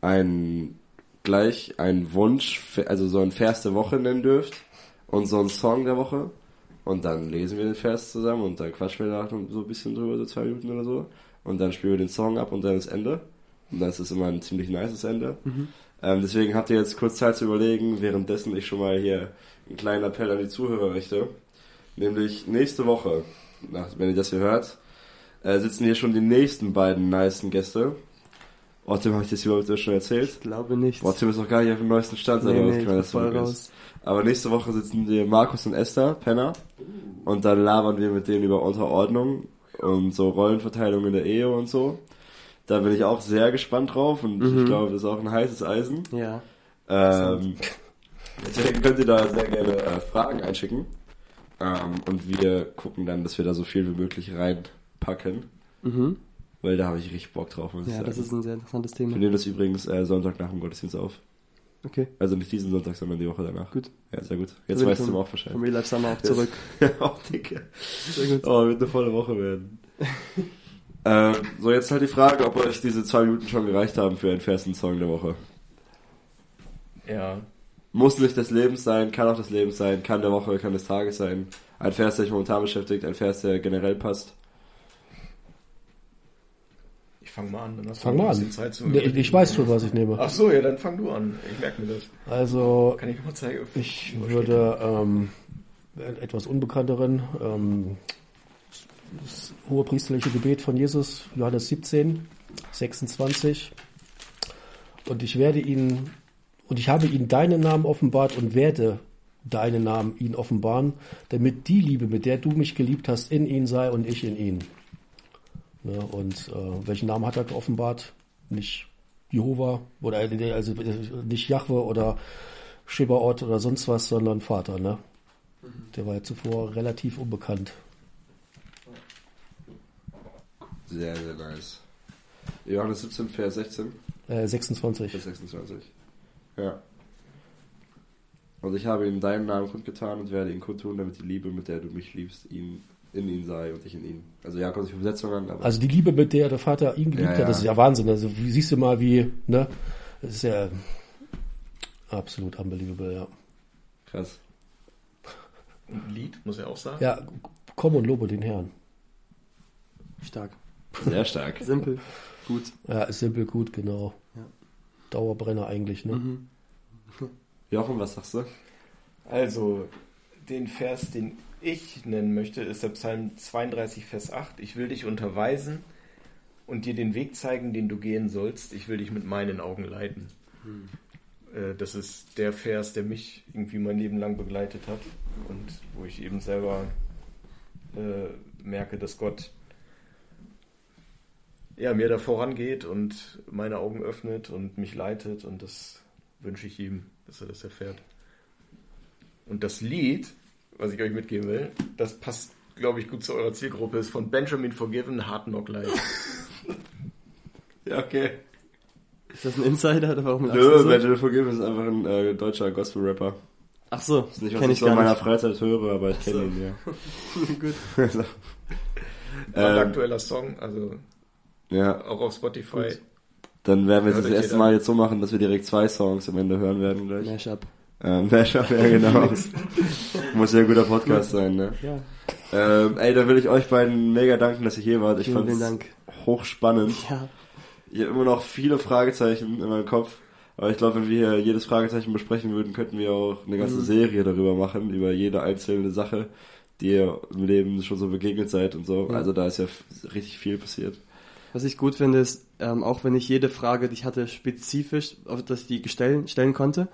einen gleich einen Wunsch, also so einen Vers der Woche nennen dürft und so einen Song der Woche. Und dann lesen wir den Vers zusammen und dann quatschen wir da so ein bisschen drüber, so zwei Minuten oder so. Und dann spielen wir den Song ab und dann das Ende. Und das ist immer ein ziemlich nices Ende. Ähm, deswegen habt ihr jetzt kurz Zeit zu überlegen, währenddessen ich schon mal hier einen kleinen Appell an die Zuhörer richte. Nämlich nächste Woche, nach, wenn ihr das hier hört, äh, sitzen hier schon die nächsten beiden nicen Gäste. Tim, habe ich das überhaupt schon erzählt? Ich glaube nicht. Tim ist noch gar nicht auf dem neuesten Stand, nee, nee, ich Kleines voll raus. ist. Aber nächste Woche sitzen hier Markus und Esther, Penner. Und dann labern wir mit denen über Unterordnung und so Rollenverteilung in der Ehe und so. Da bin ich auch sehr gespannt drauf und Mhm. ich glaube, das ist auch ein heißes Eisen. Ja. Ähm, deswegen könnt ihr da sehr gerne äh, Fragen einschicken. Ähm, und wir gucken dann, dass wir da so viel wie möglich reinpacken. Mhm. Weil da habe ich richtig Bock drauf, muss ich Ja, sagen. das ist ein sehr interessantes wir Thema. nehmen das übrigens äh, Sonntag nach dem Gottesdienst auf. Okay, Also nicht diesen Sonntag, sondern die Woche danach. gut. Ja, sehr gut. Jetzt weißt du auch Bescheid. Vom Real Life Summer auch zurück. oh, Dicke. Sehr gut. Oh, wird eine volle Woche werden. ähm, so, jetzt halt die Frage, ob euch diese zwei Minuten schon gereicht haben für einen festen Song der Woche. Ja. Muss nicht des Lebens sein, kann auch des Lebens sein, kann der Woche, kann des Tages sein. Ein Vers, der euch momentan beschäftigt, ein Vers, der generell passt. Ich fange mal an, dann hast Fang du mal an. Zeit zu Nee, Ich, ich weiß schon, was ich nehme. Ach so, ja, dann fang du an. Ich merke mir das. Also, Kann ich mal zeigen? ich würde ähm, etwas unbekannteren, ähm, das hohepriesterliche Gebet von Jesus, Johannes 17, 26. Und ich werde ihn, und ich habe ihn deinen Namen offenbart und werde deinen Namen ihn offenbaren, damit die Liebe, mit der du mich geliebt hast, in ihn sei und ich in ihn. Ja, und äh, welchen Namen hat er geoffenbart? Nicht Jehova oder äh, also nicht Jahwe oder Shebaot oder sonst was, sondern Vater, ne? Der war ja zuvor relativ unbekannt. Sehr, sehr nice. Johannes 17, Vers 16 Äh, 26. bis 26. Ja. Und ich habe ihm deinen Namen kundgetan und werde ihn kundtun, damit die Liebe, mit der du mich liebst, ihn in ihn sei und ich in ihn. Also ja, kommt sich Übersetzung an, aber Also die Liebe, mit der der Vater ihn geliebt Ja, hat, ja. das ist ja Wahnsinn. Also wie siehst du mal, wie, ne? Das ist ja absolut unbelievable, ja. krass. Ein Lied, muss er auch sagen. Ja, komm und lobe den Herrn. Stark. Sehr stark. Simpel. Gut. Ja, ist simpel gut, genau. Ja. Dauerbrenner eigentlich, ne? Mhm. Jochen, was sagst du? Also, den Vers, den ich nennen möchte, ist der Psalm 32, Vers 8. Ich will dich unterweisen und dir den Weg zeigen, den du gehen sollst. Ich will dich mit meinen Augen leiten. Äh, Das ist der Vers, der mich irgendwie mein Leben lang begleitet hat und wo ich eben selber äh, merke, dass Gott ja, mir da vorangeht und meine Augen öffnet und mich leitet und das wünsche ich ihm, dass er das erfährt. Und das Lied, was ich euch mitgeben will, das passt, glaube ich, gut zu eurer Zielgruppe, ist von Benjamin Forgiven, Hard Knock Life. Ja, okay. Ist das ein Insider oder warum Nö, so? Benjamin Forgive ist einfach ein äh, deutscher Gospel-Rapper. Ach so, Ist nicht, was kenn ich ich so in meiner nicht. Freizeit höre, aber ich kenne so. ihn, ja. Gut. Also, Ein ähm, aktueller Song, also ja, auch auf Spotify. dann werden wir das euch erste. Mal jetzt so machen, dass wir direkt zwei Songs am Ende hören werden gleich. Mashup. Ähm, Mashup, ja genau. Muss ja ein guter Podcast sein, ne? Ja. Ähm, ey, da will ich euch beiden mega danken, dass ihr hier wart. Ich vielen Dank. hochspannend. Ja. Ich habe immer noch viele Fragezeichen in meinem Kopf. Aber ich glaube, wenn wir hier jedes Fragezeichen besprechen würden, könnten wir auch eine ganze Mhm. Serie darüber machen, über jede einzelne Sache, die ihr im Leben schon so begegnet seid und so. Ja. Also da ist ja richtig viel passiert. Was ich gut finde, ist, ähm, auch wenn ich jede Frage, die ich hatte, spezifisch, auf dass ich die stellen, stellen konnte,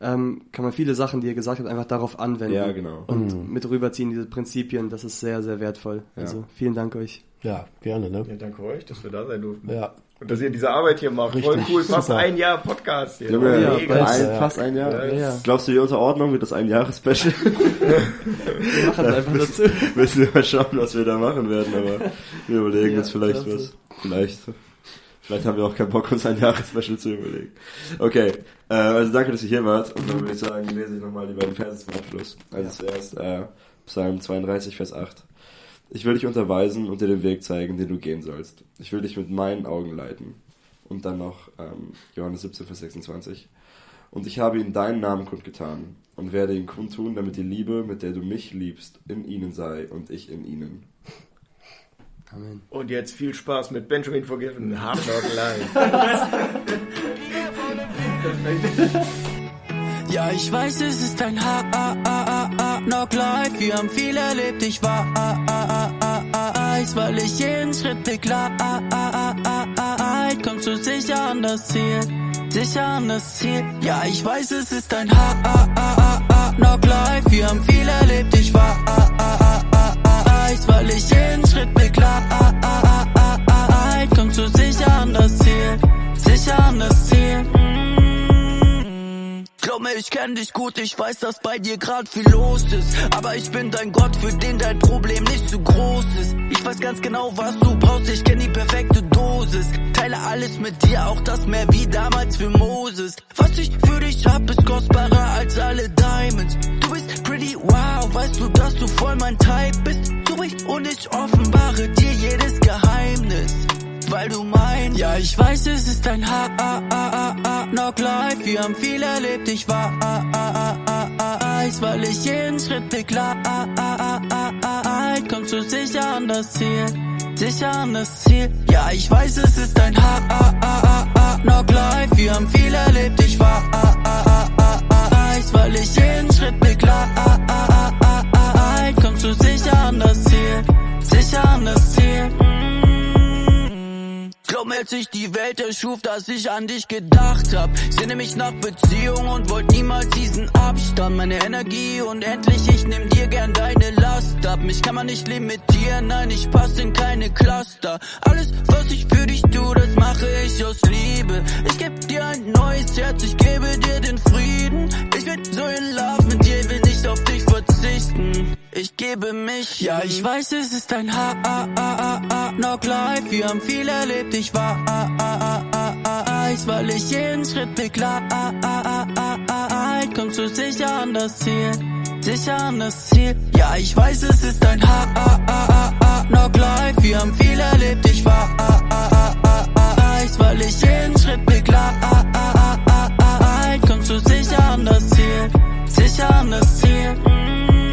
ähm, kann man viele Sachen, die ihr gesagt habt, einfach darauf anwenden. Ja, genau. Und mit rüberziehen, diese Prinzipien, das ist sehr, sehr wertvoll. Ja. Also vielen Dank euch. Ja, gerne, ne? Ja, danke euch, dass wir da sein durften. Ja, Und dass ihr diese Arbeit hier macht. Voll Richtig, cool, fast super. ein Jahr Podcast hier. Ja, bald. ein, ja. fast ein Jahr. Ja, Ja, ja. Glaubst du, die Unterordnung wird das ein Jahres-Special? Wir machen es einfach dazu. Müssen wir mal schauen, was wir da machen werden, aber wir überlegen Ja, uns vielleicht was. Vielleicht. Vielleicht haben wir auch keinen Bock, uns ein Jahresspecial zu überlegen. Okay, äh, also danke, dass ihr hier wart. Und dann würde ich sagen, lese ich nochmal die beiden Verse zum Abschluss. Also zuerst äh, Psalm 32, Vers 8. Ich will dich unterweisen und dir den Weg zeigen, den du gehen sollst. Ich will dich mit meinen Augen leiten. Und dann noch ähm, Johannes 17, Vers 26. Und ich habe ihnen deinen Namen kundgetan und werde ihn kundtun, damit die Liebe, mit der du mich liebst, in ihnen sei und ich in ihnen. Amen. Und jetzt viel Spaß mit Benjamin Forgiven, Hard Knock Live. Ja, ich weiß, es ist ein ha a a a a Knock Life. Wir haben viel erlebt, ich war Eis, weil ich jeden Schritt begleite. Kommst du sicher an das Ziel, sicher an das Ziel. Ja, ich weiß, es ist ein ha a a a a Knock Life. Wir haben viel erlebt, ich war Eis, weil ich jeden Schritt begleite. Kommst du sicher an das Ziel, sicher an das Ziel. Mir, ich kenn dich gut, ich weiß, dass bei dir grad viel los ist. Aber ich bin dein Gott, für den dein Problem nicht zu groß ist. Ich weiß ganz genau, was du brauchst, ich kenn die perfekte Dosis. Teile alles mit dir, auch das Meer wie damals für Moses. Was ich für dich hab, ist kostbarer als alle Diamonds. Du bist pretty wow, weißt du, dass du voll mein Type bist. Du ich und ich offenbare dir jedes Geheimnis weil du mein Ja, ich weiß, es ist ein ha a a a a Knock Life. Wir haben viel erlebt, ich war a a a a a Eis, weil ich jeden Schritt begleite. Kommst du sicher an das Ziel, sicher an das Ziel. Ja, ich weiß, es ist ein ha a a a a Knock Life. Wir haben viel erlebt, ich war a a a a a Eis, weil ich jeden Schritt begleite. Kommst du sicher an das Ziel, sicher an als ich die Welt erschuf, dass ich an dich gedacht hab. Sehne mich nach Beziehung und wollt niemals diesen Abstand. Meine Energie unendlich, ich nehm dir gern deine Last ab. Mich kann man nicht limitieren, nein, ich passe in keine Cluster. Alles, was ich für dich tue, das mache ich aus Liebe. Ich geb dir ein neues Herz, ich gebe dir den Frieden. Ich bin so in Love mit dir, will nicht auf dich verzichten. Ich gebe mich. Ja, ich weiß, es ist ein Ha, ah, ah, ah, Knock Life. Wir haben viel erlebt, ich war ah, Eis, weil ich jeden Schritt ah, kommst du sicher an das Ziel. Sicher an das Ziel. Ja, ich weiß, es ist ein Ha, ah, ah, ah, ah, Knock Life. Wir haben viel erlebt, ich war Eis, weil ich jeden Schritt ah, kommst du sicher an das Ziel. Sicher an das Ziel. Mm.